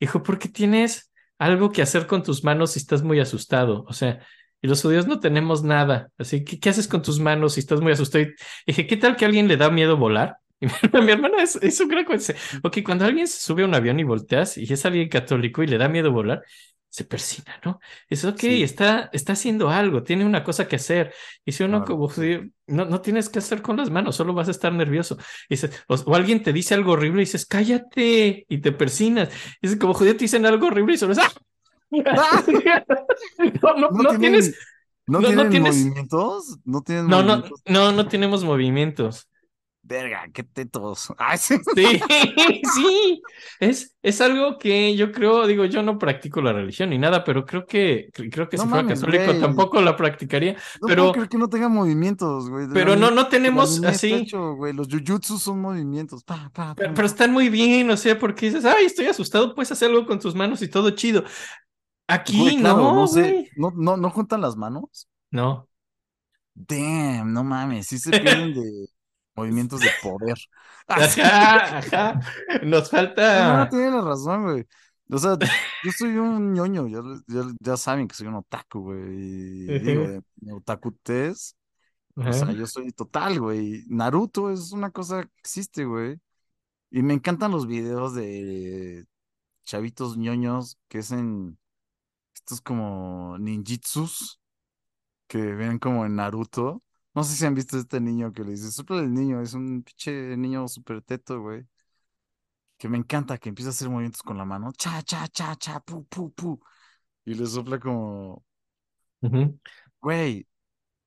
[SPEAKER 3] Dijo, porque tienes algo que hacer con tus manos si estás muy asustado. O sea, y los judíos no tenemos nada. Así que, ¿qué haces con tus manos si estás muy asustado? Y dije, ¿qué tal que a alguien le da miedo volar? <laughs> Y mi, hermana es, es un gran consejo. Ok, cuando alguien se sube a un avión y volteas y es alguien católico y le da miedo volar, se persina, ¿no? Es ok,
[SPEAKER 2] Sí.
[SPEAKER 3] está, está haciendo algo, tiene una cosa que hacer. Y si uno como
[SPEAKER 2] sí.
[SPEAKER 3] judío, no, no tienes que hacer con las manos, solo vas a estar nervioso. Y o, o alguien te dice algo horrible y dices, cállate, y te persinas. Y como judío te dicen algo horrible y solo es, ¡ah! <laughs> no, no,
[SPEAKER 2] No,
[SPEAKER 3] no tienes,
[SPEAKER 2] no,
[SPEAKER 3] no- no
[SPEAKER 2] tienen
[SPEAKER 3] tienes-
[SPEAKER 2] movimientos, no tienen
[SPEAKER 3] no, no,
[SPEAKER 2] movimientos.
[SPEAKER 3] no, no tenemos movimientos.
[SPEAKER 2] Verga, qué tetos. Ay, <laughs> sí. <laughs>
[SPEAKER 3] Sí, es, es algo que yo creo, digo, yo no practico la religión ni nada, pero creo que, creo que
[SPEAKER 2] No
[SPEAKER 3] si fuera católico
[SPEAKER 2] güey.
[SPEAKER 3] tampoco la practicaría.
[SPEAKER 2] No
[SPEAKER 3] Pero-
[SPEAKER 2] creer que no tengan movimientos, güey.
[SPEAKER 3] Pero no, no tenemos así.
[SPEAKER 2] hecho, güey. Los jujutsu son movimientos. Pa, pa,
[SPEAKER 3] Pero, están muy bien, o sea, porque dices, ay, estoy asustado, puedes hacer algo con tus manos y todo chido. Aquí
[SPEAKER 2] Güey, claro,
[SPEAKER 3] no,
[SPEAKER 2] no sé.
[SPEAKER 3] güey.
[SPEAKER 2] ¿No, no, no juntan las manos?
[SPEAKER 3] No.
[SPEAKER 2] Damn, no mames. Sí se pierden de movimientos de poder. <laughs>
[SPEAKER 3] Ajá, ajá. Nos
[SPEAKER 2] No,
[SPEAKER 3] falta.
[SPEAKER 2] tiene la razón, güey. O sea, yo soy un ñoño, ya, ya, ya saben que soy un otaku, güey. Y digo, de mi otakutez, o sea, yo soy total, güey. Naruto es una cosa que existe, güey. Y me encantan los videos de chavitos ñoños que hacen estos como ninjitsus que ven como en Naruto. No sé si han visto a este niño que le dice, sopla el niño, es un pinche niño súper teto, güey. Que me encanta, que empieza a hacer movimientos con la mano. Cha, cha, cha, cha, pu, pu, pu. Y le sopla como, güey,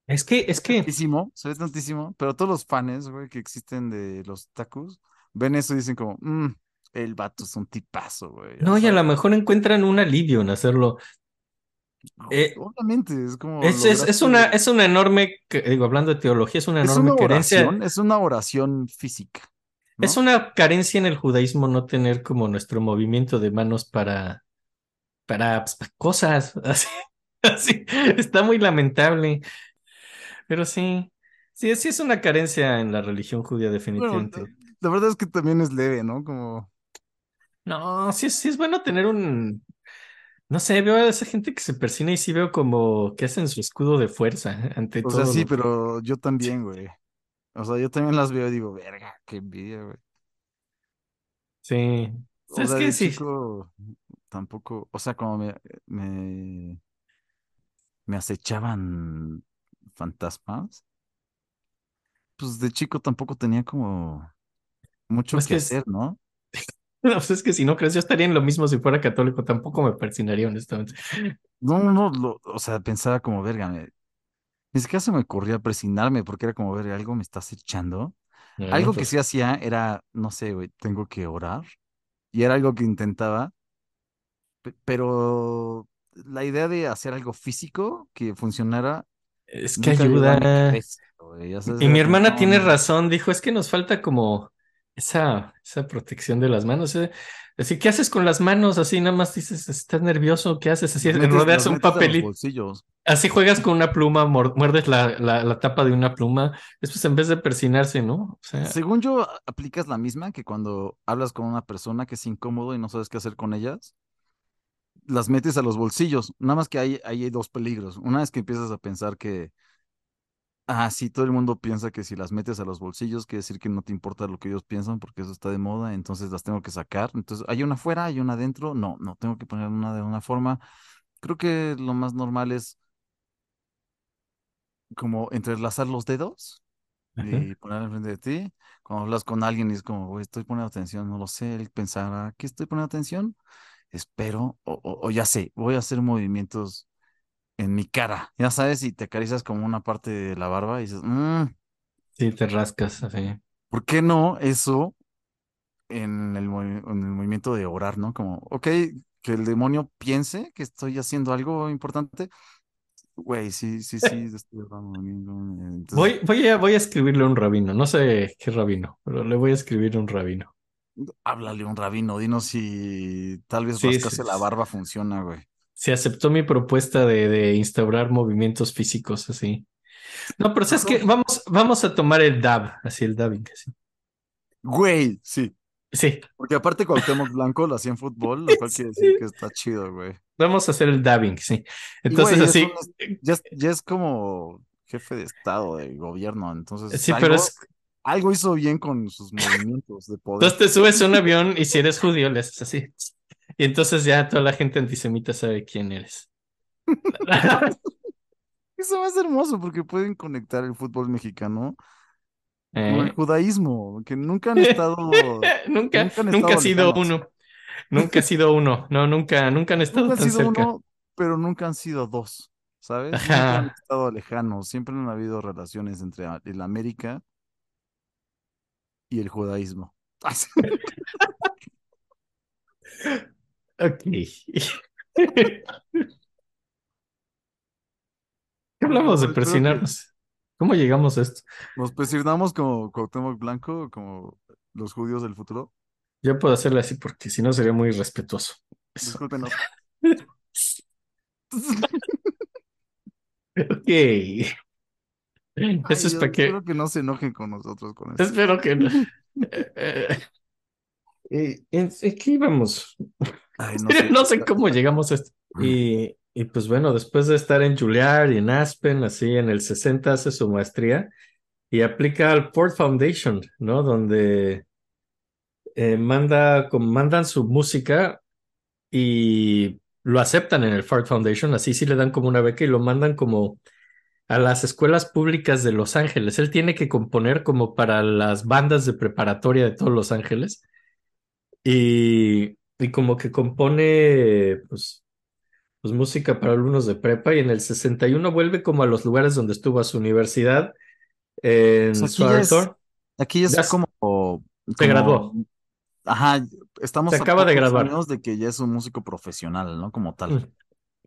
[SPEAKER 3] Es que, es que,
[SPEAKER 2] tantísimo, se ve tantísimo. Pero todos los fans, güey, que existen de los tacos, ven eso y dicen como, "Mm, el vato es un tipazo, güey.
[SPEAKER 3] no, y a lo mejor encuentran un alivio en hacerlo. Eh,
[SPEAKER 2] Obviamente, es como.
[SPEAKER 3] Es, es, una, es una enorme, digo, hablando de teología, es una
[SPEAKER 2] es
[SPEAKER 3] enorme carencia.
[SPEAKER 2] es una oración física. ¿no?
[SPEAKER 3] Es una carencia en el judaísmo no tener como nuestro movimiento de manos para, para pues, cosas. <laughs> Así, así. Está muy lamentable. Pero sí, sí, sí es una carencia en la religión judía,
[SPEAKER 2] Bueno,
[SPEAKER 3] definitivamente.
[SPEAKER 2] la, la verdad es que también es leve, ¿no? Como.
[SPEAKER 3] No, sí, sí es bueno tener un. No sé, veo a esa gente que se persina y sí veo como que hacen su escudo de fuerza ante
[SPEAKER 2] O sea,
[SPEAKER 3] todo
[SPEAKER 2] sí,
[SPEAKER 3] lo que-
[SPEAKER 2] pero yo también, güey. O sea, yo también las veo y digo, verga, qué envidia, güey.
[SPEAKER 3] Sí.
[SPEAKER 2] O
[SPEAKER 3] Es
[SPEAKER 2] sea,
[SPEAKER 3] que
[SPEAKER 2] de
[SPEAKER 3] sí.
[SPEAKER 2] chico tampoco, o sea, como me, me, me acechaban fantasmas, pues de chico tampoco tenía como mucho
[SPEAKER 3] Es
[SPEAKER 2] que
[SPEAKER 3] que es-
[SPEAKER 2] hacer, ¿no? <laughs> <laughs>
[SPEAKER 3] No, pues es que si no crees, yo estaría en lo mismo si fuera católico, tampoco me persinaría, honestamente.
[SPEAKER 2] No, no, no, lo- o sea, pensaba como, verga, me- ni siquiera se me ocurría presinarme porque era como, verga, algo me está acechando.
[SPEAKER 3] No,
[SPEAKER 2] Algo que
[SPEAKER 3] pues,
[SPEAKER 2] sí hacía era, no sé, güey, tengo que orar. Y era algo que intentaba, pe- pero la idea de hacer algo físico que funcionara
[SPEAKER 3] es que ayuda.
[SPEAKER 2] cabeza, güey.
[SPEAKER 3] Y mi hermana tiene razón, dijo, es que nos falta como esa, esa protección de las manos. eh. Así, ¿qué haces con las manos? Así nada más dices, estás nervioso, ¿qué haces? Así
[SPEAKER 2] metes,
[SPEAKER 3] enrodeas
[SPEAKER 2] las
[SPEAKER 3] un
[SPEAKER 2] metes a los
[SPEAKER 3] papel y
[SPEAKER 2] bolsillos.
[SPEAKER 3] así juegas con una pluma, muerdes la, la, la tapa de una pluma. Después en vez de persinarse, ¿no? O sea,
[SPEAKER 2] Según yo, aplicas la misma que cuando hablas con una persona que es incómodo y no sabes qué hacer con ellas, las metes a los bolsillos. Nada más que ahí, ahí hay dos peligros. Una es que empiezas a pensar que, ah, sí, todo el mundo piensa que si las metes a los bolsillos, quiere decir que no te importa lo que ellos piensan porque eso está de moda, entonces las tengo que sacar. Entonces, hay una afuera, hay una adentro. No, no, tengo que poner una de una forma. Creo que lo más normal es como entrelazar los dedos
[SPEAKER 3] ajá.
[SPEAKER 2] y poner enfrente de ti. Cuando hablas con alguien y es como, estoy poniendo atención, no lo sé, él pensará, ¿qué estoy poniendo atención? Espero, o, o- o ya sé, voy a hacer movimientos en mi cara, ya sabes, y te acaricias como una parte de la barba y dices, "Mm,
[SPEAKER 3] Sí, te rascas así.
[SPEAKER 2] ¿por qué no eso en el, movi- en el movimiento de orar, ¿no? Como, ok, que el demonio piense que estoy haciendo algo importante. Güey, sí, sí, sí, <laughs> estoy entonces,
[SPEAKER 3] Voy, voy a, voy a escribirle a un rabino, no sé qué rabino, pero le voy a escribir a un rabino.
[SPEAKER 2] háblale a un rabino, dinos si tal vez
[SPEAKER 3] Sí,
[SPEAKER 2] rascarse
[SPEAKER 3] sí,
[SPEAKER 2] la barba funciona, güey.
[SPEAKER 3] Se aceptó mi propuesta de, de instaurar movimientos físicos así. No, pero sabes que vamos, vamos a tomar el dab, así el dabbing, así.
[SPEAKER 2] Güey, sí.
[SPEAKER 3] Sí,
[SPEAKER 2] Porque aparte Cuauhtémoc Blanco lo hacía en fútbol, lo cual <laughs> quiere decir que está chido, güey.
[SPEAKER 3] vamos a hacer el dabbing, sí. Entonces
[SPEAKER 2] güey, es
[SPEAKER 3] así,
[SPEAKER 2] un- ya, es, ya es como jefe de estado, de gobierno, entonces
[SPEAKER 3] sí,
[SPEAKER 2] algo,
[SPEAKER 3] pero es,
[SPEAKER 2] algo hizo bien con sus movimientos de poder.
[SPEAKER 3] entonces te subes a un avión y si eres judío le haces así. Y entonces ya toda la gente antisemita sabe quién eres. <laughs>
[SPEAKER 2] Eso ser hermoso porque pueden conectar el fútbol mexicano con el
[SPEAKER 3] Eh,
[SPEAKER 2] judaísmo, que nunca han estado, <laughs>
[SPEAKER 3] Nunca,
[SPEAKER 2] nunca han
[SPEAKER 3] nunca
[SPEAKER 2] estado
[SPEAKER 3] ha sido uno. Nunca ha sido uno. No, nunca, nunca han estado
[SPEAKER 2] Nunca han
[SPEAKER 3] tan
[SPEAKER 2] sido
[SPEAKER 3] cerca.
[SPEAKER 2] uno, pero nunca han sido dos, ¿sabes? Nunca han estado lejanos, siempre han habido relaciones entre el América y el judaísmo. <laughs>
[SPEAKER 3] Ok. <laughs> ¿Qué hablamos de persinarnos? ¿Cómo llegamos a esto?
[SPEAKER 2] nos persignamos como Cuauhtémoc Blanco, como los judíos del futuro.
[SPEAKER 3] Yo puedo hacerlo así porque si no sería muy irrespetuoso. Eso.
[SPEAKER 2] Discúlpenos. <laughs>
[SPEAKER 3] Ok.
[SPEAKER 2] Ay,
[SPEAKER 3] Eso es para que.
[SPEAKER 2] espero que no se enojen con nosotros con esto.
[SPEAKER 3] Espero que no. <laughs> Eh, eh, eh, ¿En en qué íbamos?
[SPEAKER 2] Ay, no sé.
[SPEAKER 3] No sé cómo llegamos a esto. Y, y pues bueno, después de estar en Juilliard y en Aspen, así en el 60 hace su maestría y aplica al Ford Foundation, ¿no? Donde eh, manda, mandan su música y lo aceptan en el Ford Foundation, así sí le dan como una beca y lo mandan como a las escuelas públicas de Los Ángeles. Él tiene que componer como para las bandas de preparatoria de todos Los Ángeles y, y como que compone pues, pues música para alumnos de prepa y en el 61 vuelve como a los lugares donde estuvo a su universidad en
[SPEAKER 2] Pues aquí ya es,
[SPEAKER 3] Swarthmore.
[SPEAKER 2] aquí es
[SPEAKER 3] Ya se-
[SPEAKER 2] como,
[SPEAKER 3] se graduó.
[SPEAKER 2] Ajá, estamos
[SPEAKER 3] Se acaba de graduar.
[SPEAKER 2] de que ya es un músico profesional, ¿no? Como tal.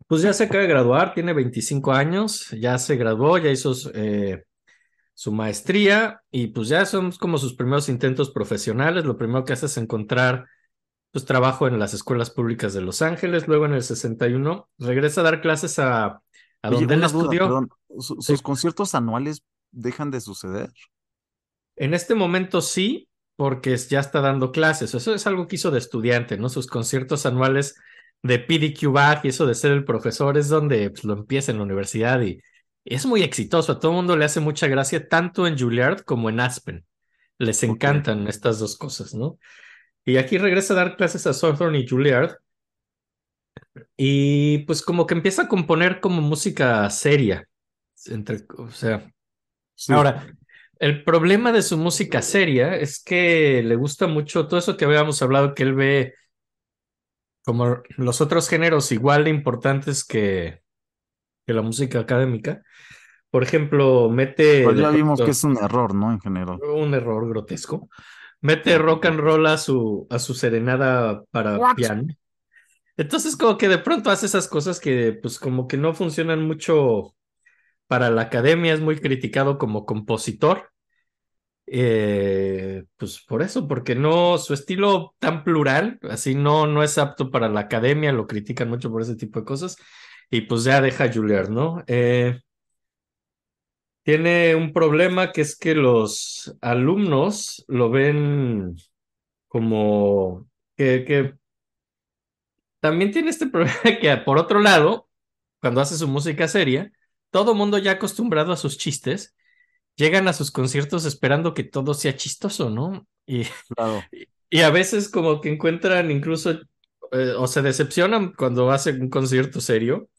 [SPEAKER 3] Pues ya se acaba de graduar, tiene 25 años, ya se graduó, ya hizo eh, su maestría y pues ya son como sus primeros intentos profesionales. Lo primero que hace es encontrar pues trabajo en las escuelas públicas de Los Ángeles. Luego en el 61 regresa a dar clases a, a
[SPEAKER 2] Oye,
[SPEAKER 3] donde él
[SPEAKER 2] duda,
[SPEAKER 3] estudió.
[SPEAKER 2] perdón. ¿Su-
[SPEAKER 3] Sí.
[SPEAKER 2] ¿Sus conciertos anuales dejan de suceder?
[SPEAKER 3] En este momento sí, porque ya está dando clases. Eso es algo que hizo de estudiante, ¿no? Sus conciertos anuales de PDQ Back y eso de ser el profesor es donde pues, lo empieza en la universidad y, Es muy exitoso, a todo el mundo le hace mucha gracia, tanto en Juilliard como en Aspen. Les encantan estas dos cosas, ¿no? Y aquí regresa a dar clases a Southern y Juilliard. Y pues como que empieza a componer como música seria. Entre, o sea,
[SPEAKER 2] Sí.
[SPEAKER 3] ahora, el problema de su música seria es que le gusta mucho todo eso que habíamos hablado, que él ve como los otros géneros igual de importantes que, que la música académica. Por ejemplo, mete...
[SPEAKER 2] Pues ya vimos que es un error, ¿no? En general.
[SPEAKER 3] un error grotesco. Mete rock and roll a su, a su serenada para
[SPEAKER 2] What?
[SPEAKER 3] piano. Entonces, como que de pronto hace esas cosas que, pues, como que no funcionan mucho para la academia, es muy criticado como compositor. Eh, pues por eso, porque no, su estilo tan plural, así no, no es apto para la academia, lo critican mucho por ese tipo de cosas. Y pues ya deja Juilliard, ¿no? Eh, tiene un problema que es que los alumnos lo ven como que, que también tiene este <laughs> problema que por otro lado, cuando hace su música seria, todo mundo ya acostumbrado a sus chistes, llegan a sus conciertos esperando que todo sea chistoso, ¿no? Y,
[SPEAKER 2] Claro. <laughs>
[SPEAKER 3] y a veces como que encuentran incluso eh, o se decepcionan cuando hacen un concierto serio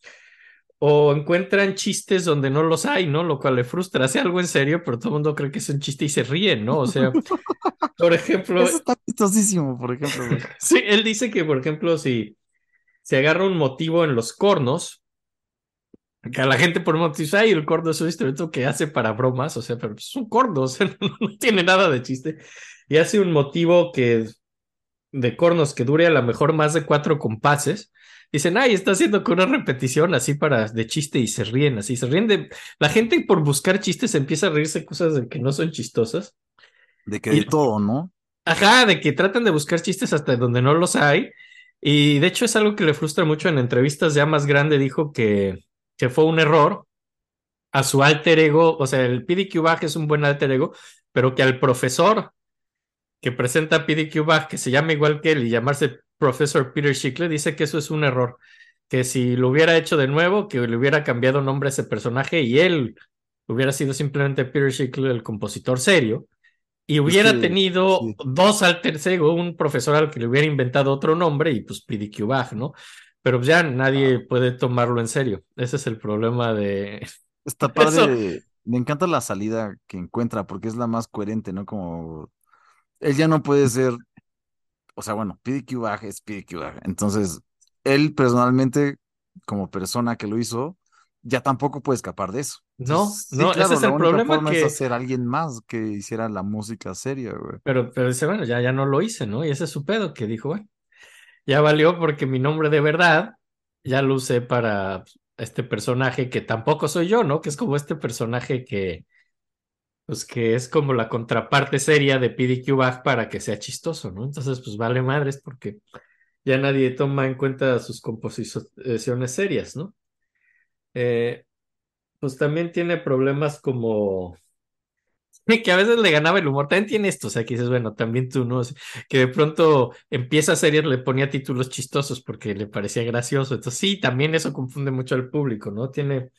[SPEAKER 3] o encuentran chistes donde no los hay, ¿no? Lo cual le frustra. Hace algo en serio, pero todo el mundo cree que es un chiste y se ríen, ¿no? O sea, <laughs> por ejemplo,
[SPEAKER 2] Eso está chistosísimo, por ejemplo. <laughs>
[SPEAKER 3] sí, él dice que, por ejemplo, si se agarra un motivo en los cornos, que a la gente por un motivo dice, ay, el corno es un instrumento que hace para bromas, o sea, pero es un corno, o sea, <laughs> no, no tiene nada de chiste. Y hace un motivo que de cornos que dure a lo mejor más de cuatro compases. Dicen, ay, está haciendo con una repetición así para de chiste y se ríen así, se ríen de... La gente por buscar chistes empieza a reírse cosas de que no son chistosas.
[SPEAKER 2] De que
[SPEAKER 3] Y-
[SPEAKER 2] de todo, ¿no?
[SPEAKER 3] Ajá, de que tratan de buscar chistes hasta donde no los hay. Y de hecho es algo que le frustra mucho en entrevistas ya más grande. Dijo que, que fue un error a su alter ego. O sea, el PDQ Bag es un buen alter ego, pero que al profesor que presenta PDQ Bag, que se llama igual que él y llamarse Profesor Peter Schickler, dice que eso es un error. Que si lo hubiera hecho de nuevo, que le hubiera cambiado nombre a ese personaje y él hubiera sido simplemente Peter Schickler, el compositor serio y hubiera tenido
[SPEAKER 2] sí.
[SPEAKER 3] dos alter ego, un profesor al que le hubiera inventado otro nombre y pues PDQ Bag, ¿no? Pero ya nadie puede tomarlo en serio. Ese es el problema de... <laughs>
[SPEAKER 2] Está <laughs> padre. Me encanta la salida que encuentra porque es la más coherente, ¿no? Como él ya no puede ser, o sea, bueno, PDQ Bag es PDQ Bag. Entonces, él personalmente, como persona que lo hizo, ya tampoco puede escapar de eso.
[SPEAKER 3] No,
[SPEAKER 2] sí,
[SPEAKER 3] no,
[SPEAKER 2] claro,
[SPEAKER 3] ese es
[SPEAKER 2] la
[SPEAKER 3] el
[SPEAKER 2] única
[SPEAKER 3] problema
[SPEAKER 2] forma
[SPEAKER 3] que...
[SPEAKER 2] es hacer a alguien más que hiciera la música seria, güey.
[SPEAKER 3] Pero, pero dice, bueno, ya, ya no lo hice, ¿no? Y ese es su pedo, que dijo, bueno, ya valió porque mi nombre de verdad ya lo usé para este personaje que tampoco soy yo, ¿no? Que es como este personaje que, pues que es como la contraparte seria de PDQ Bag para que sea chistoso, ¿no? Entonces, pues vale madres porque ya nadie toma en cuenta sus composiciones serias, ¿no? Eh, pues también tiene problemas como <laughs> que a veces le ganaba el humor. También tiene esto, o sea, que dices, bueno, también tú, ¿no? Que de pronto empieza series, le ponía títulos chistosos porque le parecía gracioso. Entonces, sí, también eso confunde mucho al público, ¿no? Tiene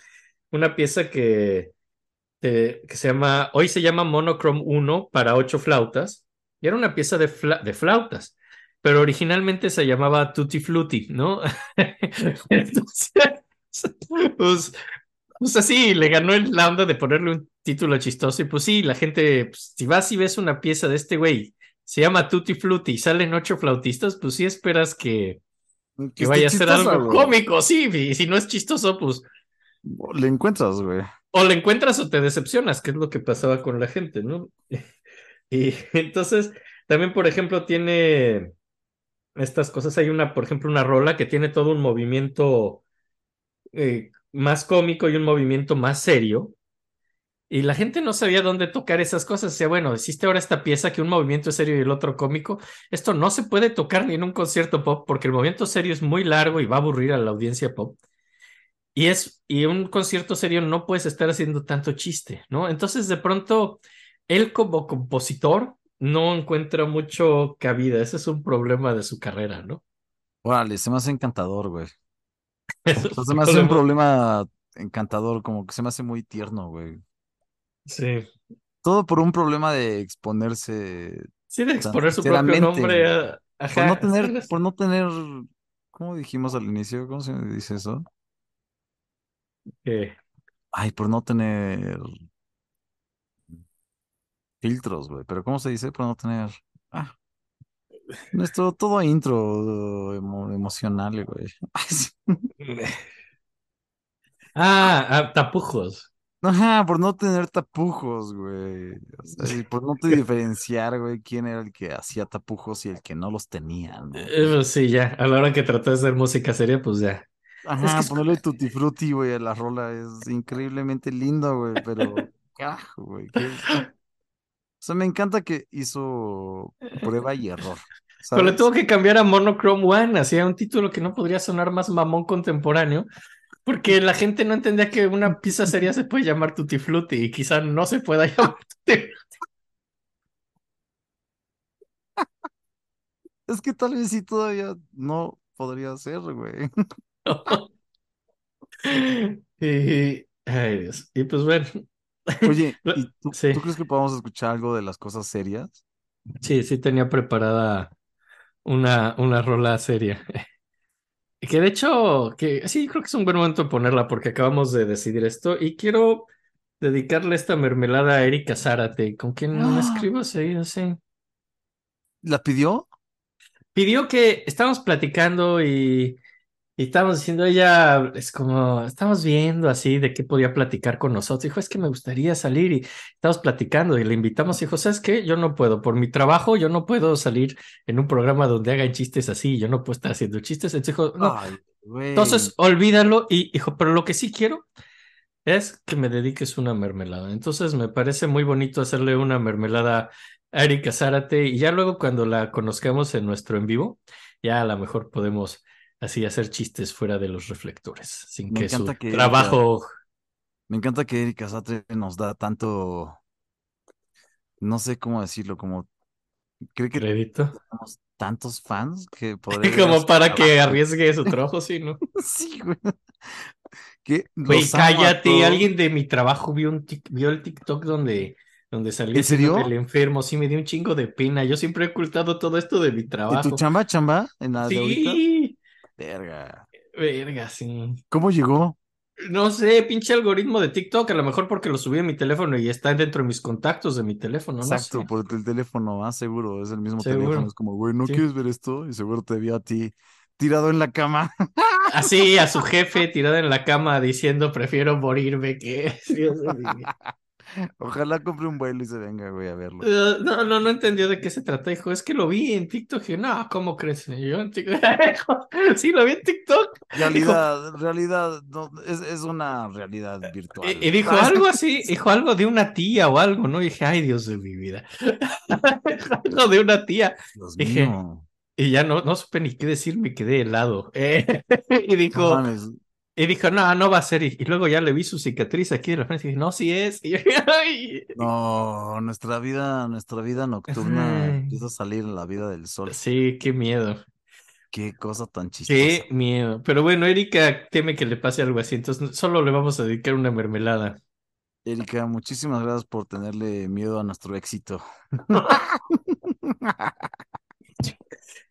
[SPEAKER 3] una pieza que, que, que se llama, hoy se llama Monochrome 1 para ocho flautas, y era una pieza de, fla- de flautas, pero originalmente se llamaba Tutti Frutti, ¿no? <laughs> Entonces, pues, pues así, le ganó el- la onda de ponerle un título chistoso y pues sí, la gente, pues, si vas y ves una pieza de este güey, se llama Tutti Frutti y salen ocho flautistas, pues sí esperas que, que
[SPEAKER 2] esté
[SPEAKER 3] vaya a ser algo cómico, sí, y si no es chistoso, pues
[SPEAKER 2] Le encuentras, güey.
[SPEAKER 3] O le encuentras o te decepcionas, que es lo que pasaba con la gente, ¿no? <laughs> Y entonces, también, por ejemplo, tiene estas cosas, hay una, por ejemplo, una rola que tiene todo un movimiento eh, más cómico y un movimiento más serio. Y la gente no sabía dónde tocar esas cosas. Decía, bueno, existe ahora esta pieza que un movimiento es serio y el otro cómico. Esto no se puede tocar ni en un concierto pop porque el movimiento serio es muy largo y va a aburrir a la audiencia pop. Y es, y un concierto serio no puedes estar haciendo tanto chiste, ¿no? Entonces, de pronto, él como compositor no encuentra mucho cabida. Ese es un problema de su carrera, ¿no?
[SPEAKER 2] Órale, se me hace encantador, güey. <laughs> Se me hace un
[SPEAKER 3] problema.
[SPEAKER 2] encantador, como que se me hace muy tierno, güey.
[SPEAKER 3] Sí.
[SPEAKER 2] Todo por un problema de exponerse
[SPEAKER 3] Sí, de exponer su propio nombre a...
[SPEAKER 2] Por no tener, por no tener, ¿cómo dijimos al inicio? ¿Cómo se dice eso? Ay, por no tener filtros, güey. Pero ¿cómo se dice? Por no tener. Ah, nuestro todo intro emo- emocional, güey. <laughs>
[SPEAKER 3] Ah, ah, tapujos.
[SPEAKER 2] Ajá, por no tener tapujos, güey. O sea, y por no te diferenciar, güey, quién era el que hacía tapujos y el que no los tenía, ¿no?
[SPEAKER 3] Eh, pues sí, ya. A la hora que traté de hacer música seria, pues ya.
[SPEAKER 2] Ajá,
[SPEAKER 3] que es-
[SPEAKER 2] ponerle tutti frutti, güey, a la rola es increíblemente lindo, güey, pero carajo, güey, qué- <laughs> O sea, me encanta que hizo prueba y error,
[SPEAKER 3] Pero le tuvo que cambiar a Monochrome One, hacía un título que no podría sonar más mamón contemporáneo, porque la gente no entendía que una pieza seria se puede llamar Tutti Frutti y quizá no se pueda <laughs> llamar Tutti
[SPEAKER 2] Es que tal vez sí todavía no podría ser, güey. <laughs> <laughs>
[SPEAKER 3] Y, ay Dios. Y pues bueno,
[SPEAKER 2] Oye, <laughs> ¿y tú,
[SPEAKER 3] sí,
[SPEAKER 2] tú crees que podamos escuchar algo de las cosas serias?
[SPEAKER 3] sí, sí tenía preparada una, una rola seria. <laughs> Que de hecho, que sí, creo que es un buen momento de ponerla porque acabamos de decidir esto y quiero dedicarle esta mermelada a Erika Zárate, con quien me
[SPEAKER 2] ¡Ah!
[SPEAKER 3] escribo seguido, sí.
[SPEAKER 2] ¿La pidió?
[SPEAKER 3] Pidió que estábamos platicando y, y estábamos diciendo, ella es como, estamos viendo así de qué podía platicar con nosotros. Dijo, es que me gustaría salir y estamos platicando y le invitamos. Dijo, ¿sabes qué? Yo no puedo, por mi trabajo, yo no puedo salir en un programa donde hagan chistes así, yo no puedo estar haciendo chistes. Entonces dijo, no,
[SPEAKER 2] Ay,
[SPEAKER 3] entonces olvídalo y dijo, pero lo que sí quiero es que me dediques una mermelada. Entonces me parece muy bonito hacerle una mermelada a Erika Zárate y ya luego cuando la conozcamos en nuestro en vivo, ya a lo mejor podemos así hacer chistes fuera de los reflectores, sin
[SPEAKER 2] Me
[SPEAKER 3] que su
[SPEAKER 2] Erika-
[SPEAKER 3] trabajo...
[SPEAKER 2] Me encanta que Erika Satre nos da tanto, no sé cómo decirlo, como cree que
[SPEAKER 3] Crédito.
[SPEAKER 2] tenemos tantos fans que <laughs> podría
[SPEAKER 3] Como para que arriesgue su <laughs> trabajo, sí, ¿no?
[SPEAKER 2] Sí, güey. Que
[SPEAKER 3] Güey, cállate. Alguien de mi trabajo vio un tic- vio el TikTok donde, donde salía
[SPEAKER 2] ¿En serio?
[SPEAKER 3] el enfermo. Sí, me dio un chingo de pena. Yo siempre he ocultado todo esto de mi
[SPEAKER 2] ¿En
[SPEAKER 3] trabajo.
[SPEAKER 2] tu chamba, chamba? ¿En la de?
[SPEAKER 3] Sí,
[SPEAKER 2] Verga.
[SPEAKER 3] verga, sí.
[SPEAKER 2] ¿Cómo llegó?
[SPEAKER 3] No sé, pinche algoritmo de TikTok, a lo mejor porque lo subí a mi teléfono y está dentro de mis contactos de mi teléfono, no
[SPEAKER 2] Exacto,
[SPEAKER 3] sé.
[SPEAKER 2] por el teléfono, más seguro, es el mismo
[SPEAKER 3] Seguro.
[SPEAKER 2] teléfono. Es como, güey, ¿no
[SPEAKER 3] Sí.
[SPEAKER 2] quieres ver esto? Y seguro te vio a ti tirado en la cama.
[SPEAKER 3] Así, a su jefe tirado en la cama diciendo prefiero morirme que... <laughs>
[SPEAKER 2] Ojalá compre un vuelo y se venga, güey, a verlo.
[SPEAKER 3] Eh, No, no, no entendió de qué se trata. Dijo, es que lo vi en TikTok. Y no, ¿cómo crees? Yo en TikTok. <laughs> sí, lo vi en TikTok.
[SPEAKER 2] Realidad, realidad, no, es, es una realidad virtual.
[SPEAKER 3] Y, y dijo <laughs> algo así, dijo algo de una tía o algo, ¿no? Y dije, ay, Dios de mi vida. <laughs> algo de una tía.
[SPEAKER 2] Dios
[SPEAKER 3] dije,
[SPEAKER 2] mío.
[SPEAKER 3] Y ya no, no supe ni qué decir, me quedé helado. Eh, y dijo. Y dijo, no, no va a ser. Y, y luego ya le vi su cicatriz aquí de la frente y dije, no, sí es. Y yo, <laughs> ay.
[SPEAKER 2] No, nuestra vida, nuestra vida nocturna
[SPEAKER 3] Ay.
[SPEAKER 2] empieza a salir en la vida del sol.
[SPEAKER 3] Sí, qué miedo.
[SPEAKER 2] Qué cosa tan chistosa.
[SPEAKER 3] Qué miedo. Pero bueno, Erika teme que le pase algo así, entonces solo le vamos a dedicar una mermelada.
[SPEAKER 2] Erika, muchísimas gracias por tenerle miedo a nuestro éxito. <laughs>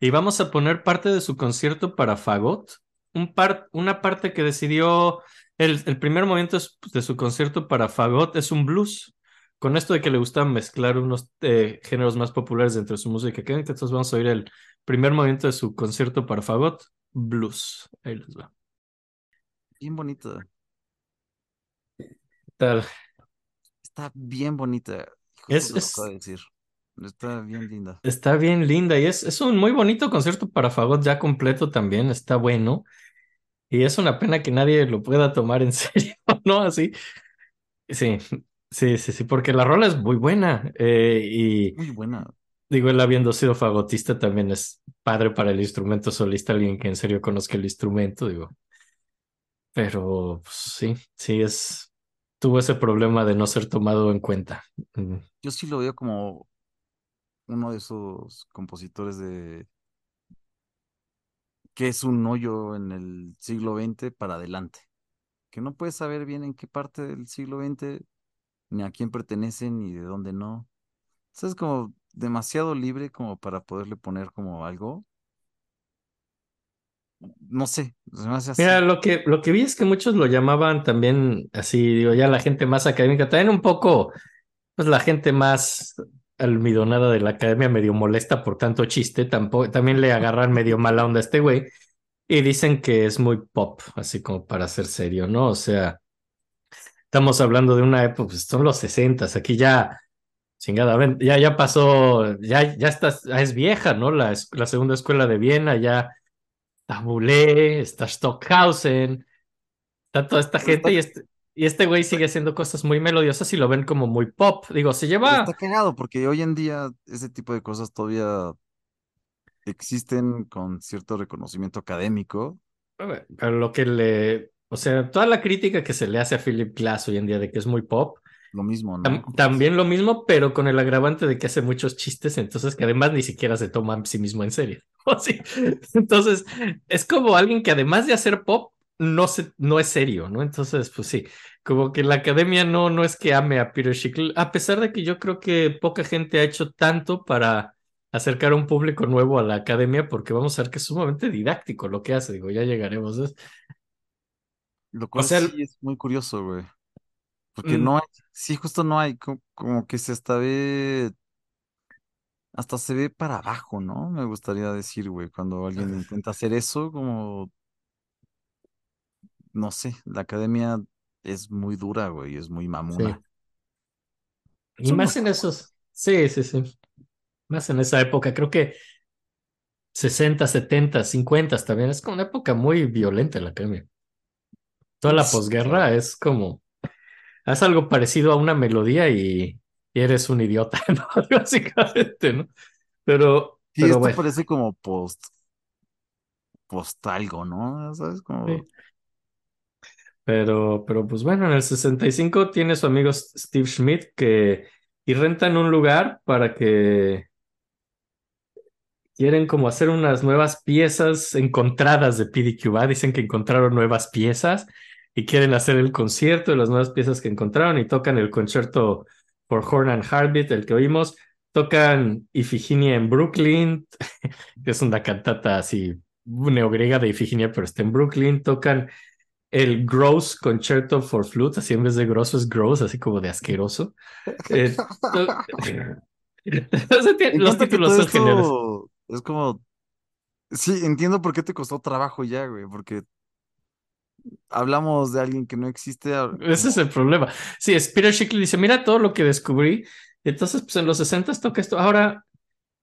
[SPEAKER 3] Y vamos a poner parte de su concierto para Fagot, un par- una parte que decidió, el, el primer movimiento es- de su concierto para Fagot es un blues, con esto de que le gusta mezclar unos eh, géneros más populares dentro de su música entonces vamos a oír el primer movimiento de su concierto para Fagot, blues. Ahí les va.
[SPEAKER 2] Bien bonita.
[SPEAKER 3] Tal.
[SPEAKER 2] Está bien bonita.
[SPEAKER 3] Es- es-
[SPEAKER 2] de decir. Está bien linda.
[SPEAKER 3] Está bien linda y es, es un muy bonito concierto para Fagot ya completo también, está bueno. Y es una pena que nadie lo pueda tomar en <laughs> serio, ¿no? Así. Sí, sí, sí, sí, porque la rola es muy buena. eh, y
[SPEAKER 2] Muy buena.
[SPEAKER 3] digo, él habiendo sido fagotista también es padre para el instrumento solista, alguien que en serio conozca el instrumento, digo. Pero pues, sí, sí es. Tuvo ese problema de no ser tomado en cuenta. Mm.
[SPEAKER 2] Yo sí lo veo como uno de esos compositores de que es un hoyo en el siglo XX para adelante. que no puedes saber bien en qué parte del siglo XX, ni a quién pertenecen, ni de dónde no. Sea, es como demasiado libre como para poderle poner como algo. No sé, se me hace así.
[SPEAKER 3] Mira, lo que, lo que vi es que muchos lo llamaban también así, digo, ya la gente más académica, también un poco, pues la gente más almidonada de la academia medio molesta por tanto chiste, tampoco, también le agarran medio mala onda a este güey y dicen que es muy pop, así como para ser serio, ¿no? O sea, estamos hablando de una época, pues son los sesentas, aquí ya, chingada, ven, ya, ya pasó, ya, ya está, ya es vieja, ¿no? La, la segunda escuela de Viena, ya está está Stockhausen, está toda esta
[SPEAKER 2] Pero
[SPEAKER 3] gente y este, y este güey sigue haciendo cosas muy melodiosas y lo ven como muy pop. Digo, se
[SPEAKER 2] Pero
[SPEAKER 3] lleva...
[SPEAKER 2] está cagado porque hoy en día ese tipo de cosas todavía existen con cierto reconocimiento académico.
[SPEAKER 3] Pero lo que le... O sea, toda la crítica que se le hace a Philip Glass hoy en día de que es muy pop,
[SPEAKER 2] Lo mismo, ¿no?
[SPEAKER 3] tam- también lo mismo, pero con el agravante de que hace muchos chistes, entonces que además ni siquiera se toma a sí mismo en serio. <laughs> Entonces, es como alguien que además de hacer pop, no, se, no es serio, ¿no? Entonces, pues sí, como que la academia no, no es que ame a Peter a pesar de que yo creo que poca gente ha hecho tanto para acercar a un público nuevo a la academia, porque vamos a ver que es sumamente didáctico lo que hace, digo, ya llegaremos. ¿ves?
[SPEAKER 2] Lo cual
[SPEAKER 3] sea,
[SPEAKER 2] sí es muy curioso, güey. Porque
[SPEAKER 3] Mm.
[SPEAKER 2] no hay, sí, justo no hay, co- como, que se hasta ve, hasta se ve para abajo, ¿no? Me gustaría decir, güey, cuando alguien intenta hacer eso, como, no sé, la academia es muy dura, güey, es muy
[SPEAKER 3] Sí.
[SPEAKER 2] mamona.
[SPEAKER 3] Y
[SPEAKER 2] Son
[SPEAKER 3] más en esos, sí, sí, sí. Más en esa época, creo que 60, 70, 50 también es como una época muy violenta en la academia. Toda la
[SPEAKER 2] Sí,
[SPEAKER 3] posguerra es como, haz algo parecido a una melodía y, y eres un idiota, <laughs> ¿no? <laughs> Básicamente, ¿no? Pero,
[SPEAKER 2] Sí,
[SPEAKER 3] pero
[SPEAKER 2] esto
[SPEAKER 3] bueno,
[SPEAKER 2] parece como post, post algo, ¿no? ¿Sabes? Como,
[SPEAKER 3] sí. Pero, pero pues bueno, en el 65 tiene su amigo Steve Schmidt que y rentan un lugar para que quieren como hacer unas nuevas piezas encontradas de PDQ. Dicen que encontraron nuevas piezas y quieren hacer el concierto de las nuevas piezas que encontraron y tocan el concierto for Horn and Heartbeat, el que oímos. Tocan Ifiginia en Brooklyn, <laughs> que es una cantata así neogriega de Ifiginia, pero está en Brooklyn. Tocan el Gross Concerto for Flute, así en vez de grosso es gross, así como de asqueroso. Eh, <laughs> los títulos son geniales.
[SPEAKER 2] es como, sí, entiendo por qué te costó trabajo ya, güey, porque hablamos de alguien que no existe, a-
[SPEAKER 3] Ese es el problema. Sí, es Peter dice, mira todo lo que descubrí. Entonces, pues en los 60 toca esto. Ahora,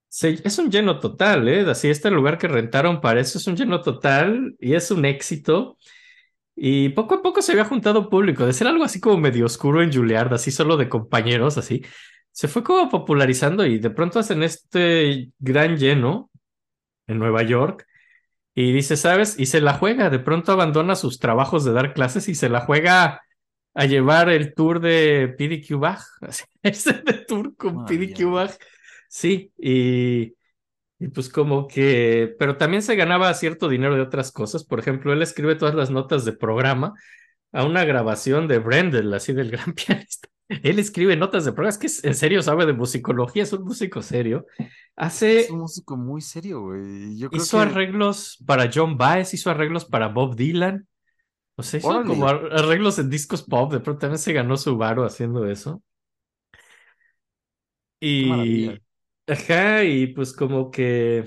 [SPEAKER 3] se- es un lleno total, ¿eh? Así, este lugar que rentaron para eso es un lleno total y es un éxito. Y poco a poco se había juntado público, de ser algo así como medio oscuro en Juilliard, así solo de compañeros, así. Se fue como popularizando y de pronto hacen este gran lleno en Nueva York. Y dice, ¿sabes? Y se la juega, de pronto abandona sus trabajos de dar clases y se la juega a llevar el tour de PDQ Bach. <laughs> Ese de tour con
[SPEAKER 2] Maravilla,
[SPEAKER 3] PDQ. Bach. Sí, y, y pues como que, pero también se ganaba cierto dinero de otras cosas. Por ejemplo, él escribe todas las notas de programa a una grabación de Brendel, así del <laughs> gran pianista. Él escribe notas de programa, es que en serio sabe de musicología, es un músico serio. Hace,
[SPEAKER 2] es un músico muy serio, güey. y Yo creo
[SPEAKER 3] hizo
[SPEAKER 2] que,
[SPEAKER 3] arreglos para John Baez, hizo arreglos para Bob Dylan. O sea, hizo como ar- arreglos en discos pop. De pronto también se ganó su varo haciendo eso. Y, ajá, y pues como que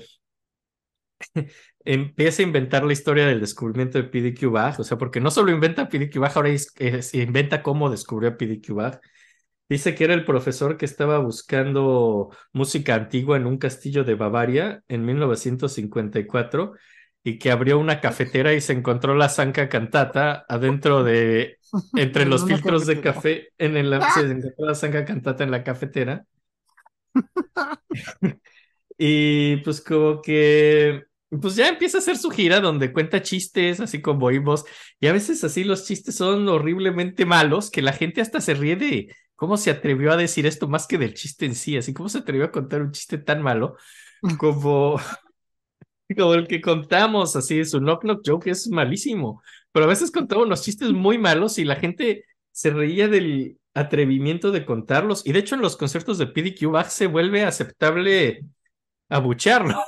[SPEAKER 3] <laughs> empieza a inventar la historia del descubrimiento de PDQ Bach. O sea, porque no solo inventa PDQ Bach, ahora es- es- inventa cómo descubrió a PDQ Bach. Dice que era el profesor que estaba buscando música antigua en un castillo de Bavaria en 1954 y que abrió una cafetera y se encontró la Sanka Cantata adentro de, entre <laughs>
[SPEAKER 2] En
[SPEAKER 3] los filtros de café, en el, se encontró la Sanka Cantata en la cafetera. <laughs> Y pues como que, pues ya empieza a hacer su gira donde cuenta chistes, así como oímos, y a veces así los chistes son horriblemente malos, que la gente hasta se ríe de cómo se atrevió a decir esto más que del chiste en sí, así como se atrevió a contar un chiste tan malo, como, <laughs> como el que contamos, así, su knock knock joke es malísimo, pero a veces contaba unos chistes muy malos y la gente se reía del atrevimiento de contarlos. Y de hecho, en los conciertos de PDQ Bach se vuelve aceptable abuchearlo.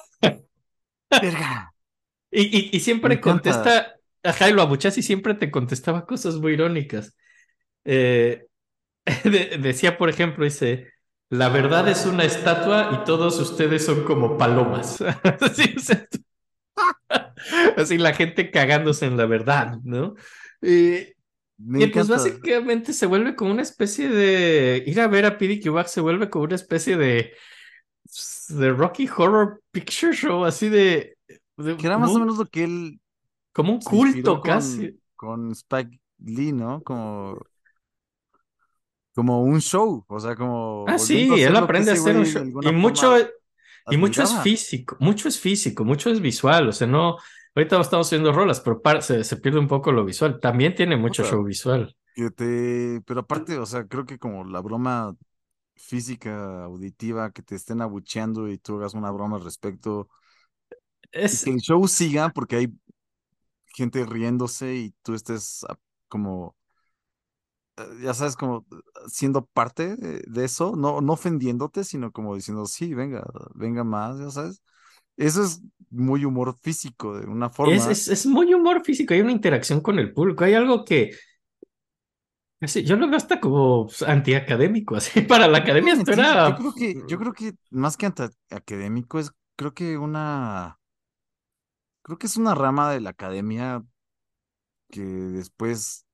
[SPEAKER 2] Verga. <laughs>
[SPEAKER 3] Y, y, y siempre contesta, ajá, y lo abuchas y siempre te contestaba cosas muy irónicas. Eh, <laughs> de- decía, por ejemplo, dice, la verdad es una estatua y todos ustedes son como palomas. <laughs> Así, o sea, así la gente cagándose en la verdad, ¿no? Y,
[SPEAKER 2] Me
[SPEAKER 3] y pues básicamente se vuelve como una especie de ir a ver a PewDiePie Bach se vuelve como una especie de de Rocky Horror Picture Show, así de, de-
[SPEAKER 2] Que era más o menos lo que él
[SPEAKER 3] como un culto casi.
[SPEAKER 2] con, con Spike Lee, ¿no? Como, como un show, o sea, como
[SPEAKER 3] Ah, sí, él aprende a hacer un show. Y mucho, y mucho es físico, mucho es físico, mucho es visual. O sea, no, ahorita estamos haciendo rolas, pero se, se pierde un poco lo visual. También tiene mucho show visual.
[SPEAKER 2] que te, pero aparte, o sea, creo que como la broma física, auditiva, que te estén abucheando y tú hagas una broma al respecto, y que el show siga porque hay gente riéndose y tú estés ah, como, eh, ya sabes, como siendo parte de, de eso, no, no ofendiéndote, sino como diciendo, sí, venga, venga más, ya sabes. Eso es muy humor físico, de una forma.
[SPEAKER 3] es, es muy humor físico, hay una interacción con el público, hay algo que, así, yo lo veo hasta como antiacadémico, <laughs> así, para la academia esto
[SPEAKER 2] mentir, yo creo que, yo creo que más que anta- académico es, creo que una, creo que es una rama de la academia que después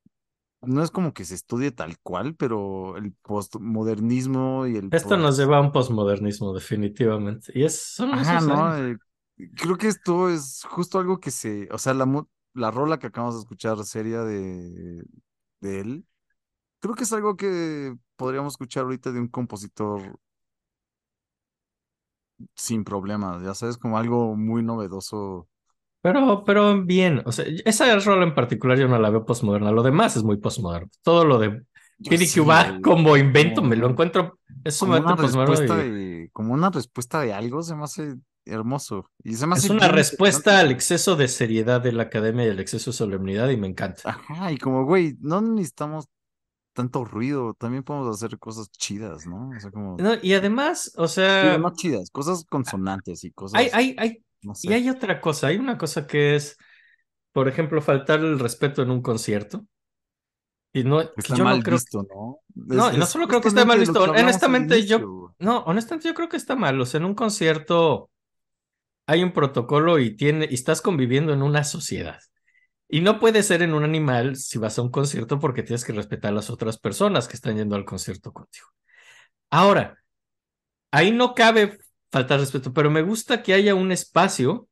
[SPEAKER 2] no es como que se estudie tal cual, pero el postmodernismo y el
[SPEAKER 3] Esto nos lleva a un posmodernismo, definitivamente. Y es, son
[SPEAKER 2] ajá, ¿no? Eh, creo que esto es justo algo que se, o sea, la, la rola que acabamos de escuchar seria de, de él, creo que es algo que podríamos escuchar ahorita de un compositor sin problemas, ya sabes, como algo muy novedoso.
[SPEAKER 3] Pero, pero bien, o sea, esa rola en particular yo no la veo postmoderna. Lo demás es muy postmoderno. Todo lo de PDQ
[SPEAKER 2] sí,
[SPEAKER 3] como invento, me lo encuentro, es
[SPEAKER 2] como una respuesta
[SPEAKER 3] y
[SPEAKER 2] de, como una respuesta de algo, se me hace hermoso y se me
[SPEAKER 3] es
[SPEAKER 2] hace
[SPEAKER 3] una
[SPEAKER 2] bien
[SPEAKER 3] respuesta al exceso de seriedad de la academia y el exceso de solemnidad y me encanta.
[SPEAKER 2] Ajá, y como, güey, no necesitamos tanto ruido, también podemos hacer cosas chidas, ¿no? O sea, como,
[SPEAKER 3] No, y además, o sea,
[SPEAKER 2] no chidas, cosas consonantes y
[SPEAKER 3] hay,
[SPEAKER 2] cosas,
[SPEAKER 3] hay, hay,
[SPEAKER 2] no
[SPEAKER 3] y hay otra cosa, hay una cosa que es, por ejemplo, faltar el respeto en un concierto. Y no,
[SPEAKER 2] Está
[SPEAKER 3] yo no
[SPEAKER 2] mal
[SPEAKER 3] creo
[SPEAKER 2] visto, ¿no?
[SPEAKER 3] No,
[SPEAKER 2] Es,
[SPEAKER 3] no solo creo que esté mal visto. Honestamente, yo, no, honestamente, yo creo que está mal. O sea, en un concierto hay un protocolo y tiene, y estás conviviendo en una sociedad. Y no puede ser en un animal si vas a un concierto porque tienes que respetar a las otras personas que están yendo al concierto contigo. Ahora, ahí no cabe faltar respeto, pero me gusta que haya un espacio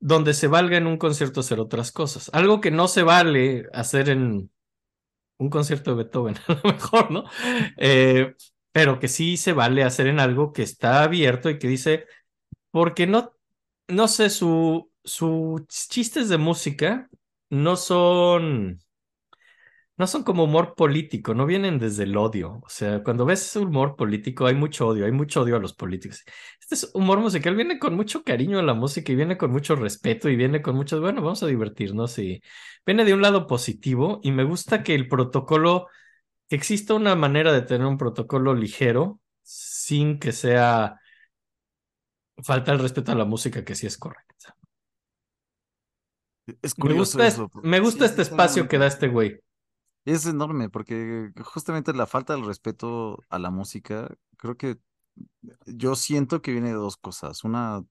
[SPEAKER 3] donde se valga en un concierto hacer otras cosas. Algo que no se vale hacer en un concierto de Beethoven, <laughs> a lo mejor, ¿no? Eh, pero que sí se vale hacer en algo que está abierto y que dice, porque no, no sé, su, sus chistes de música no son, no son como humor político, no vienen desde el odio. O sea, cuando ves humor político hay mucho odio, hay mucho odio a los políticos. Este es humor musical, viene con mucho cariño a la música y viene con mucho respeto y viene con mucho, bueno, vamos a divertirnos y viene de un lado positivo y me gusta que el protocolo, que exista una manera de tener un protocolo ligero sin que sea falta el respeto a la música que sí es correcta.
[SPEAKER 2] Es
[SPEAKER 3] Me
[SPEAKER 2] curioso
[SPEAKER 3] gusta, es-
[SPEAKER 2] eso.
[SPEAKER 3] me gusta
[SPEAKER 2] sí,
[SPEAKER 3] este espacio que da este güey.
[SPEAKER 2] Es enorme porque justamente la falta del respeto a la música, creo que yo siento que viene de dos cosas. Una,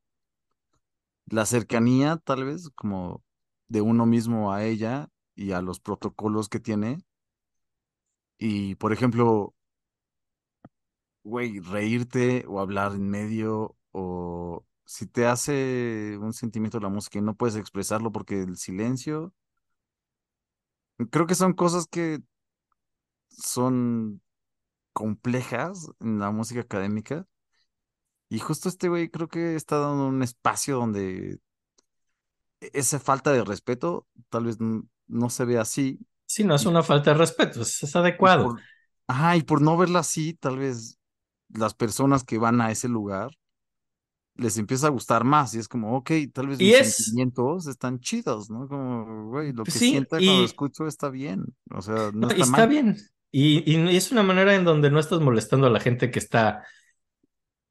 [SPEAKER 2] la cercanía tal vez como de uno mismo a ella y a los protocolos que tiene. Y por ejemplo, güey, reírte o hablar en medio o si te hace un sentimiento la música y no puedes expresarlo porque el silencio, creo que son cosas que son complejas en la música académica. Y justo este güey creo que está dando un espacio donde e- esa falta de respeto tal vez no se ve así.
[SPEAKER 3] Sí, no es
[SPEAKER 2] Y,
[SPEAKER 3] una falta de respeto, es, es
[SPEAKER 2] y
[SPEAKER 3] adecuado.
[SPEAKER 2] por, ajá, y por no verla así, tal vez las personas que van a ese lugar les empieza a gustar más y es como, ok, tal vez mis
[SPEAKER 3] es-
[SPEAKER 2] sentimientos están chidos, ¿no? Como, güey, lo que
[SPEAKER 3] sí,
[SPEAKER 2] sienta cuando escucho está bien, o sea, no está
[SPEAKER 3] está
[SPEAKER 2] mal.
[SPEAKER 3] bien. Y, y es una manera en donde no estás molestando a la gente que está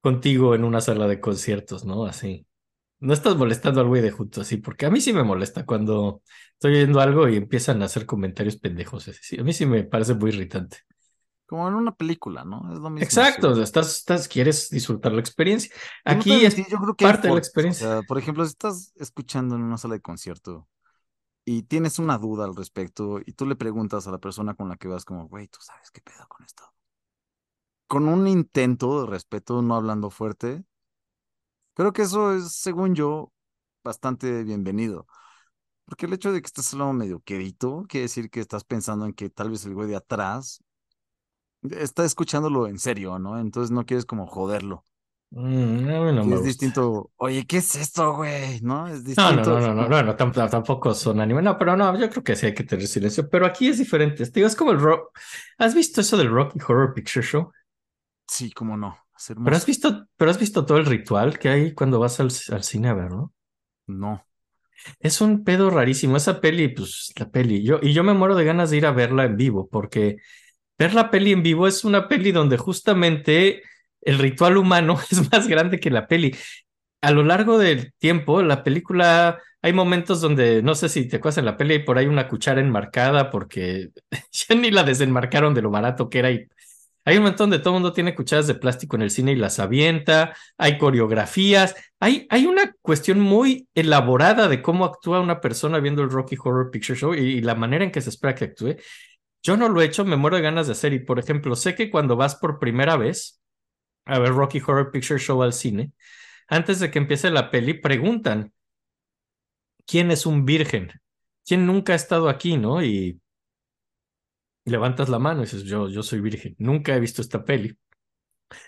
[SPEAKER 3] contigo en una sala de conciertos, ¿no? Así. No estás molestando al güey de junto así, porque a mí sí me molesta cuando estoy oyendo algo y empiezan a hacer comentarios pendejos. así. A mí sí me parece muy irritante.
[SPEAKER 2] Como en una película, ¿no? Es lo mismo.
[SPEAKER 3] Exacto,
[SPEAKER 2] sí.
[SPEAKER 3] estás, estás, quieres disfrutar la experiencia.
[SPEAKER 2] No
[SPEAKER 3] Aquí es
[SPEAKER 2] mentir, yo creo que hay
[SPEAKER 3] parte de la experiencia.
[SPEAKER 2] O sea, por ejemplo, si estás escuchando en una sala de concierto y tienes una duda al respecto y tú le preguntas a la persona con la que vas como, güey, tú sabes qué pedo con esto. Con un intento de respeto, no hablando fuerte, creo que eso es, según yo, bastante bienvenido. Porque el hecho de que estés hablando medio quedito, quiere decir que estás pensando en que tal vez el güey de atrás está escuchándolo en serio, ¿no? Entonces no quieres como joderlo.
[SPEAKER 3] Mm, no me
[SPEAKER 2] es distinto, oye, ¿qué es esto, güey? ¿No? Es
[SPEAKER 3] No, no,
[SPEAKER 2] distinto.
[SPEAKER 3] no, no, no, no, no, tam- tampoco son anime. No, pero no, yo creo que sí hay que tener silencio. Pero aquí es diferente. Digo, es como el rock. ¿Has visto eso del Rocky Horror Picture Show?
[SPEAKER 2] Sí, cómo no.
[SPEAKER 3] Pero has visto, pero has visto todo el ritual que hay cuando vas al, al cine a ver, ¿no?
[SPEAKER 2] No.
[SPEAKER 3] Es un pedo rarísimo. Esa peli, pues la peli. Yo, y yo me muero de ganas de ir a verla en vivo, porque ver la peli en vivo es una peli donde justamente el ritual humano <laughs> es más grande que la peli. A lo largo del tiempo, la película, hay momentos donde, no sé si te acuerdas en la peli, por ahí una cuchara enmarcada porque <laughs> ya ni la desenmarcaron de lo barato que era. Y hay un montón de todo el mundo tiene cucharas de plástico en el cine y las avienta. Hay coreografías. Hay, hay una cuestión muy elaborada de cómo actúa una persona viendo el Rocky Horror Picture Show y la manera en que se espera que actúe. Yo no lo he hecho, me muero de ganas de hacer. Y por ejemplo, sé que cuando vas por primera vez a ver Rocky Horror Picture Show al cine, antes de que empiece la peli, preguntan quién es un virgen, quién nunca ha estado aquí, ¿no? Y levantas la mano y dices, yo, yo soy virgen, nunca he visto esta peli.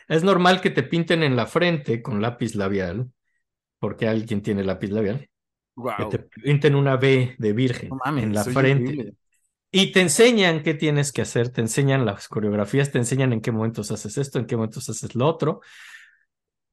[SPEAKER 3] Es normal que te pinten en la frente con lápiz labial, porque alguien tiene lápiz labial, que
[SPEAKER 2] Wow.
[SPEAKER 3] te pinten una B de virgen
[SPEAKER 2] No mames,
[SPEAKER 3] en la frente.
[SPEAKER 2] increíble.
[SPEAKER 3] Y te enseñan qué tienes que hacer, te enseñan las coreografías, te enseñan en qué momentos haces esto, en qué momentos haces lo otro.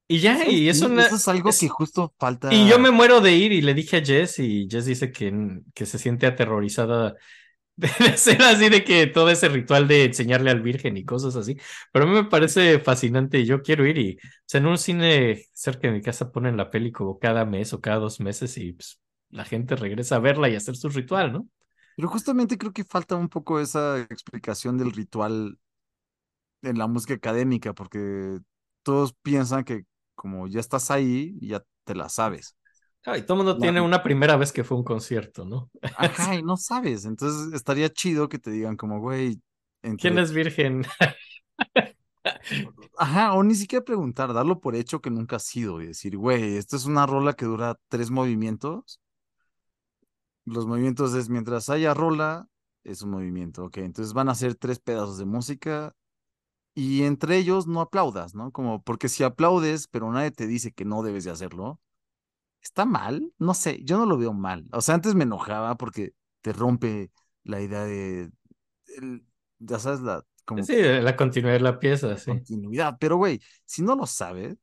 [SPEAKER 3] Y ya,
[SPEAKER 2] ¿Sabes
[SPEAKER 3] y eso,
[SPEAKER 2] Eso es algo
[SPEAKER 3] es-
[SPEAKER 2] que justo falta.
[SPEAKER 3] Y yo me muero de ir y le dije a Jess y Jess dice que, que se siente aterrorizada <laughs> de ser así de que todo ese ritual de enseñarle al virgen y cosas así. Pero a mí me parece fascinante y yo quiero ir y o sea, en un cine cerca de mi casa ponen la peli como cada mes o cada dos meses y pues, la gente regresa a verla y a hacer su ritual, ¿no?
[SPEAKER 2] Pero justamente creo que falta un poco esa explicación del ritual en la música académica, porque todos piensan que como ya estás ahí, ya te la sabes.
[SPEAKER 3] Ay, todo el mundo
[SPEAKER 2] La-
[SPEAKER 3] tiene una primera vez que fue a un concierto, ¿no?
[SPEAKER 2] Ajá, y <laughs> no sabes. Entonces estaría chido que te digan como, güey, entre-
[SPEAKER 3] ¿Quién es virgen? <laughs>
[SPEAKER 2] Ajá, o ni siquiera preguntar, darlo por hecho que nunca has sido y decir, güey, esta es una rola que dura tres movimientos. Los movimientos es mientras haya rola, es un movimiento, ok. Entonces van a ser tres pedazos de música y entre ellos no aplaudas, ¿no? Como, porque si aplaudes, pero nadie te dice que no debes de hacerlo, ¿está mal? No sé, yo no lo veo mal. O sea, antes me enojaba porque te rompe la idea de, el- ya sabes, la, como
[SPEAKER 3] Sí, la continuidad de la pieza, sí.
[SPEAKER 2] continuidad. Pero, güey, si no lo sabes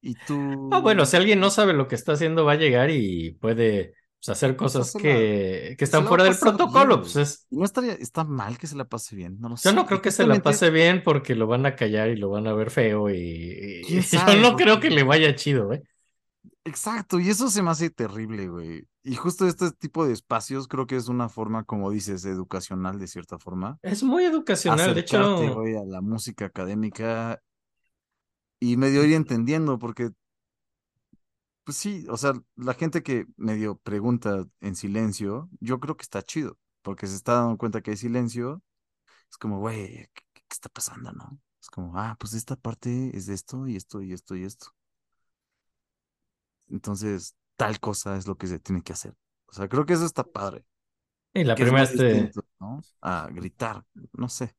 [SPEAKER 2] y tú...
[SPEAKER 3] Ah, bueno, si alguien no sabe lo que está haciendo, va a llegar y puede pues, hacer cosas
[SPEAKER 2] se la-
[SPEAKER 3] que, que están fuera del protocolo.
[SPEAKER 2] bien,
[SPEAKER 3] Pues es,
[SPEAKER 2] no estaría, está mal que se la pase bien, no lo sé.
[SPEAKER 3] yo no creo que se la pase bien porque lo van a callar y lo van a ver feo y, y-
[SPEAKER 2] ¿Quién
[SPEAKER 3] yo no creo que le vaya chido, ¿eh?
[SPEAKER 2] Exacto, y eso se me hace terrible, güey. Y justo este tipo de espacios creo que es una forma, como dices, educacional de cierta forma.
[SPEAKER 3] Es muy educacional, de hecho,
[SPEAKER 2] güey, a la música académica y medio ir entendiendo, porque, pues sí, o sea, la gente que medio pregunta en silencio, yo creo que está chido, porque se está dando cuenta que hay silencio. Es como, güey, ¿qué, qué está pasando, no? Es como, ah, pues esta parte es de esto y esto y esto y esto. Entonces, tal cosa es lo que se tiene que hacer. O sea, creo que eso está padre.
[SPEAKER 3] y la
[SPEAKER 2] es
[SPEAKER 3] primera este,
[SPEAKER 2] distinto, ¿no? A gritar, no sé.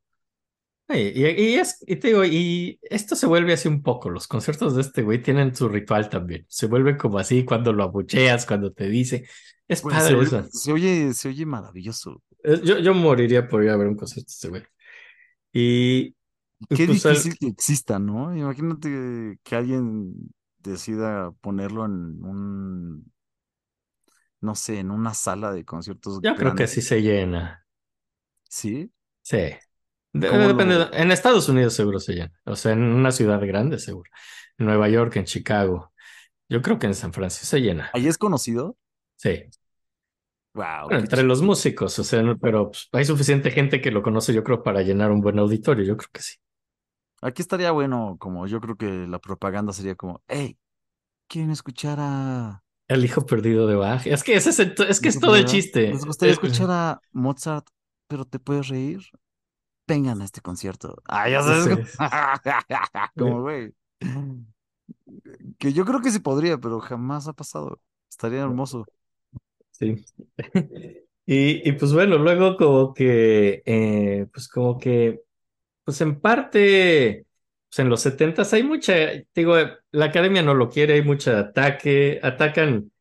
[SPEAKER 3] Y, y es, y te digo, y esto se vuelve así un poco. Los conciertos de este güey tienen su ritual también. Se vuelve como así cuando lo abucheas, cuando te dice. Es padre eso.
[SPEAKER 2] se oye, se oye maravilloso.
[SPEAKER 3] Eh, Yo, yo moriría por ir a ver un concierto de este güey. Y
[SPEAKER 2] Qué
[SPEAKER 3] pues,
[SPEAKER 2] difícil que exista, ¿no? Imagínate que alguien decida ponerlo en un, no sé, en una sala de conciertos
[SPEAKER 3] Yo creo que sí se llena.
[SPEAKER 2] ¿Sí?
[SPEAKER 3] Sí. De-
[SPEAKER 2] ¿Cómo
[SPEAKER 3] depende.
[SPEAKER 2] lo-
[SPEAKER 3] En Estados Unidos seguro se llena. O sea, en una ciudad grande seguro. En Nueva York, en Chicago. Yo creo que en San Francisco se llena.
[SPEAKER 2] ¿Ahí es conocido?
[SPEAKER 3] Sí.
[SPEAKER 2] Wow.
[SPEAKER 3] Bueno, entre los músicos, o sea, no- pero pues, hay suficiente gente que lo conoce, yo creo, para llenar un buen auditorio. Yo creo que sí.
[SPEAKER 2] Aquí estaría bueno, como yo creo que la propaganda sería como, hey, ¿quieren escuchar a...
[SPEAKER 3] El hijo perdido de Bach. Es que ese es, el- es que es todo el chiste.
[SPEAKER 2] ¿Les gustaría
[SPEAKER 3] Es-
[SPEAKER 2] escuchar a Mozart, pero te puedes reír? Vengan a este concierto. Ah, ya sabes.
[SPEAKER 3] Sí. <laughs>
[SPEAKER 2] Como, güey. Que yo creo que sí podría, pero jamás ha pasado. Estaría hermoso.
[SPEAKER 3] Sí. <laughs> Y, y pues bueno, luego como que, eh, pues como que, pues en parte, pues en los setentas hay mucha, digo, la academia no lo quiere, hay mucho ataque, atacan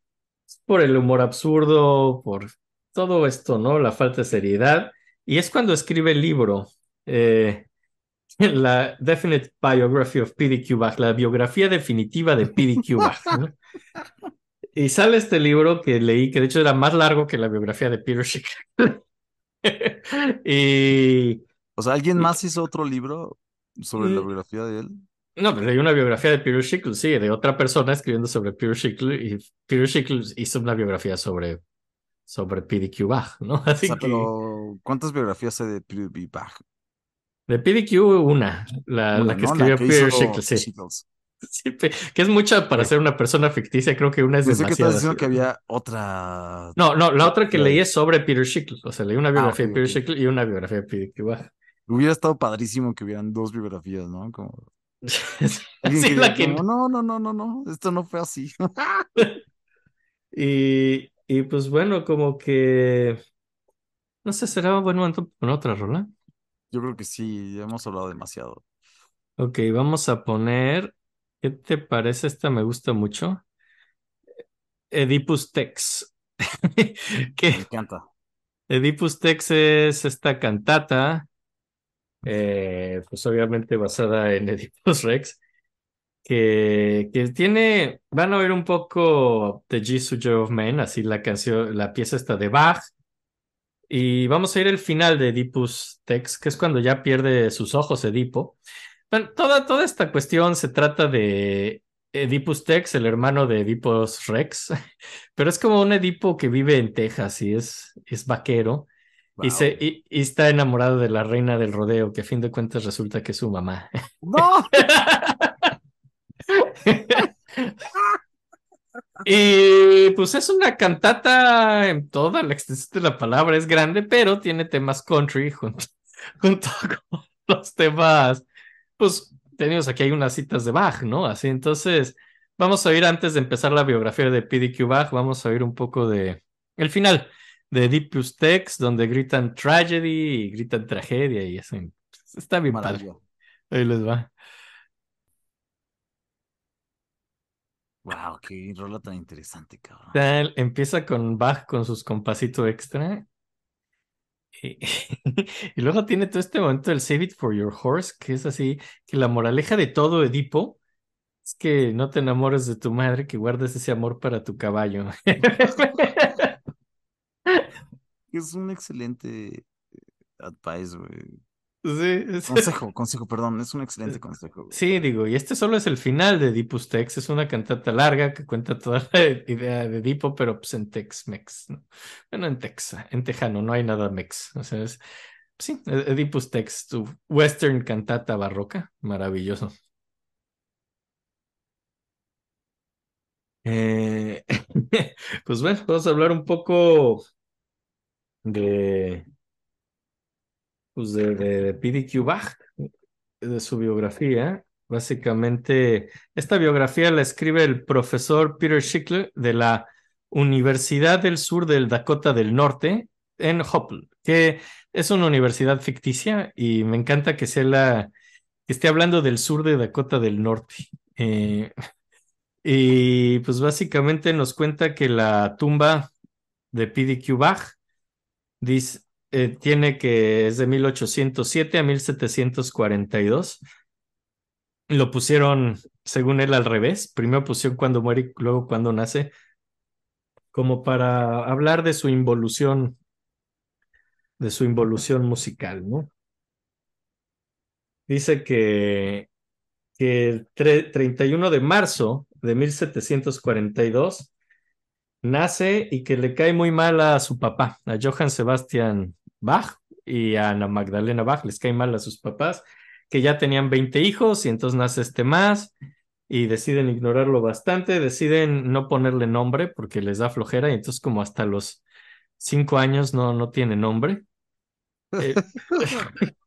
[SPEAKER 3] por el humor absurdo, por todo esto, ¿no? La falta de seriedad. Y es cuando escribe el libro, eh, <laughs> la Definite Biography of P.D.Q. Bach, la biografía definitiva de P.D.Q. Bach, ¿no? <laughs> Y sale este libro que leí, que de hecho era más largo que la biografía de Peter Schick. <laughs> y
[SPEAKER 2] O sea, ¿alguien más hizo otro libro sobre la
[SPEAKER 3] Mm.
[SPEAKER 2] biografía de él?
[SPEAKER 3] no, pero leí una biografía de Peter Schick, sí, de otra persona escribiendo sobre Peter Schick y Peter Schick hizo una biografía sobre, sobre PDQ Bach, <laughs> ¿no?
[SPEAKER 2] O sea,
[SPEAKER 3] que
[SPEAKER 2] pero ¿cuántas biografías hay de P.B. Bach?
[SPEAKER 3] de PDQ una, la,
[SPEAKER 2] Una,
[SPEAKER 3] la que
[SPEAKER 2] ¿no?
[SPEAKER 3] escribió
[SPEAKER 2] que
[SPEAKER 3] Peter
[SPEAKER 2] hizo
[SPEAKER 3] Schick, sí. <laughs> Que es mucha para ser una persona ficticia, creo que una es
[SPEAKER 2] Pensé que
[SPEAKER 3] demasiado.
[SPEAKER 2] diciendo que había otra.
[SPEAKER 3] No, no, la otra que leí es sobre Peter Schick, o sea, leí una biografía
[SPEAKER 2] Ah, ok,
[SPEAKER 3] de Peter
[SPEAKER 2] ok.
[SPEAKER 3] Schick y una biografía de PDQ Bach.
[SPEAKER 2] Hubiera estado padrísimo que hubieran dos biografías, ¿no? Como <laughs>
[SPEAKER 3] Sí,
[SPEAKER 2] que
[SPEAKER 3] la que-
[SPEAKER 2] como, no, no, no, no, no, esto no fue así.
[SPEAKER 3] Y, y pues bueno, como que. No sé, será bueno entonces con otra rola.
[SPEAKER 2] Yo creo que sí, ya hemos hablado demasiado.
[SPEAKER 3] Ok, vamos a poner. ¿Qué te parece? Esta me gusta mucho. Oedipus Tex. <laughs>
[SPEAKER 2] Me
[SPEAKER 3] que
[SPEAKER 2] encanta.
[SPEAKER 3] Oedipus Tex es esta cantata, eh, pues obviamente basada en Oedipus Rex, que, que tiene, van a oír un poco The Jesus of Men, así la canción, la pieza está de Bach, y vamos a ir el final de Oedipus Tex, que es cuando ya pierde sus ojos Edipo. Bueno, toda, toda esta cuestión se trata de Oedipus Tex, el hermano de Oedipus Rex, <laughs> pero es como un Edipo que vive en Texas y es, es vaquero. Y, se, y, y está enamorado de la reina del rodeo, que a fin de cuentas resulta que es su mamá.
[SPEAKER 2] ¡No! <laughs> <laughs>
[SPEAKER 3] y pues es una cantata en toda la extensión de la palabra, es grande, pero tiene temas country junto, <laughs> junto con los temas, pues tenemos aquí hay unas citas de Bach, ¿no? Así entonces, vamos a oír antes de empezar la biografía de PDQ Bach, vamos a oír un poco de el final de Oedipus Tex, donde gritan tragedy y gritan tragedia y eso. Está bien padre. Ahí les va.
[SPEAKER 2] Wow, qué rola tan interesante, cabrón.
[SPEAKER 3] Tal, empieza con Bach con sus compasito extra. Y, <laughs> y luego tiene todo este momento del Save It for Your Horse, que es así, que la moraleja de todo Edipo es que no te enamores de tu madre, que guardes ese amor para tu caballo. <laughs>
[SPEAKER 2] Es un excelente advice, güey.
[SPEAKER 3] Sí, es-
[SPEAKER 2] Consejo, consejo, perdón, es un excelente consejo. güey.
[SPEAKER 3] Sí, digo, y este solo es el final de Oedipus Tex, es una cantata larga que cuenta toda la <laughs> idea de Edipo, pero pues en Tex-Mex, ¿no? Bueno, en Texa, en Tejano, no hay nada Mex, o sea, es, sí, Oedipus Tex, tu western cantata barroca, maravilloso. Eh, <laughs> pues bueno, vamos a hablar un poco de, pues de, de, PDQ Bach, de su biografía. Básicamente, esta biografía la escribe el profesor Peter Schickler de la Universidad del Sur del Dakota del Norte en Hopple, que es una universidad ficticia y me encanta que sea la esté hablando del sur de Dakota del Norte. Eh, y pues básicamente nos cuenta que la tumba de PDQ Bach dice, eh, tiene que es de 1807 a 1742. Lo pusieron según él, al revés. Primero pusieron cuando muere y luego cuando nace, como para hablar de su involución, de su involución musical, ¿no? Dice que, que el 31 de marzo de 1742 nace y que le cae muy mal a su papá, a Johann Sebastian Bach y a Ana Magdalena Bach, les cae mal a sus papás, que ya tenían 20 hijos y entonces nace este más y deciden ignorarlo bastante, deciden no ponerle nombre porque les da flojera y entonces como hasta los 5 años no, no tiene nombre. Eh, <laughs>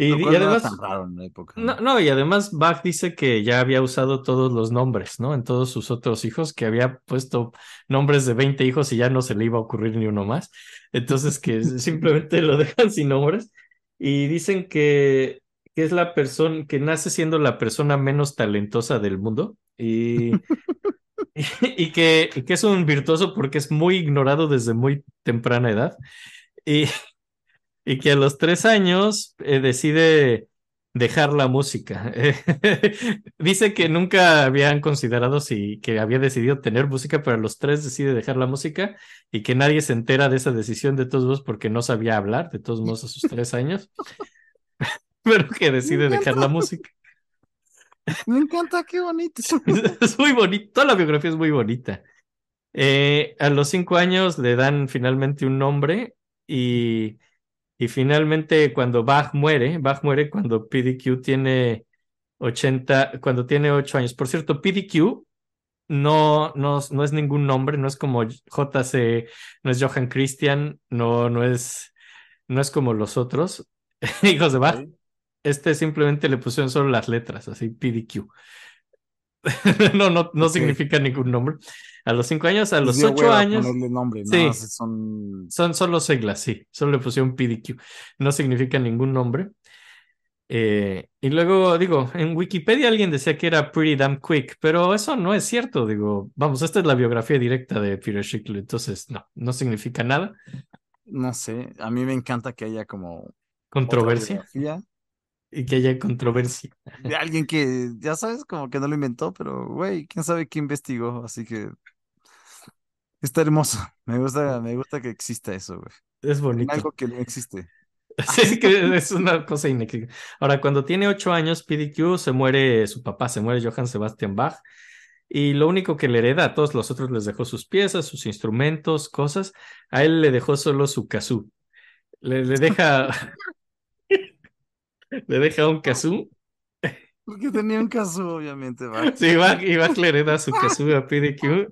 [SPEAKER 3] y, y, además,
[SPEAKER 2] no, tan raro en la época,
[SPEAKER 3] no, no, y además Bach dice que ya había usado todos los nombres, ¿no? En todos sus otros hijos, que había puesto nombres de 20 hijos y ya no se le iba a ocurrir ni uno más. Entonces que <laughs> simplemente lo dejan sin nombres y dicen que, que es la persona, que nace siendo la persona menos talentosa del mundo y, <laughs> y, y, que, que es un virtuoso porque es muy ignorado desde muy temprana edad. Y, <laughs> y que a los tres años eh, decide dejar la música. <laughs> Dice que nunca habían considerado si que había decidido tener música, pero a los tres decide dejar la música y que nadie se entera de esa decisión de todos modos porque no sabía hablar, de todos modos a sus tres años, <laughs> pero que decide dejar la música.
[SPEAKER 2] Me encanta, qué bonito. <laughs>
[SPEAKER 3] es muy bonito, toda la biografía es muy bonita. Eh, a los cinco años le dan finalmente un nombre y y finalmente, cuando Bach muere, Bach muere cuando PDQ tiene 80, cuando tiene 8 años. Por cierto, PDQ no, no, no es ningún nombre, no es como JC, no es Johann Christian, no, no es, no es como los otros <laughs> hijos de Bach. Este simplemente le pusieron solo las letras, así PDQ. <laughs> no, no, no okay. significa ningún nombre. A los cinco años, a los ocho años.
[SPEAKER 2] nombre,
[SPEAKER 3] Sí.
[SPEAKER 2] ¿no? Son...
[SPEAKER 3] Son solo siglas, sí. Solo le pusieron PDQ. No significa ningún nombre. Eh, y luego, digo, en Wikipedia alguien decía que era Pretty Damn Quick, pero eso no es cierto. Digo, vamos, esta es la biografía directa de Peter Schickle, entonces no, no significa nada.
[SPEAKER 2] No sé, a mí me encanta que haya como
[SPEAKER 3] Controversia y que haya controversia.
[SPEAKER 2] de alguien que, ya sabes, como que no lo inventó, pero güey, quién sabe qué investigó, así que está hermoso. <laughs> Me gusta, me gusta que exista eso, güey.
[SPEAKER 3] Es bonito.
[SPEAKER 2] Algo que no existe. <laughs>
[SPEAKER 3] Sí, que es una cosa inexplicable. Ahora, cuando tiene ocho años, PDQ se muere su papá, se muere Johann Sebastian Bach, y lo único que le hereda a todos los otros les dejó sus piezas, sus instrumentos, cosas. A él le dejó solo su kazoo. Le, le deja. Le deja un kazoo.
[SPEAKER 2] Porque tenía un caso, obviamente, va.
[SPEAKER 3] Sí, Bach, y Bach le hereda su kazoo a PDQ.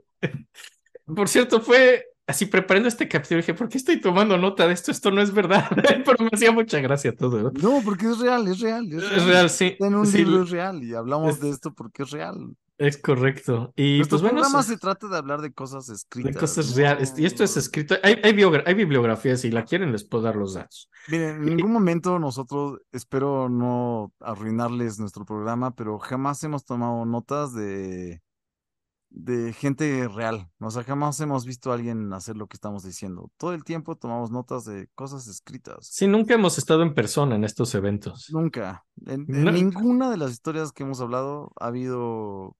[SPEAKER 3] Por cierto, fue así preparando este capítulo, dije, ¿por qué estoy tomando nota de esto? Esto no es verdad, <laughs> pero me hacía mucha gracia todo. ¿no?
[SPEAKER 2] No, porque es real, es real. Es real,
[SPEAKER 3] Es real, sí.
[SPEAKER 2] En un
[SPEAKER 3] sí,
[SPEAKER 2] libro es real y hablamos
[SPEAKER 3] es-
[SPEAKER 2] de esto porque es real.
[SPEAKER 3] Es correcto. Y
[SPEAKER 2] Nuestro
[SPEAKER 3] pues bueno,
[SPEAKER 2] programa
[SPEAKER 3] eso-
[SPEAKER 2] se trata de hablar de cosas escritas.
[SPEAKER 3] de cosas
[SPEAKER 2] ¿no?
[SPEAKER 3] reales. Y esto es escrito. Hay, hay, bibliografías, si la quieren, les puedo dar los datos.
[SPEAKER 2] Miren, en ningún momento nosotros, espero no arruinarles nuestro programa, pero jamás hemos tomado notas de, de gente real. O sea, jamás hemos visto a alguien hacer lo que estamos diciendo. Todo el tiempo tomamos notas de cosas escritas.
[SPEAKER 3] Sí, nunca hemos estado en persona en estos eventos.
[SPEAKER 2] Nunca. En, en
[SPEAKER 3] No.
[SPEAKER 2] ninguna de las historias que hemos hablado ha habido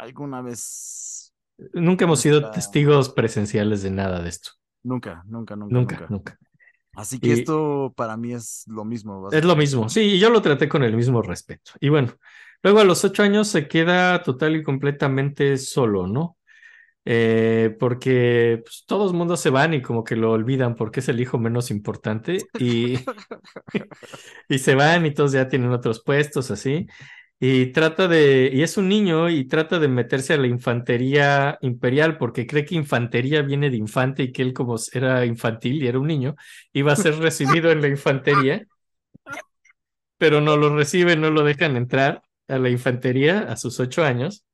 [SPEAKER 2] alguna vez.
[SPEAKER 3] Nunca hemos sido testigos presenciales de nada de esto.
[SPEAKER 2] Nunca, nunca, nunca,
[SPEAKER 3] Nunca,
[SPEAKER 2] nunca.
[SPEAKER 3] nunca.
[SPEAKER 2] Así que
[SPEAKER 3] Y-
[SPEAKER 2] esto para mí es lo mismo.
[SPEAKER 3] Es lo mismo. Sí, yo lo traté con el mismo respeto. Y bueno, luego a los ocho años se queda total y completamente solo, ¿no? Eh, porque pues, todos mundos se van y como que lo olvidan porque es el hijo menos importante y, <laughs> <laughs> y se van y todos ya tienen otros puestos así. Y trata de, y es un niño y trata de meterse a la infantería imperial porque cree que infantería viene de infante y que él como era infantil y era un niño, iba a ser recibido en la infantería, pero no lo reciben, no lo dejan entrar a la infantería a sus ocho años.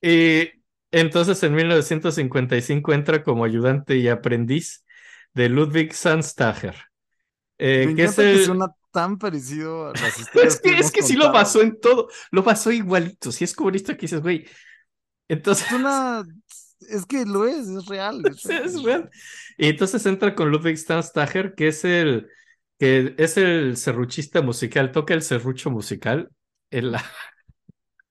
[SPEAKER 3] Y entonces en 1955 entra como ayudante y aprendiz de Ludwig Sandstager. eh, que es el-
[SPEAKER 2] suena tan parecido a las historias
[SPEAKER 3] es que, es que sí lo basó en todo, lo basó igualito. Si es comunista que dices, güey. Entonces,
[SPEAKER 2] Suena, es que lo es, es real. Es <laughs> real.
[SPEAKER 3] es real. Y entonces entra con Ludwig Stanstager, que es el, que es el serruchista musical, toca el serrucho musical. en la-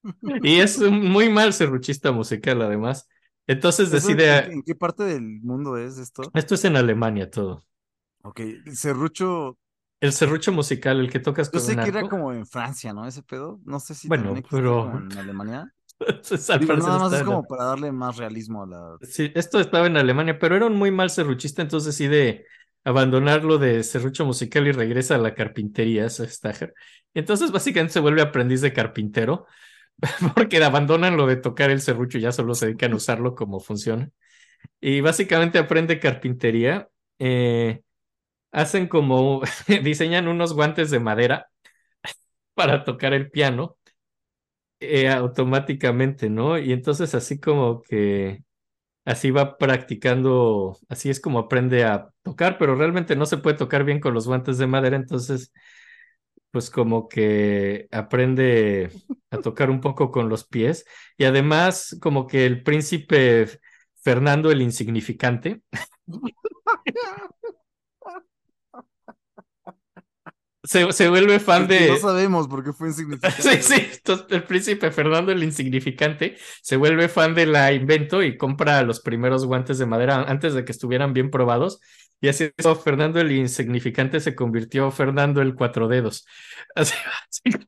[SPEAKER 3] <laughs> Y es muy mal serruchista musical, además. Entonces
[SPEAKER 2] ¿Eso en-
[SPEAKER 3] decide.
[SPEAKER 2] ¿En, en qué parte del mundo es esto?
[SPEAKER 3] Esto es en Alemania todo.
[SPEAKER 2] Ok, serrucho,
[SPEAKER 3] El serrucho musical, el que tocas
[SPEAKER 2] yo
[SPEAKER 3] con
[SPEAKER 2] sé
[SPEAKER 3] un
[SPEAKER 2] que era como en Francia, ¿no? Ese pedo. No sé si
[SPEAKER 3] Bueno, pero-
[SPEAKER 2] en <laughs> Alemania. Digo, nada más es como para darle más realismo a la.
[SPEAKER 3] Sí, esto estaba en Alemania, pero era un muy mal serruchista, entonces decide abandonar lo de serrucho musical y regresa a la carpintería, Stager. Entonces básicamente se vuelve aprendiz de carpintero, <laughs> porque abandonan lo de tocar el serrucho y ya solo se dedican a usarlo como funciona. Y básicamente aprende carpintería. eh, hacen como, <laughs> diseñan unos guantes de madera <laughs> para tocar el piano eh, automáticamente, ¿no? Y entonces así como que así va practicando, así es como aprende a tocar, pero realmente no se puede tocar bien con los guantes de madera, entonces pues como que aprende a tocar un poco con los pies y además como que el príncipe Fernando el insignificante <laughs> se, se vuelve fan de...
[SPEAKER 2] No sabemos por qué fue insignificante. <laughs>
[SPEAKER 3] Sí, sí, entonces el príncipe Fernando el Insignificante se vuelve fan de la invento y compra los primeros guantes de madera antes de que estuvieran bien probados. Y así es, Fernando el Insignificante se convirtió Fernando el Cuatro Dedos. <laughs> Así, así-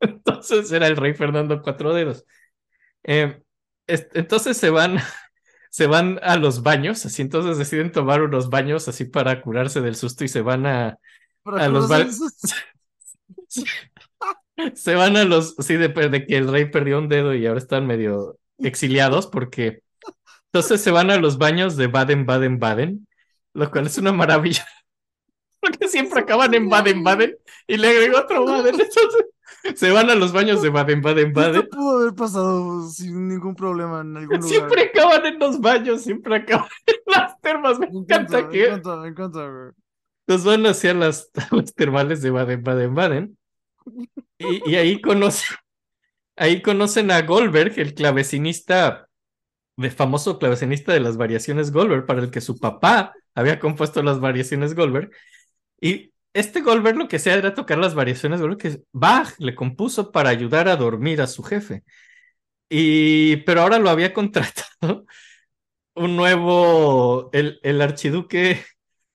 [SPEAKER 3] Entonces era el rey Fernando Cuatro Dedos. Eh, es- entonces se van, se van a los baños, así entonces deciden tomar unos baños así para curarse del susto y se van a, a los
[SPEAKER 2] esos- <laughs>
[SPEAKER 3] Se van a los, sí, de, de que el rey perdió un dedo y ahora están medio exiliados porque entonces se van a los baños de Baden, Baden, Baden, lo cual es una maravilla. <laughs> Porque siempre acaban en Baden, Baden y le agrego otro Baden. Entonces se van a los baños de Baden, Baden,
[SPEAKER 2] Esto
[SPEAKER 3] Baden.
[SPEAKER 2] pudo haber pasado sin ningún problema en algún lugar.
[SPEAKER 3] Siempre acaban en los baños, siempre acaban <laughs> en las termas. Me
[SPEAKER 2] Me encanta,
[SPEAKER 3] encanta
[SPEAKER 2] me
[SPEAKER 3] que
[SPEAKER 2] encanta, me encanta, güey.
[SPEAKER 3] nos van hacia <laughs> las termales de Baden, Baden, Baden. Y, y ahí conocen, ahí conocen a Goldberg, el clavecinista, el famoso clavecinista de las variaciones Goldberg, para el que su papá había compuesto las variaciones Goldberg. Y este Goldberg lo que sea era tocar las variaciones Goldberg que Bach le compuso para ayudar a dormir a su jefe. Y, pero ahora lo había <laughs> contratado un nuevo, el, el archiduque,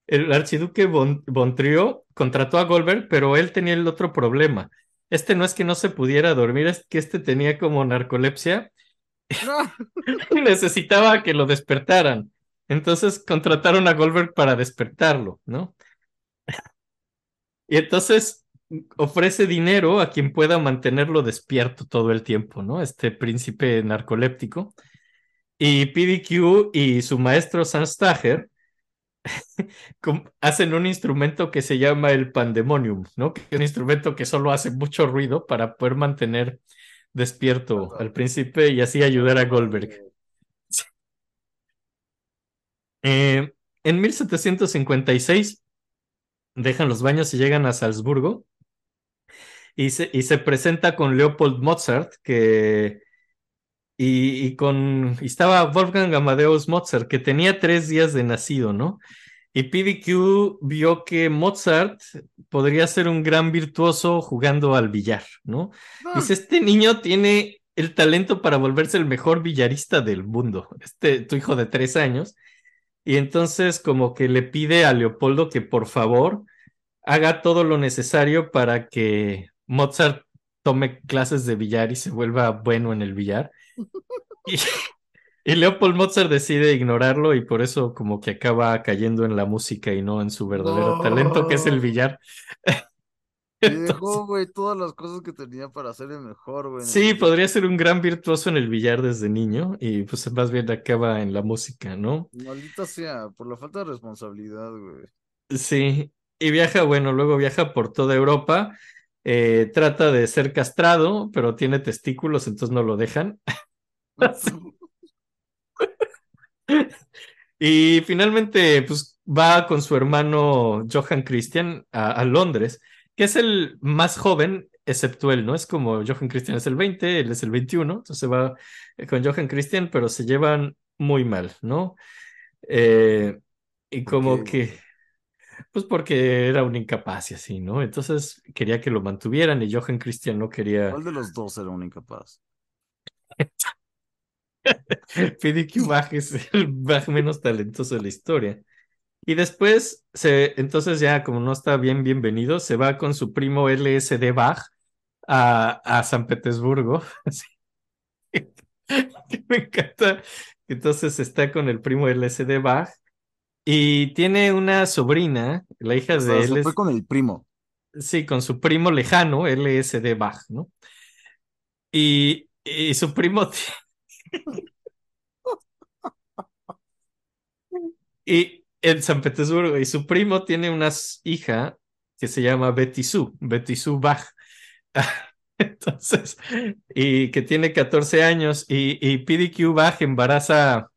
[SPEAKER 3] el archiduque Bon, Bontrió contrató a Goldberg, pero él tenía el otro problema. Este no es que no se pudiera dormir, es que este tenía como narcolepsia <laughs> y necesitaba que lo despertaran. Entonces contrataron a Goldberg para despertarlo, ¿no? Y entonces ofrece dinero a quien pueda mantenerlo despierto todo el tiempo, ¿no? Este príncipe narcoléptico. Y PDQ y su maestro Sam Stager <laughs> com- hacen un instrumento que se llama el pandemonium, ¿no? Que es un instrumento que solo hace mucho ruido para poder mantener despierto al príncipe y así ayudar a Goldberg. <laughs> Eh, en 1756 dejan los baños y llegan a Salzburgo y se, y se presenta con Leopold Mozart que y, y con y estaba Wolfgang Amadeus Mozart que tenía tres días de nacido, ¿no? Y PDQ vio que Mozart podría ser un gran virtuoso jugando al billar, ¿no? Dice, este niño tiene el talento para volverse el mejor billarista del mundo, este tu hijo de tres años. Y entonces como que le pide a Leopoldo que por favor haga todo lo necesario para que Mozart tome clases de billar y se vuelva bueno en el billar. <laughs> Y, y Leopold Mozart decide ignorarlo y por eso como que acaba cayendo en la música y no en su verdadero talento que es el billar. <laughs>
[SPEAKER 2] Y
[SPEAKER 3] Entonces-
[SPEAKER 2] dejó, güey, todas las cosas que tenía para ser el mejor, güey. el
[SPEAKER 3] Sí, podría ser un gran virtuoso en el billar desde niño y pues más bien acaba en la música, ¿no?
[SPEAKER 2] Maldita sea, por la falta de responsabilidad, güey.
[SPEAKER 3] Sí, y viaja, bueno, luego viaja por toda Europa, eh, trata de ser castrado, pero tiene testículos, entonces no lo dejan. <laughs> <laughs> Y finalmente, pues va con su hermano Johann Christian a, a Londres, que es el más joven, excepto él, ¿no? Es como Johann Christian es el 20, él es el 21, entonces va con Johann Christian, pero se llevan muy mal, ¿no? Eh, Y
[SPEAKER 2] ¿Por
[SPEAKER 3] como que, pues porque era un incapaz y así, ¿no? Entonces quería que lo mantuvieran y Johan Christian no quería.
[SPEAKER 2] ¿Cuál de los dos era un incapaz? <laughs>
[SPEAKER 3] PDQ Bach es el Bach menos talentoso de la historia. Y después, se, entonces ya como no está bien bienvenido, se va con su primo LSD Bach a, a San Petersburgo. <laughs> Me encanta. Entonces está con el primo LSD Bach y tiene una sobrina, la hija
[SPEAKER 2] O sea,
[SPEAKER 3] de
[SPEAKER 2] se
[SPEAKER 3] él,
[SPEAKER 2] fue con el primo.
[SPEAKER 3] sí, con su primo lejano, LSD Bach, ¿no? Y, y su primo <laughs> <laughs> Y en San Petersburgo, y su primo tiene una hija que se llama Betty Sue, Betty Sue Bach. <laughs> Entonces, y que tiene 14 años, y, y PDQ Bach embaraza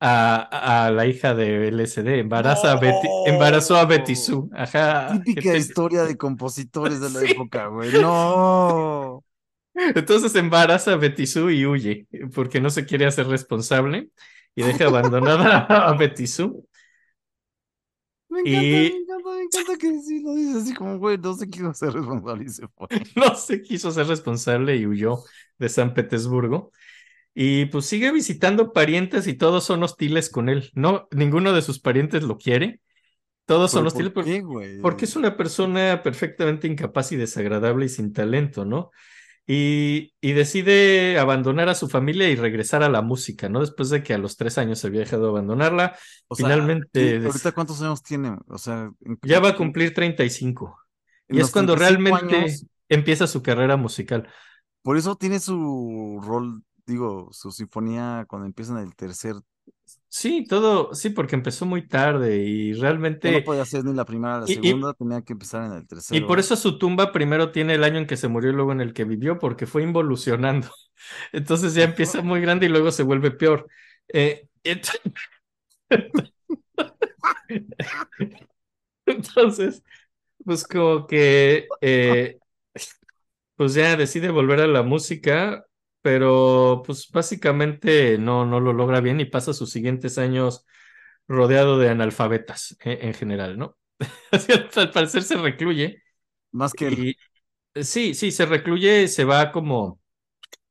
[SPEAKER 3] a, a la hija de LSD, embaraza a Betty, embarazó a Betty Sue. Ajá.
[SPEAKER 2] Típica
[SPEAKER 3] ¿qué te-
[SPEAKER 2] historia de compositores de la <laughs>
[SPEAKER 3] Sí.
[SPEAKER 2] época, güey. No.
[SPEAKER 3] Entonces embaraza a Betty Sue y huye, porque no se quiere hacer responsable y deja abandonada <laughs> a Betty Sue.
[SPEAKER 2] Me encanta,
[SPEAKER 3] Y-
[SPEAKER 2] me encanta, me encanta que sí lo dices así como, güey, no se quiso hacer responsable y se fue. <laughs>
[SPEAKER 3] no se quiso ser responsable y huyó de San Petersburgo. Y pues sigue visitando parientes y todos son hostiles con él. No, ninguno de sus parientes lo quiere. Todos son
[SPEAKER 2] ¿Pero
[SPEAKER 3] hostiles porque es una persona perfectamente incapaz y desagradable y sin talento, ¿no? Y, y decide abandonar a su familia y regresar a la música, ¿no? Después de que a los tres años había dejado de abandonarla,
[SPEAKER 2] O
[SPEAKER 3] finalmente
[SPEAKER 2] ¿qué-
[SPEAKER 3] des-
[SPEAKER 2] ¿ahorita cuántos años tiene? O sea, en-
[SPEAKER 3] ya va a cumplir 35.
[SPEAKER 2] en
[SPEAKER 3] Y es cuando
[SPEAKER 2] 35
[SPEAKER 3] realmente
[SPEAKER 2] años,
[SPEAKER 3] empieza su carrera musical.
[SPEAKER 2] por eso tiene su rol, digo, su sinfonía cuando empieza en el tercer.
[SPEAKER 3] Sí, todo, sí, porque empezó muy tarde y
[SPEAKER 2] Ya no
[SPEAKER 3] realmente,
[SPEAKER 2] podía hacer ni la primera ni la
[SPEAKER 3] y- y-
[SPEAKER 2] segunda, tenía que empezar en el
[SPEAKER 3] y
[SPEAKER 2] tercero.
[SPEAKER 3] por eso su tumba primero tiene el año en que se murió y luego en el que vivió, porque fue involucionando. <laughs> Entonces ya empieza muy grande y luego se vuelve peor. Eh, ent- <laughs> Entonces, pues como que, eh, pues ya decide volver a la música, pero pues básicamente no, no lo logra bien y pasa sus siguientes años rodeado de analfabetas eh, en general, ¿no? <laughs> Al parecer se recluye
[SPEAKER 2] Más que él.
[SPEAKER 3] y sí, sí, se recluye, se va como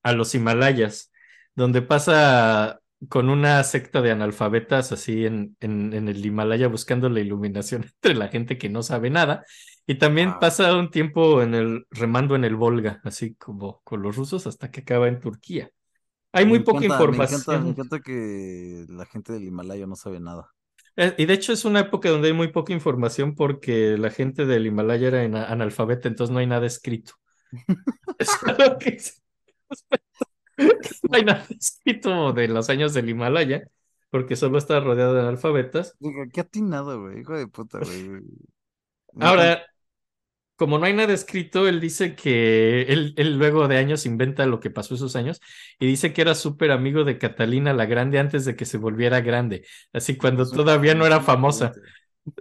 [SPEAKER 3] a los Himalayas, donde pasa con una secta de analfabetas así en, en, en el Himalaya buscando la iluminación <laughs> entre la gente que no sabe nada. Y también
[SPEAKER 2] Wow.
[SPEAKER 3] pasa un tiempo en el remando en el Volga, así como con los rusos, hasta que acaba en Turquía. Hay
[SPEAKER 2] Me
[SPEAKER 3] muy poca
[SPEAKER 2] encanta, Me encanta,
[SPEAKER 3] información.
[SPEAKER 2] me encanta que la gente del Himalaya no sabe nada.
[SPEAKER 3] Eh, Y de hecho es una época donde hay muy poca información porque la gente del Himalaya era ana- analfabeta, entonces no hay nada escrito. <laughs> Es algo que <laughs> no hay nada escrito de los años del Himalaya, porque solo está rodeado de analfabetas.
[SPEAKER 2] Diga, qué atinado, güey, hijo de puta, güey. <laughs>
[SPEAKER 3] Ahora, como no hay nada escrito, él dice que él, él luego de años inventa lo que pasó esos años y dice que era súper amigo de Catalina la Grande antes de que se volviera grande, así cuando todavía no era famosa.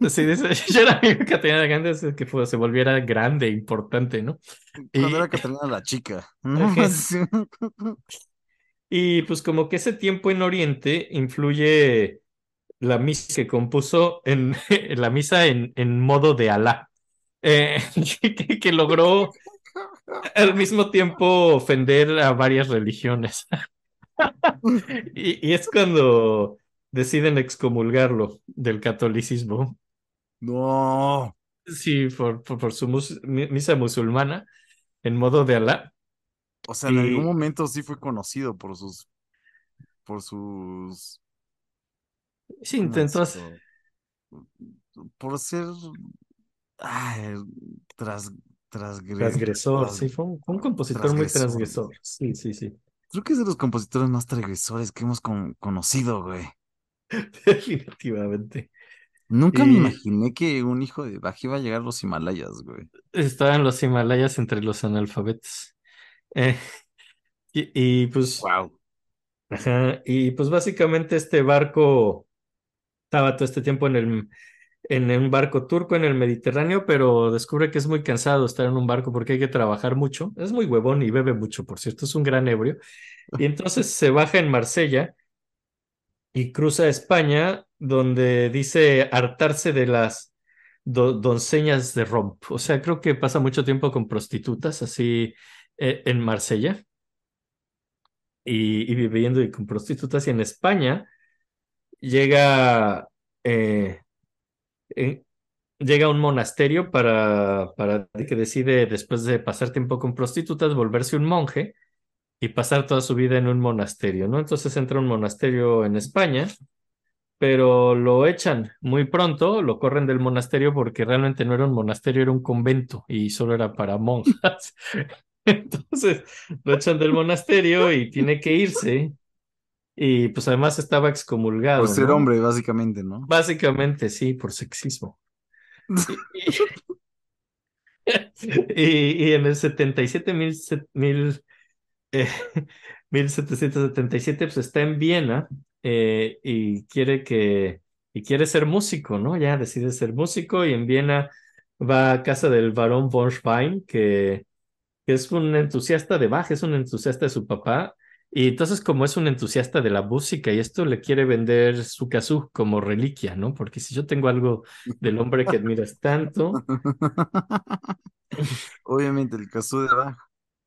[SPEAKER 3] dice, <laughs> yo era amigo de Catalina la Grande antes de que fue- se volviera grande, importante, ¿no?
[SPEAKER 2] Cuando
[SPEAKER 3] Y-
[SPEAKER 2] era <laughs> Catalina la chica. <laughs>
[SPEAKER 3] Y pues como que ese tiempo en Oriente influye la misa que compuso en, en la misa en, en modo de Alá, eh, <laughs> que, que logró al mismo tiempo ofender a varias religiones. <laughs> Y, y es cuando deciden excomulgarlo del catolicismo.
[SPEAKER 2] No.
[SPEAKER 3] Sí, por, por, por su mus- mi- misa musulmana en modo de Alá.
[SPEAKER 2] O sea, en algún momento sí fue conocido por sus, por sus,
[SPEAKER 3] Sí,
[SPEAKER 2] ¿cómo
[SPEAKER 3] intentó
[SPEAKER 2] decirlo? Por ser, ay, tras, transgre-
[SPEAKER 3] transgresor,
[SPEAKER 2] tras-
[SPEAKER 3] sí, fue un, fue un compositor muy
[SPEAKER 2] transgresor.
[SPEAKER 3] Sí, sí, sí.
[SPEAKER 2] Creo que es de los compositores más transgresores que hemos con- conocido, güey. <laughs>
[SPEAKER 3] Definitivamente.
[SPEAKER 2] Nunca me imaginé que un hijo de Bach iba a llegar a los Himalayas, güey.
[SPEAKER 3] Estaban los Himalayas entre los analfabetos. Eh, y, y, pues,
[SPEAKER 2] Wow.
[SPEAKER 3] ajá, y pues básicamente este barco estaba todo este tiempo en el, en un barco turco en el Mediterráneo, pero descubre que es muy cansado estar en un barco porque hay que trabajar mucho. Es muy huevón y bebe mucho, por cierto, es un gran ebrio. Y entonces se baja en Marsella y cruza España donde dice hartarse de las do- donceñas de romp. O sea, creo que pasa mucho tiempo con prostitutas, así eh, en Marsella, y, y viviendo y con prostitutas. Y en España llega, eh, eh, llega a un monasterio para, para que decide, después de pasar tiempo con prostitutas, volverse un monje y pasar toda su vida en un monasterio, ¿no? Entonces entra a un monasterio en España, pero lo echan muy pronto, lo corren del monasterio porque realmente no era un monasterio, era un convento y solo era para monjas. <laughs> Entonces lo echan del monasterio y tiene que irse. Y pues además estaba excomulgado,
[SPEAKER 2] Por ser
[SPEAKER 3] ¿no?
[SPEAKER 2] hombre, básicamente, ¿no?
[SPEAKER 3] Básicamente sí, por sexismo. <laughs> Y, <laughs> y- en el 77, mil, mil, eh, <laughs> 1777, pues está en Viena eh, y quiere que, y quiere ser músico, ¿no? Ya decide ser músico y en Viena va a casa del barón von Schwein, que, que es un entusiasta de Bach, es un entusiasta de su papá. Y entonces, como es un entusiasta de la música y esto, le quiere vender su kazoo como reliquia, ¿no? Porque si yo tengo algo del hombre que admiras tanto, <laughs>
[SPEAKER 2] Obviamente, el caso de Bach.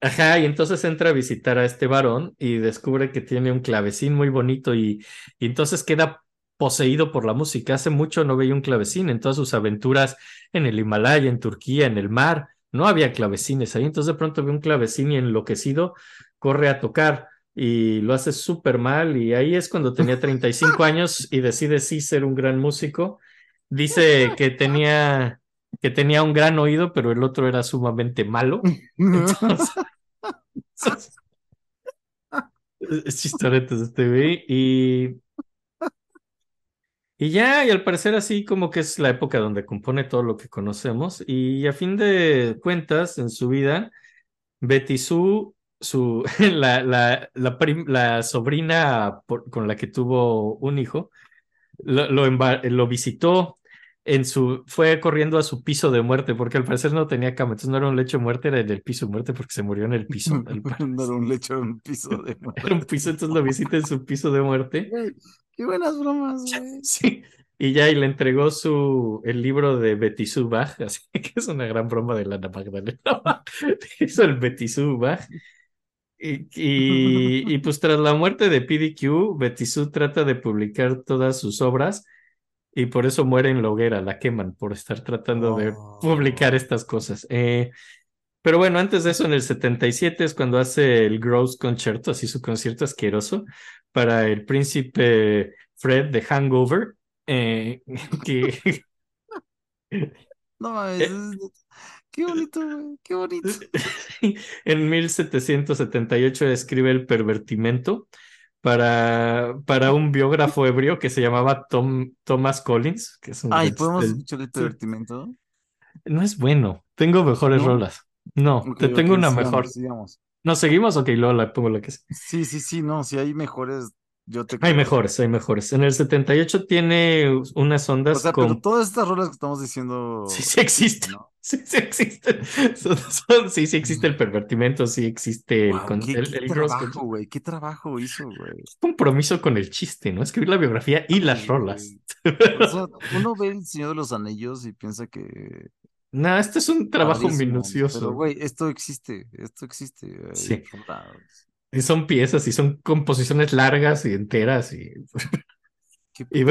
[SPEAKER 3] Ajá, y entonces entra a visitar a este varón y descubre que tiene un clavecín muy bonito y, y entonces queda poseído por la música. Hace mucho no veía un clavecín en todas sus aventuras en el Himalaya, en Turquía, en el mar. No había clavecines ahí. Entonces de pronto ve un clavecín y enloquecido corre a tocar y lo hace súper mal. Y ahí es cuando tenía 35 años y decide sí ser un gran músico. Dice que tenía, que tenía un gran oído, pero el otro era sumamente malo. <laughs> Entonces, es chistoretes este güey. Y, y ya, y al parecer así como que es la época donde compone todo lo que conocemos. Y a fin de cuentas, en su vida, Betty Sue, su, <laughs> la, la, la, prim- la sobrina por- con la que tuvo un hijo, lo, lo, visitó en su, fue corriendo a su piso de muerte, porque al parecer no tenía cama, entonces no era un lecho de muerte, era en el piso de muerte porque se murió en el piso. <laughs> parecer.
[SPEAKER 2] Dar un lecho en un piso de <laughs>
[SPEAKER 3] Era un piso, entonces lo visita en su piso de muerte.
[SPEAKER 2] Qué buenas bromas, güey.
[SPEAKER 3] Sí. Y ya, y le entregó su, el libro de Bach, así que es una gran broma de Lana Magdalena. Hizo el Bach. Y, y, y pues tras la muerte de PDQ, Betty Sue trata de publicar todas sus obras y por eso muere en la hoguera, la queman por estar tratando de
[SPEAKER 2] Oh.
[SPEAKER 3] publicar estas cosas. Eh, pero bueno, antes de eso, en el 77 es cuando hace el Gross Concerto, así su concierto asqueroso, para el príncipe Fred de Hangover, eh, <laughs> que <laughs>
[SPEAKER 2] No mames, es- qué bonito, güey, qué bonito. <laughs>
[SPEAKER 3] en 1778 escribe El Pervertimento para, para un biógrafo ebrio que se llamaba Tom, Thomas Collins, que es un
[SPEAKER 2] Ay, ¿podemos escuchar el pervertimento?
[SPEAKER 3] no es bueno, tengo mejores
[SPEAKER 2] ¿No?
[SPEAKER 3] rolas. No, te tengo una
[SPEAKER 2] sigamos,
[SPEAKER 3] mejor.
[SPEAKER 2] sigamos.
[SPEAKER 3] ¿No seguimos? Ok, luego la pongo la que sea.
[SPEAKER 2] Sí, sí, sí, no, si hay mejores, yo te
[SPEAKER 3] Hay mejores, hay mejores. En el 78 tiene unas
[SPEAKER 2] O
[SPEAKER 3] ondas
[SPEAKER 2] sea,
[SPEAKER 3] con...
[SPEAKER 2] pero todas estas rolas que estamos diciendo.
[SPEAKER 3] Sí, sí existen.
[SPEAKER 2] ¿no?
[SPEAKER 3] Sí, sí existe. Son- son- sí, sí existe el pervertimento, sí existe el, con-
[SPEAKER 2] qué,
[SPEAKER 3] el,
[SPEAKER 2] qué
[SPEAKER 3] el
[SPEAKER 2] trabajo, güey, qué trabajo hizo, güey.
[SPEAKER 3] compromiso con el chiste, ¿no? Escribir la biografía y las rolas.
[SPEAKER 2] O sea, <laughs> uno ve El Señor de los Anillos y piensa que
[SPEAKER 3] No, este es un trabajo minucioso.
[SPEAKER 2] Pero, güey, esto existe, esto existe. hay
[SPEAKER 3] Sí. Y son piezas y son composiciones largas y enteras. Y...
[SPEAKER 2] Qué <laughs>
[SPEAKER 3] Y.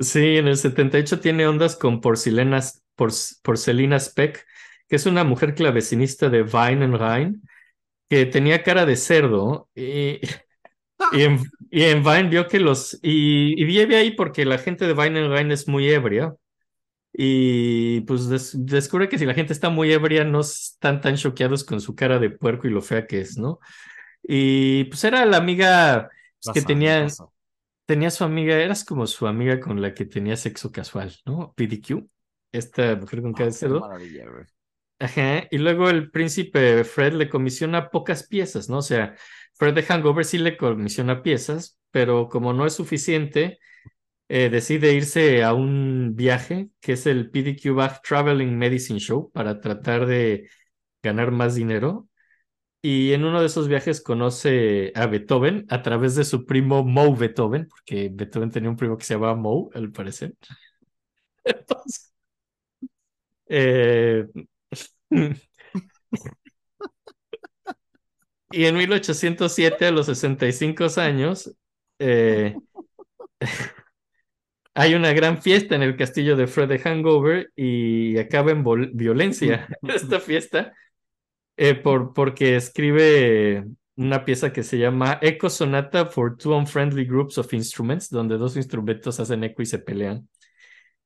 [SPEAKER 3] Sí, en el 78 tiene ondas con Porcelenas, por, Porcelina Speck, que es una mujer clavecinista de Vine and Rhine, que tenía cara de cerdo. Y, <laughs> y, en, y en Vine vio que los. Y, y vive ahí porque la gente de Vine and Rhine es muy ebria. Y pues des- descubre que si la gente está muy ebria, no están tan choqueados con su cara de puerco y lo fea que es, ¿no? Y pues era la amiga pues, que tenía tenía su amiga, eras como su amiga con la que tenía sexo casual, ¿no? PDQ, esta mujer con
[SPEAKER 2] maravilla, güey.
[SPEAKER 3] Ajá, y luego el príncipe Fred le comisiona pocas piezas, ¿no? O sea, Fred de Hangover sí le comisiona piezas, pero como no es suficiente, eh, decide irse a un viaje que es el PDQ Bach Traveling Medicine Show para tratar de ganar más dinero. y en uno de esos viajes conoce a Beethoven a través de su primo Moe Beethoven, porque Beethoven tenía un primo que se llamaba Moe, al parecer. <laughs> Entonces, eh, y en 1807, a los 65 años, eh, hay una gran fiesta en el castillo de Fred de Hangover y acaba en violencia <laughs> esta fiesta eh, por, porque escribe una pieza que se llama Echo Sonata for Two Unfriendly Groups of Instruments, donde dos instrumentos hacen eco y se pelean.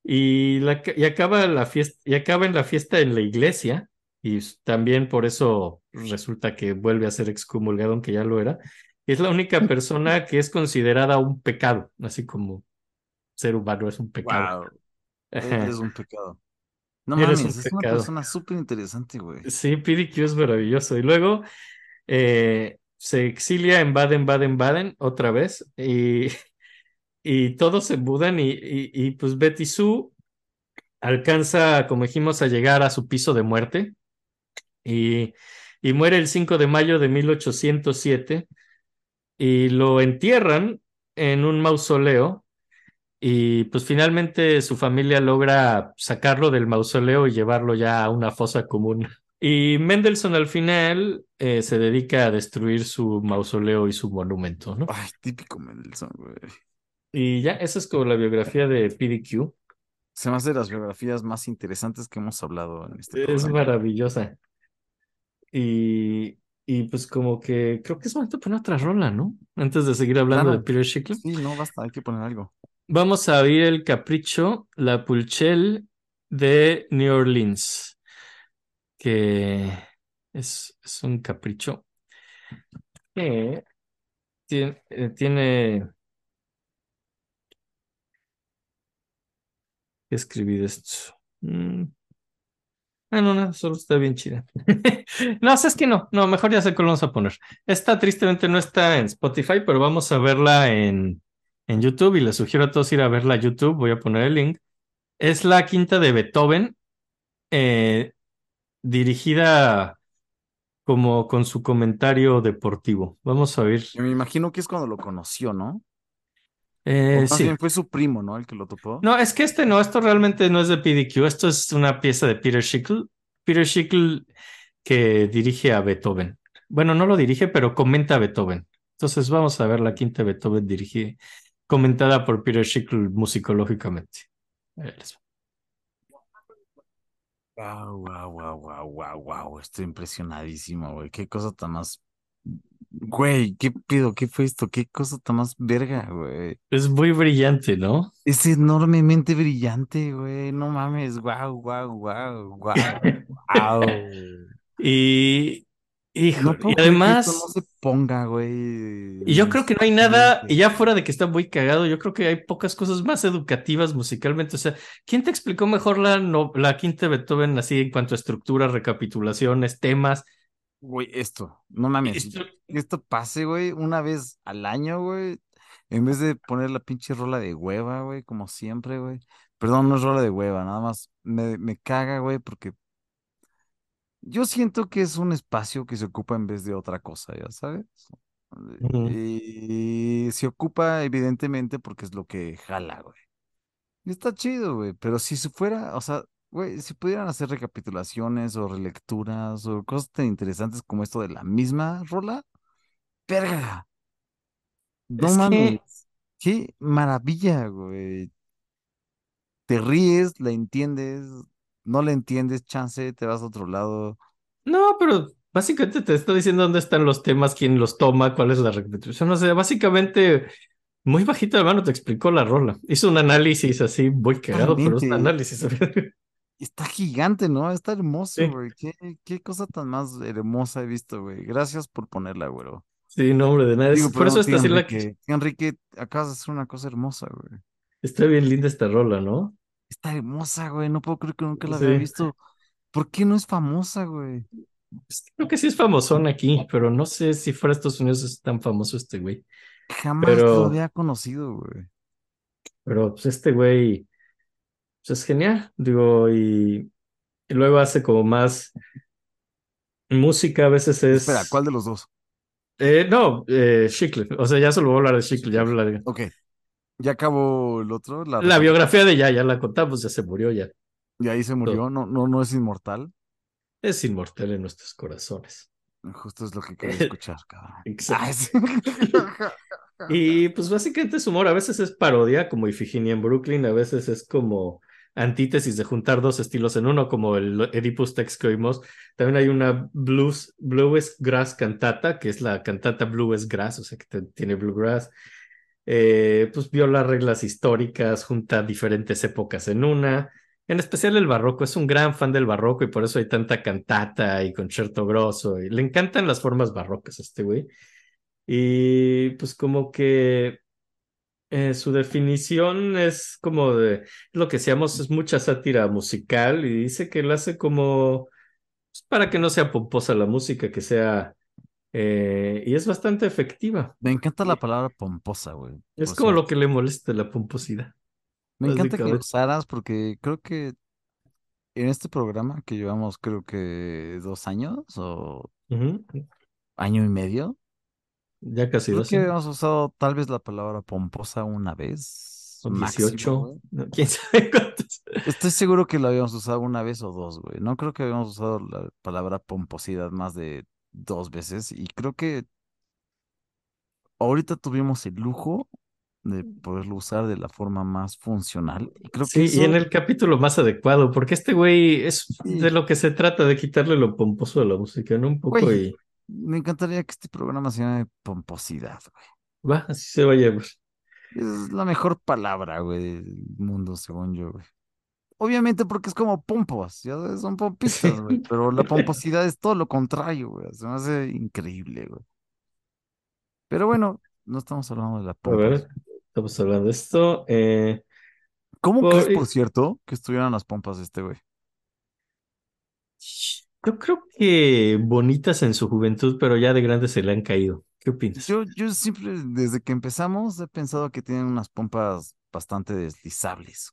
[SPEAKER 3] Y, la, y acaba la fiesta, y acaba en la fiesta en la iglesia, y también por eso resulta que vuelve a ser excomulgado, aunque ya lo era. Es la única <laughs> persona que es considerada un pecado, así como ser humano es un pecado.
[SPEAKER 2] Wow,
[SPEAKER 3] Ajá.
[SPEAKER 2] eres un pecado. No
[SPEAKER 3] un
[SPEAKER 2] mames, es una persona súper interesante, güey.
[SPEAKER 3] Sí, PDQ es maravilloso. Y luego eh, se exilia en Baden, Baden, Baden otra vez y, <laughs> y todos se mudan y, y, pues Betty Sue alcanza, como dijimos, a llegar a su piso de muerte y, y muere el 5 de mayo de 1807 y lo entierran en un mausoleo y pues finalmente su familia logra sacarlo del mausoleo y llevarlo ya a una fosa común. Y Mendelssohn al final eh, se dedica a destruir su mausoleo y su monumento, ¿no?
[SPEAKER 2] Ay, típico Mendelssohn, güey.
[SPEAKER 3] Y ya, esa es como la biografía de PDQ.
[SPEAKER 2] Se me hace de las biografías más interesantes que hemos hablado en este
[SPEAKER 3] Es
[SPEAKER 2] programa.
[SPEAKER 3] maravillosa. Y, y pues como que creo que es momento de poner otra rola, ¿no? Antes de seguir hablando
[SPEAKER 2] Claro.
[SPEAKER 3] de Peter Schickler.
[SPEAKER 2] Sí, no, basta, hay que poner algo.
[SPEAKER 3] Vamos a oír el capricho, la Pulchel de New Orleans, que es, es un capricho que tiene, eh, tiene escribir esto. Mm. Ah, no, no, solo está bien chida. <laughs> No, es que no, no, mejor ya sé cuál vamos a poner. Esta tristemente no está en Spotify, pero vamos a verla en, en YouTube y les sugiero a todos ir a verla a YouTube. Voy a poner el link. Es la quinta de Beethoven, eh, dirigida como con su comentario deportivo. Vamos a ver.
[SPEAKER 2] Me imagino que es cuando lo conoció, ¿no? O
[SPEAKER 3] Eh,
[SPEAKER 2] más
[SPEAKER 3] sí.
[SPEAKER 2] bien fue su primo, ¿no? El que lo topó.
[SPEAKER 3] No, es que este no, esto realmente no es de PDQ, esto es una pieza de Peter Schickl. Peter Schickl que dirige a Beethoven. Bueno, no lo dirige, pero comenta a Beethoven. Entonces vamos a ver la quinta de Beethoven dirigida, comentada por Peter Schickl musicológicamente.
[SPEAKER 2] Wow, wow, wow, wow, wow, wow. Estoy impresionadísimo, güey. Qué cosa tan más. Güey, ¿qué pido? ¿Qué fue esto? ¿Qué cosa tan más verga, güey?
[SPEAKER 3] Es muy brillante, ¿no?
[SPEAKER 2] Es enormemente brillante, güey. No mames. Wow, wow, wow, wow, wow.
[SPEAKER 3] Y, hijo,
[SPEAKER 2] No puedo
[SPEAKER 3] y
[SPEAKER 2] que
[SPEAKER 3] además,
[SPEAKER 2] esto no se ponga, güey.
[SPEAKER 3] y yo creo que no hay nada, y ya fuera de que está muy cagado, yo creo que hay pocas cosas más educativas musicalmente. O sea, ¿quién te explicó mejor la, no- la quinta Beethoven así en cuanto a estructura, recapitulaciones, temas?
[SPEAKER 2] Güey, esto, no mames.
[SPEAKER 3] Esto-
[SPEAKER 2] pase, güey, una vez al año, güey. En vez de poner la pinche rola de hueva, güey, como siempre, güey. Perdón, no es rola de hueva, nada más me, me caga, güey, porque yo siento que es un espacio que se ocupa en vez de otra cosa, ya sabes. Y se ocupa evidentemente porque es lo que jala, güey. Y está chido, güey, pero si se fuera, o sea, güey, si pudieran hacer recapitulaciones o relecturas o cosas tan interesantes como esto de la misma rola, verga. No
[SPEAKER 3] Es que-
[SPEAKER 2] mames, qué maravilla, güey. Te ríes, la entiendes, no la entiendes, chance, te vas a otro lado.
[SPEAKER 3] No, pero básicamente te está diciendo dónde están los temas, quién los toma, cuál es la repetición. O sea, básicamente, muy bajita de mano te explicó la rola. Hizo un análisis así, muy cagado, pero es un análisis. <laughs>
[SPEAKER 2] Está gigante, ¿no? Está hermoso,
[SPEAKER 3] Sí.
[SPEAKER 2] güey. Qué, qué cosa tan más hermosa he visto, güey. Gracias por ponerla, güey.
[SPEAKER 3] Sí, no, hombre, de nada.
[SPEAKER 2] Digo,
[SPEAKER 3] por eso está así la que
[SPEAKER 2] Enrique. Acabas de hacer una cosa hermosa, güey.
[SPEAKER 3] está bien linda esta rola, ¿no?
[SPEAKER 2] Está hermosa, güey. No puedo creer que nunca la había
[SPEAKER 3] Sí.
[SPEAKER 2] visto. ¿Por qué no es famosa, güey?
[SPEAKER 3] Pues, creo que sí es famosón aquí, pero no sé si fuera Estados Unidos es tan famoso este güey.
[SPEAKER 2] Jamás
[SPEAKER 3] Pero-
[SPEAKER 2] lo había conocido, güey.
[SPEAKER 3] Pero pues este güey pues, es genial, digo, y, y luego hace como más, Música a veces es.
[SPEAKER 2] Espera, ¿cuál de los dos?
[SPEAKER 3] Eh, no, eh, Chicle. O sea, ya solo voy a hablar de Chicle, ya hablaré.
[SPEAKER 2] Ok. ¿Ya acabó el otro? La,
[SPEAKER 3] La biografía de ya, ya la contamos, ya se murió ya.
[SPEAKER 2] Y ahí se murió. No, no, no es inmortal.
[SPEAKER 3] Es inmortal en nuestros corazones.
[SPEAKER 2] Justo es lo que quería <laughs> escuchar, cabrón.
[SPEAKER 3] Exacto.
[SPEAKER 2] Sí. <laughs>
[SPEAKER 3] Y pues básicamente es humor, a veces es parodia, como Ifigenia en Brooklyn, a veces es como antítesis de juntar dos estilos en uno, como el Oedipus Tex que oímos. También hay una blues, blues grass cantata, que es la cantata blues grass, o sea que tiene bluegrass. Eh, pues viola reglas históricas, junta diferentes épocas en una. En especial el barroco, es un gran fan del barroco y por eso hay tanta cantata y concierto grosso. Le encantan las formas barrocas a este güey. Y pues como que eh, su definición es como de lo que decíamos, es mucha sátira musical y dice que lo hace como pues, para que no sea pomposa la música, que sea eh, y es bastante efectiva.
[SPEAKER 2] Me encanta la palabra pomposa, güey.
[SPEAKER 3] Es como lo que le molesta la pomposidad.
[SPEAKER 2] Me encanta que usaras porque creo que en este programa que llevamos creo que dos años o año y medio,
[SPEAKER 3] Ya casi
[SPEAKER 2] creo que habíamos usado tal vez la palabra pomposa una vez,
[SPEAKER 3] O
[SPEAKER 2] máximo,
[SPEAKER 3] 18,
[SPEAKER 2] güey.
[SPEAKER 3] no, quién <laughs> sabe cuántos.
[SPEAKER 2] Estoy seguro que lo habíamos usado una vez o dos, güey. No creo que habíamos usado la palabra pomposidad más de dos veces y creo que ahorita tuvimos el lujo de poderlo usar de la forma más funcional y creo que
[SPEAKER 3] Sí, y en el capítulo más adecuado, porque este güey es
[SPEAKER 2] Sí.
[SPEAKER 3] de lo que se trata, de quitarle lo pomposo a la música, ¿no? Un poco
[SPEAKER 2] Güey.
[SPEAKER 3] y
[SPEAKER 2] me encantaría que este programa se llame pomposidad, güey.
[SPEAKER 3] va, así se va a.
[SPEAKER 2] Es la mejor palabra, güey, del mundo, según yo, güey. Obviamente porque es como pompos, ya sabes, son pompitas, güey. <laughs> Pero la pomposidad es todo lo contrario, güey. Se me hace increíble, güey. Pero bueno, no estamos hablando de la
[SPEAKER 3] A
[SPEAKER 2] pompa.
[SPEAKER 3] ver, estamos hablando de esto. eh,
[SPEAKER 2] ¿Cómo
[SPEAKER 3] por-
[SPEAKER 2] crees, por cierto, que estuvieran las pompas de este güey?
[SPEAKER 3] Yo creo que bonitas en su juventud, pero ya de grandes se le han caído. ¿Qué opinas?
[SPEAKER 2] Yo, yo siempre, desde que empezamos, he pensado que tienen unas pompas bastante deslizables.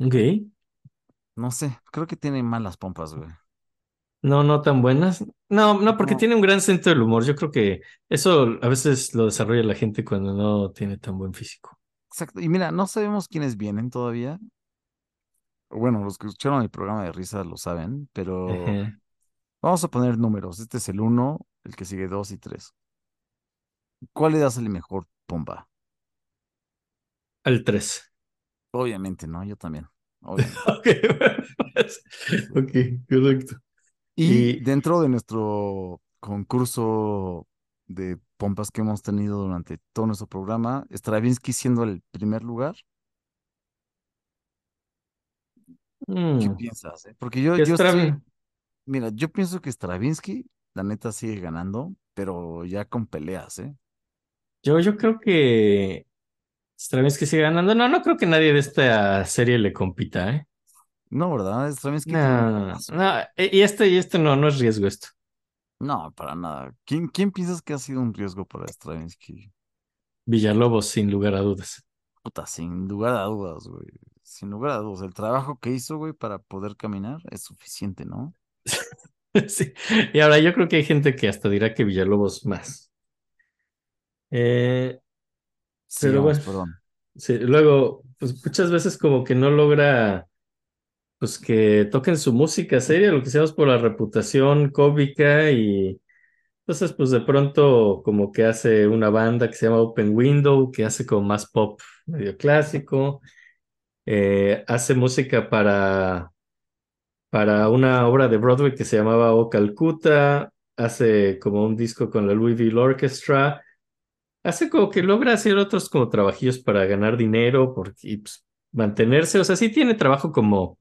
[SPEAKER 3] Ok.
[SPEAKER 2] No sé, creo que tienen malas pompas, güey.
[SPEAKER 3] No, no tan buenas. No, no, porque
[SPEAKER 2] No.
[SPEAKER 3] tiene un gran sentido del humor. Yo creo que eso a veces lo desarrolla la gente cuando no tiene tan buen físico.
[SPEAKER 2] Exacto. Y mira, no sabemos quiénes vienen todavía. Bueno, los que escucharon el programa de risa lo saben, pero
[SPEAKER 3] Ajá.
[SPEAKER 2] vamos a poner números. Este es el uno, el que sigue dos y tres. ¿Cuál le das el mejor pompa?
[SPEAKER 3] Al 3.
[SPEAKER 2] Obviamente, ¿no? Yo también. <laughs> obviamente.
[SPEAKER 3] Ok, pues, <laughs> ok, correcto.
[SPEAKER 2] Y
[SPEAKER 3] Y-
[SPEAKER 2] dentro de nuestro concurso de pompas que hemos tenido durante todo nuestro programa, Stravinsky siendo el primer lugar, ¿qué
[SPEAKER 3] Mm,
[SPEAKER 2] piensas? eh? Porque yo,
[SPEAKER 3] ¿qué
[SPEAKER 2] yo estoy- mira, yo pienso que Stravinsky, la neta, sigue ganando, pero ya con peleas, ¿eh?
[SPEAKER 3] Yo, yo creo que Stravinsky sigue ganando. No, no creo que nadie de esta serie le compita, ¿eh?
[SPEAKER 2] No, ¿verdad? Stravinsky
[SPEAKER 3] No, no, no, no. Y este, y este no, no es riesgo esto.
[SPEAKER 2] No, para nada. ¿Quién, quién piensas que ha sido un riesgo para Stravinsky?
[SPEAKER 3] Villalobos, sin lugar a dudas.
[SPEAKER 2] Puta, sin lugar a dudas, güey. Sin lugar a dudas. El trabajo que hizo, güey, para poder caminar es suficiente, ¿no? <laughs>
[SPEAKER 3] Sí. Y ahora yo creo que hay gente que hasta dirá que Villalobos más. Eh, Pero
[SPEAKER 2] Sigamos,
[SPEAKER 3] bueno.
[SPEAKER 2] perdón.
[SPEAKER 3] sí, luego, pues muchas veces como que no logra, pues que toquen su música seria, lo que decíamos por la reputación cómica y entonces pues de pronto como que hace una banda que se llama Open Window, que hace como más pop medio clásico, eh, hace música para, para una obra de Broadway que se llamaba O Calcuta, hace como un disco con la Louisville Orchestra. Hace como que logra hacer otros como trabajillos para ganar dinero porque, y, pues, mantenerse. O sea, sí tiene trabajo como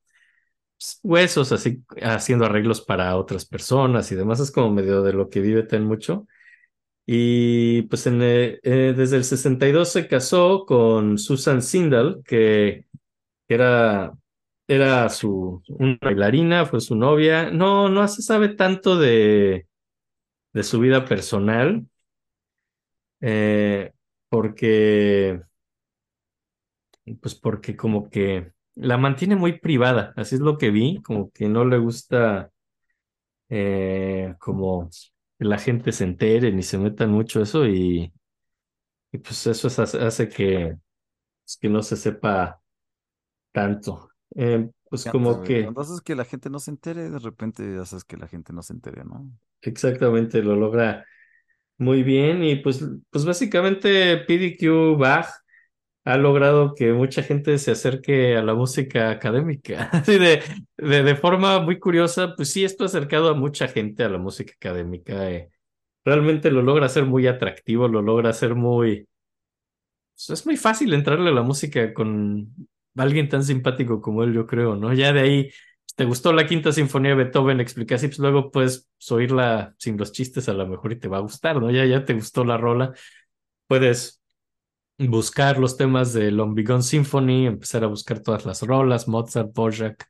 [SPEAKER 3] pues, huesos, así haciendo arreglos para otras personas y demás. Es como medio de lo que vive tan mucho. Y pues en, eh, desde el 62 se casó con Susan Sindel, que era, era su una bailarina, fue su novia. No, no se sabe tanto de, de su vida personal eh, porque, pues porque como que la mantiene muy privada, así es lo que vi, como que no le gusta eh, como que la gente se entere ni se meta en mucho eso y, pues eso es- hace, hace que, pues, que no se sepa tanto. Eh, pues
[SPEAKER 2] Ya,
[SPEAKER 3] como que
[SPEAKER 2] Cuando haces que la gente no se entere, de repente haces que la gente no se entere, ¿no?
[SPEAKER 3] exactamente lo logra muy bien y pues, pues básicamente PDQ Bach ha logrado que mucha gente se acerque a la música académica. <laughs> Así de, de, de forma muy curiosa, pues sí, esto ha acercado a mucha gente a la música académica. eh. Realmente lo logra hacer muy atractivo, lo logra hacer muy... pues, es muy fácil entrarle a la música con alguien tan simpático como él, yo creo, ¿no? Ya de ahí, te gustó la quinta sinfonía de Beethoven, explicas y pues luego puedes oírla sin los chistes a lo mejor y te va a gustar, ¿no? Ya, ya te gustó la rola, puedes buscar los temas de Lombigón Symphony, empezar a buscar todas las rolas, Mozart, Dvorak.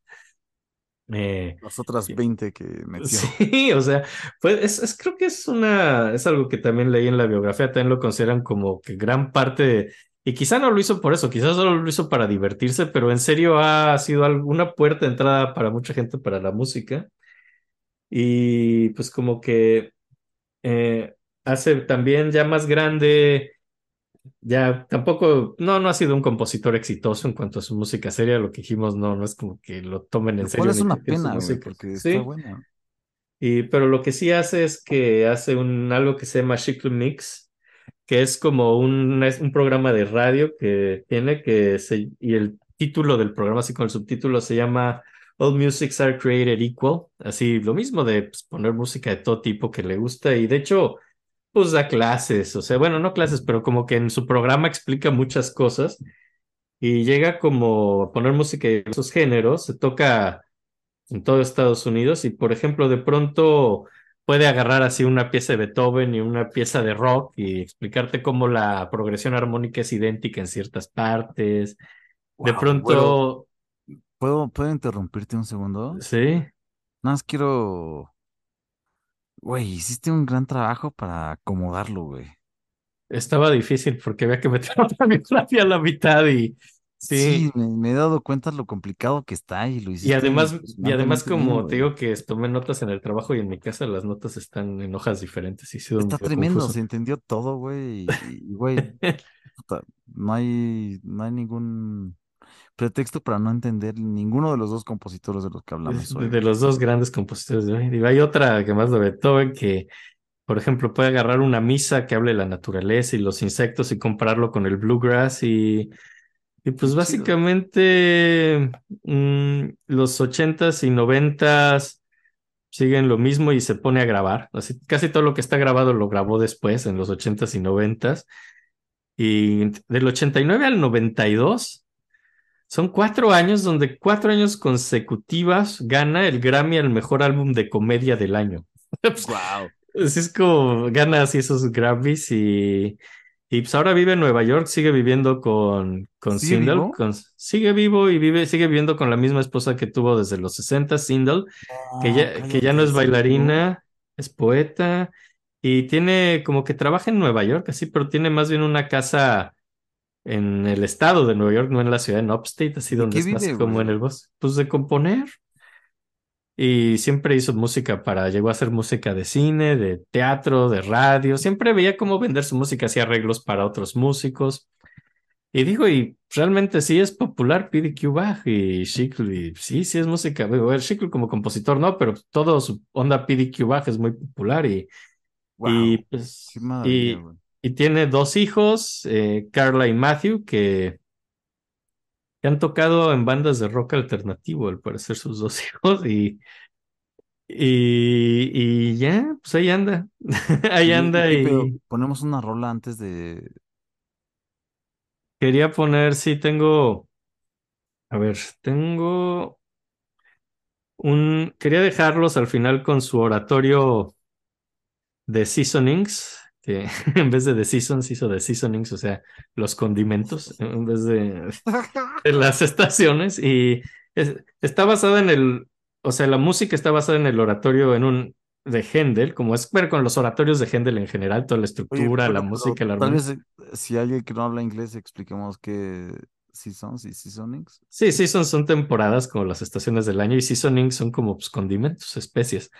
[SPEAKER 3] Eh,
[SPEAKER 2] Las otras
[SPEAKER 3] Sí.
[SPEAKER 2] 20 que <laughs> metió.
[SPEAKER 3] sí, o sea, pues es, es- creo que es una, es algo que también leí en la biografía, también lo consideran como que gran parte, de- y quizá no lo hizo por eso, quizás solo lo hizo para divertirse, pero en serio ha sido alguna puerta de entrada para mucha gente para la música. Y pues como que eh, hace también ya más grande. Ya tampoco, no, no ha sido un compositor exitoso en cuanto a su música seria, lo que dijimos, no, no es como que lo tomen en
[SPEAKER 2] Lo cual
[SPEAKER 3] serio
[SPEAKER 2] es una pena, güey, porque
[SPEAKER 3] Sí,
[SPEAKER 2] está buena.
[SPEAKER 3] y, pero lo que sí hace es que hace un, algo que se llama Chicle Mix, que es como un, un programa de radio que tiene que se, y el título del programa, así con el subtítulo, se llama All Musics Are Created Equal, así lo mismo de pues, poner música de todo tipo que le gusta, y de hecho pues da clases, o sea, bueno, no clases, pero como que en su programa explica muchas cosas. Y llega como a poner música de esos géneros, se toca en todo Estados Unidos. Y, por ejemplo, de pronto puede agarrar así una pieza de Beethoven y una pieza de rock y explicarte cómo la progresión armónica es idéntica en ciertas partes. De pronto,
[SPEAKER 2] ¿Puedo, ¿puedo interrumpirte un segundo?
[SPEAKER 3] sí,
[SPEAKER 2] Nada más quiero. Güey, hiciste un gran trabajo para acomodarlo, güey.
[SPEAKER 3] estaba difícil porque había que meter <laughs> otra biografía a la mitad y sí.
[SPEAKER 2] Sí, me, me he dado cuenta lo complicado que está y lo
[SPEAKER 3] Y además, y además como te digo que tomé notas en el trabajo y en mi casa las notas están en hojas diferentes y
[SPEAKER 2] Está tremendo,
[SPEAKER 3] confuso.
[SPEAKER 2] se entendió todo, güey. Y, güey, <laughs> no hay, no hay ningún pretexto para no entender ninguno de los dos compositores de los que hablamos hoy.
[SPEAKER 3] de los dos grandes compositores de hoy. Digo, hay otra que más de Beethoven que, por ejemplo, puede agarrar una misa que hable de la naturaleza y los insectos y compararlo con el bluegrass y, y pues básicamente mm, los ochentas y noventas siguen lo mismo y se pone a grabar. Así, casi todo lo que está grabado lo grabó después, en los ochentas y noventas. Y del 89 al 92 son cuatro años donde cuatro años consecutivas gana el Grammy al mejor álbum de comedia del año. <laughs> Pues,
[SPEAKER 2] Guau.
[SPEAKER 3] Así es como gana así esos Grammys y, y pues ahora vive en Nueva York, sigue viviendo con, con
[SPEAKER 2] ¿Sigue
[SPEAKER 3] Sindel,
[SPEAKER 2] vivo?
[SPEAKER 3] con- sigue vivo y vive, sigue viviendo con la misma esposa que tuvo desde los 60, Sindel, que ya, que ya no es bailarina, es poeta y tiene como que trabaja en Nueva York, así, pero tiene más bien una casa en el estado de Nueva York, no en la ciudad, en Upstate, así
[SPEAKER 2] ¿De
[SPEAKER 3] donde
[SPEAKER 2] qué
[SPEAKER 3] es más
[SPEAKER 2] vive,
[SPEAKER 3] como
[SPEAKER 2] güey?
[SPEAKER 3] en el bosque, pues de componer. Y siempre hizo música para, llegó a hacer música de cine, de teatro, de radio, siempre veía cómo vender su música, hacía arreglos para otros músicos. Y digo, y realmente sí es popular PDQ Bach y Schickel, y sí, sí es música, digo, el Schickel como compositor no, pero todo su onda PDQ Bach es muy popular y, y
[SPEAKER 2] Wow,
[SPEAKER 3] pues,
[SPEAKER 2] qué maravilla,
[SPEAKER 3] y, y tiene dos hijos, eh, Carla y Matthew, que, que han tocado en bandas de rock alternativo, al parecer sus dos <laughs> hijos, y, y, y ya, pues ahí anda, <laughs> ahí
[SPEAKER 2] ¿Y, y
[SPEAKER 3] anda y
[SPEAKER 2] Ponemos una rola antes de.
[SPEAKER 3] quería poner, sí, tengo, a ver, tengo un, quería dejarlos al final con su oratorio de seasonings, que <laughs> en vez de de seasons hizo de seasonings, o sea, los condimentos, en vez <laughs> de... las estaciones y es- está basada en el, o sea, la música está basada en el oratorio en un de Händel, como es ver con los oratorios de Händel en general, toda la
[SPEAKER 2] Oye,
[SPEAKER 3] estructura, la música, la
[SPEAKER 2] tal vez si alguien que no habla inglés expliquemos qué seasons y seasonings.
[SPEAKER 3] Sí, seasons son temporadas como las estaciones del año y seasonings son como pues, condimentos, especies.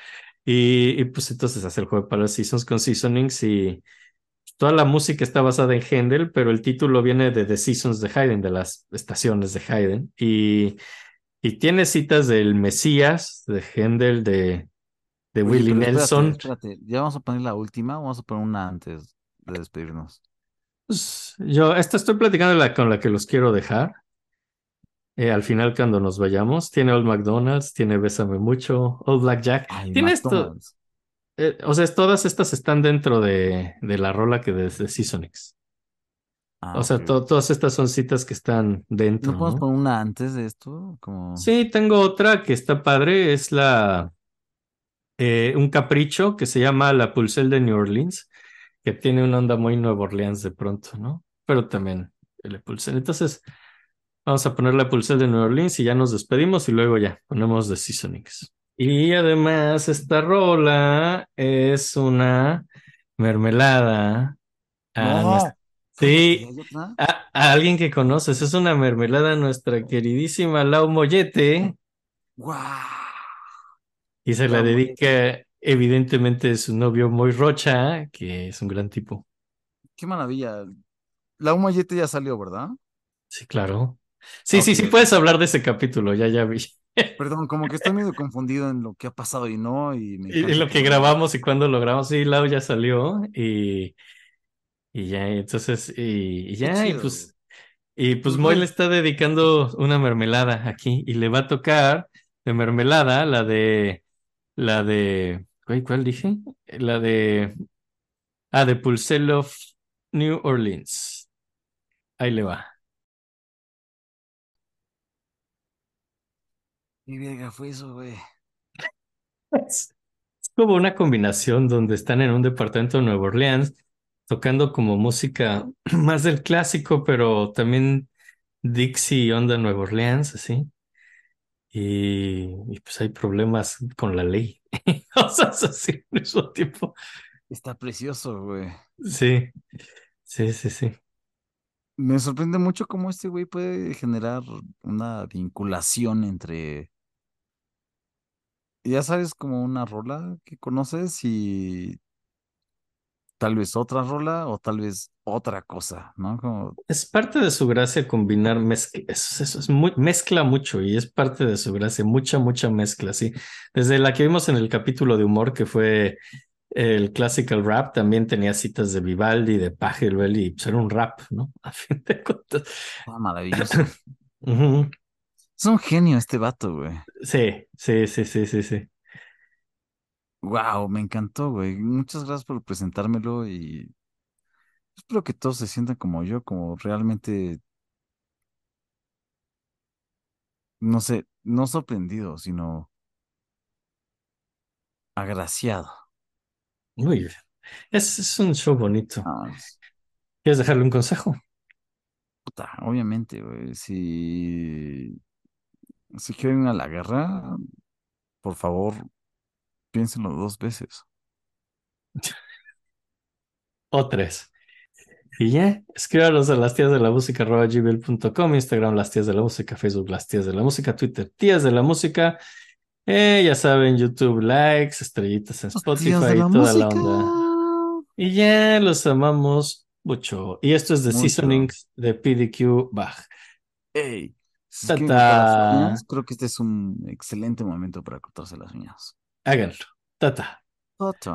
[SPEAKER 3] Y, y, pues entonces hace el juego para las seasons con seasonings y toda la música está basada en Händel, pero el título viene de The Seasons de Haydn, de las estaciones de Haydn. Y, y tiene citas del Mesías, de Händel, de, de
[SPEAKER 2] Oye,
[SPEAKER 3] Willie
[SPEAKER 2] espérate,
[SPEAKER 3] Nelson.
[SPEAKER 2] espérate, ya vamos a poner la última, vamos a poner una antes de despedirnos.
[SPEAKER 3] Pues, yo, esta estoy platicando la, con la que los quiero dejar. Eh, al final, cuando nos vayamos, tiene Old McDonald's, tiene Bésame Mucho, Old Black Jack.
[SPEAKER 2] Ay,
[SPEAKER 3] tiene esto, eh, o sea, todas estas están dentro de, de la rola que de, de Seasonix.
[SPEAKER 2] Ah,
[SPEAKER 3] O sea, to- todas estas son citas que están dentro,
[SPEAKER 2] ¿No podemos poner una antes de esto? Como...
[SPEAKER 3] Sí, tengo otra que está padre, es la eh, un capricho que se llama La Pulsel de New Orleans, que tiene una onda muy Nueva Orleans de pronto, ¿no? Pero también el Pulsel. Entonces, vamos a poner la Pulsel de New Orleans y ya nos despedimos y luego ya ponemos The Seasonings. Y además, esta rola es una mermelada. a
[SPEAKER 2] No,
[SPEAKER 3] nuestra-
[SPEAKER 2] cállate,
[SPEAKER 3] Sí, a, a alguien que conoces, es una mermelada a nuestra queridísima Lau Mollete
[SPEAKER 2] ¡Guau!
[SPEAKER 3] y se la
[SPEAKER 2] Lau
[SPEAKER 3] dedica evidentemente a su novio Moy Rocha, que es un gran tipo.
[SPEAKER 2] ¡Qué maravilla! La Humayete ya salió, ¿verdad?
[SPEAKER 3] Sí, claro. Sí, sí, sí, puedes hablar de ese capítulo, ya, ya vi.
[SPEAKER 2] Perdón, como que estoy medio confundido en lo que ha pasado y no, y me
[SPEAKER 3] Y, lo que grabamos y cuando lo grabamos, sí, Lau ya salió y, y ya, entonces, y, y ya, y pues, y pues
[SPEAKER 2] Pues,
[SPEAKER 3] Moy le está dedicando una mermelada aquí y le va a tocar de mermelada la de, la de, ¿cuál dije? La de, ah, de Pulsel of New Orleans. Ahí le va.
[SPEAKER 2] ¿Qué verga fue eso, güey?
[SPEAKER 3] Es es como una combinación donde están en un departamento de Nueva Orleans tocando como música <clears throat> más del clásico, pero también Dixie onda Nueva Orleans, así. Y, y pues hay problemas con la ley. <laughs> Cosas así al mismo tiempo.
[SPEAKER 2] Está precioso, güey.
[SPEAKER 3] Sí, sí, sí, sí.
[SPEAKER 2] Me sorprende mucho cómo este güey puede generar una vinculación entre, ya sabes, como una rola que conoces y tal vez otra rola o tal vez otra cosa, ¿no? Como,
[SPEAKER 3] Es parte de su gracia combinar mezcla, eso, eso es muy, mezcla mucho y es parte de su gracia, mucha, mucha mezcla, sí. Desde la que vimos en el capítulo de humor que fue el classical rap, también tenía citas de Vivaldi, de Pachelbel y pues era un rap, ¿no? <laughs> A fin de cuentas.
[SPEAKER 2] ah, maravilloso. <laughs> Es un genio este vato, güey.
[SPEAKER 3] Sí, sí, sí, sí, sí, sí.
[SPEAKER 2] Wow, me encantó, güey. Muchas gracias por presentármelo y espero que todos se sientan como yo, como realmente, no sé, no sorprendido, sino agraciado.
[SPEAKER 3] Muy bien. Es, es un show bonito.
[SPEAKER 2] Ah, es-
[SPEAKER 3] ¿Quieres dejarle un consejo?
[SPEAKER 2] puta, obviamente, güey. Si, si quieren ir a la guerra, por favor, piénsenlo dos veces. <laughs>
[SPEAKER 3] O tres. Y ya, escríbanos a las tías de la música gmail.com, Instagram las tías de la música, Facebook las tías de la música, Twitter tías de la música. Eh, ya saben, YouTube likes, estrellitas en Spotify y toda la onda. Y ya los amamos mucho. Y esto es de. Seasonings de PDQ Bach.
[SPEAKER 2] Ey, si se quieren
[SPEAKER 3] Tata.
[SPEAKER 2] uñas, creo que este es un excelente momento para cortarse las uñas.
[SPEAKER 3] Háganlo. Tata.
[SPEAKER 2] Tata.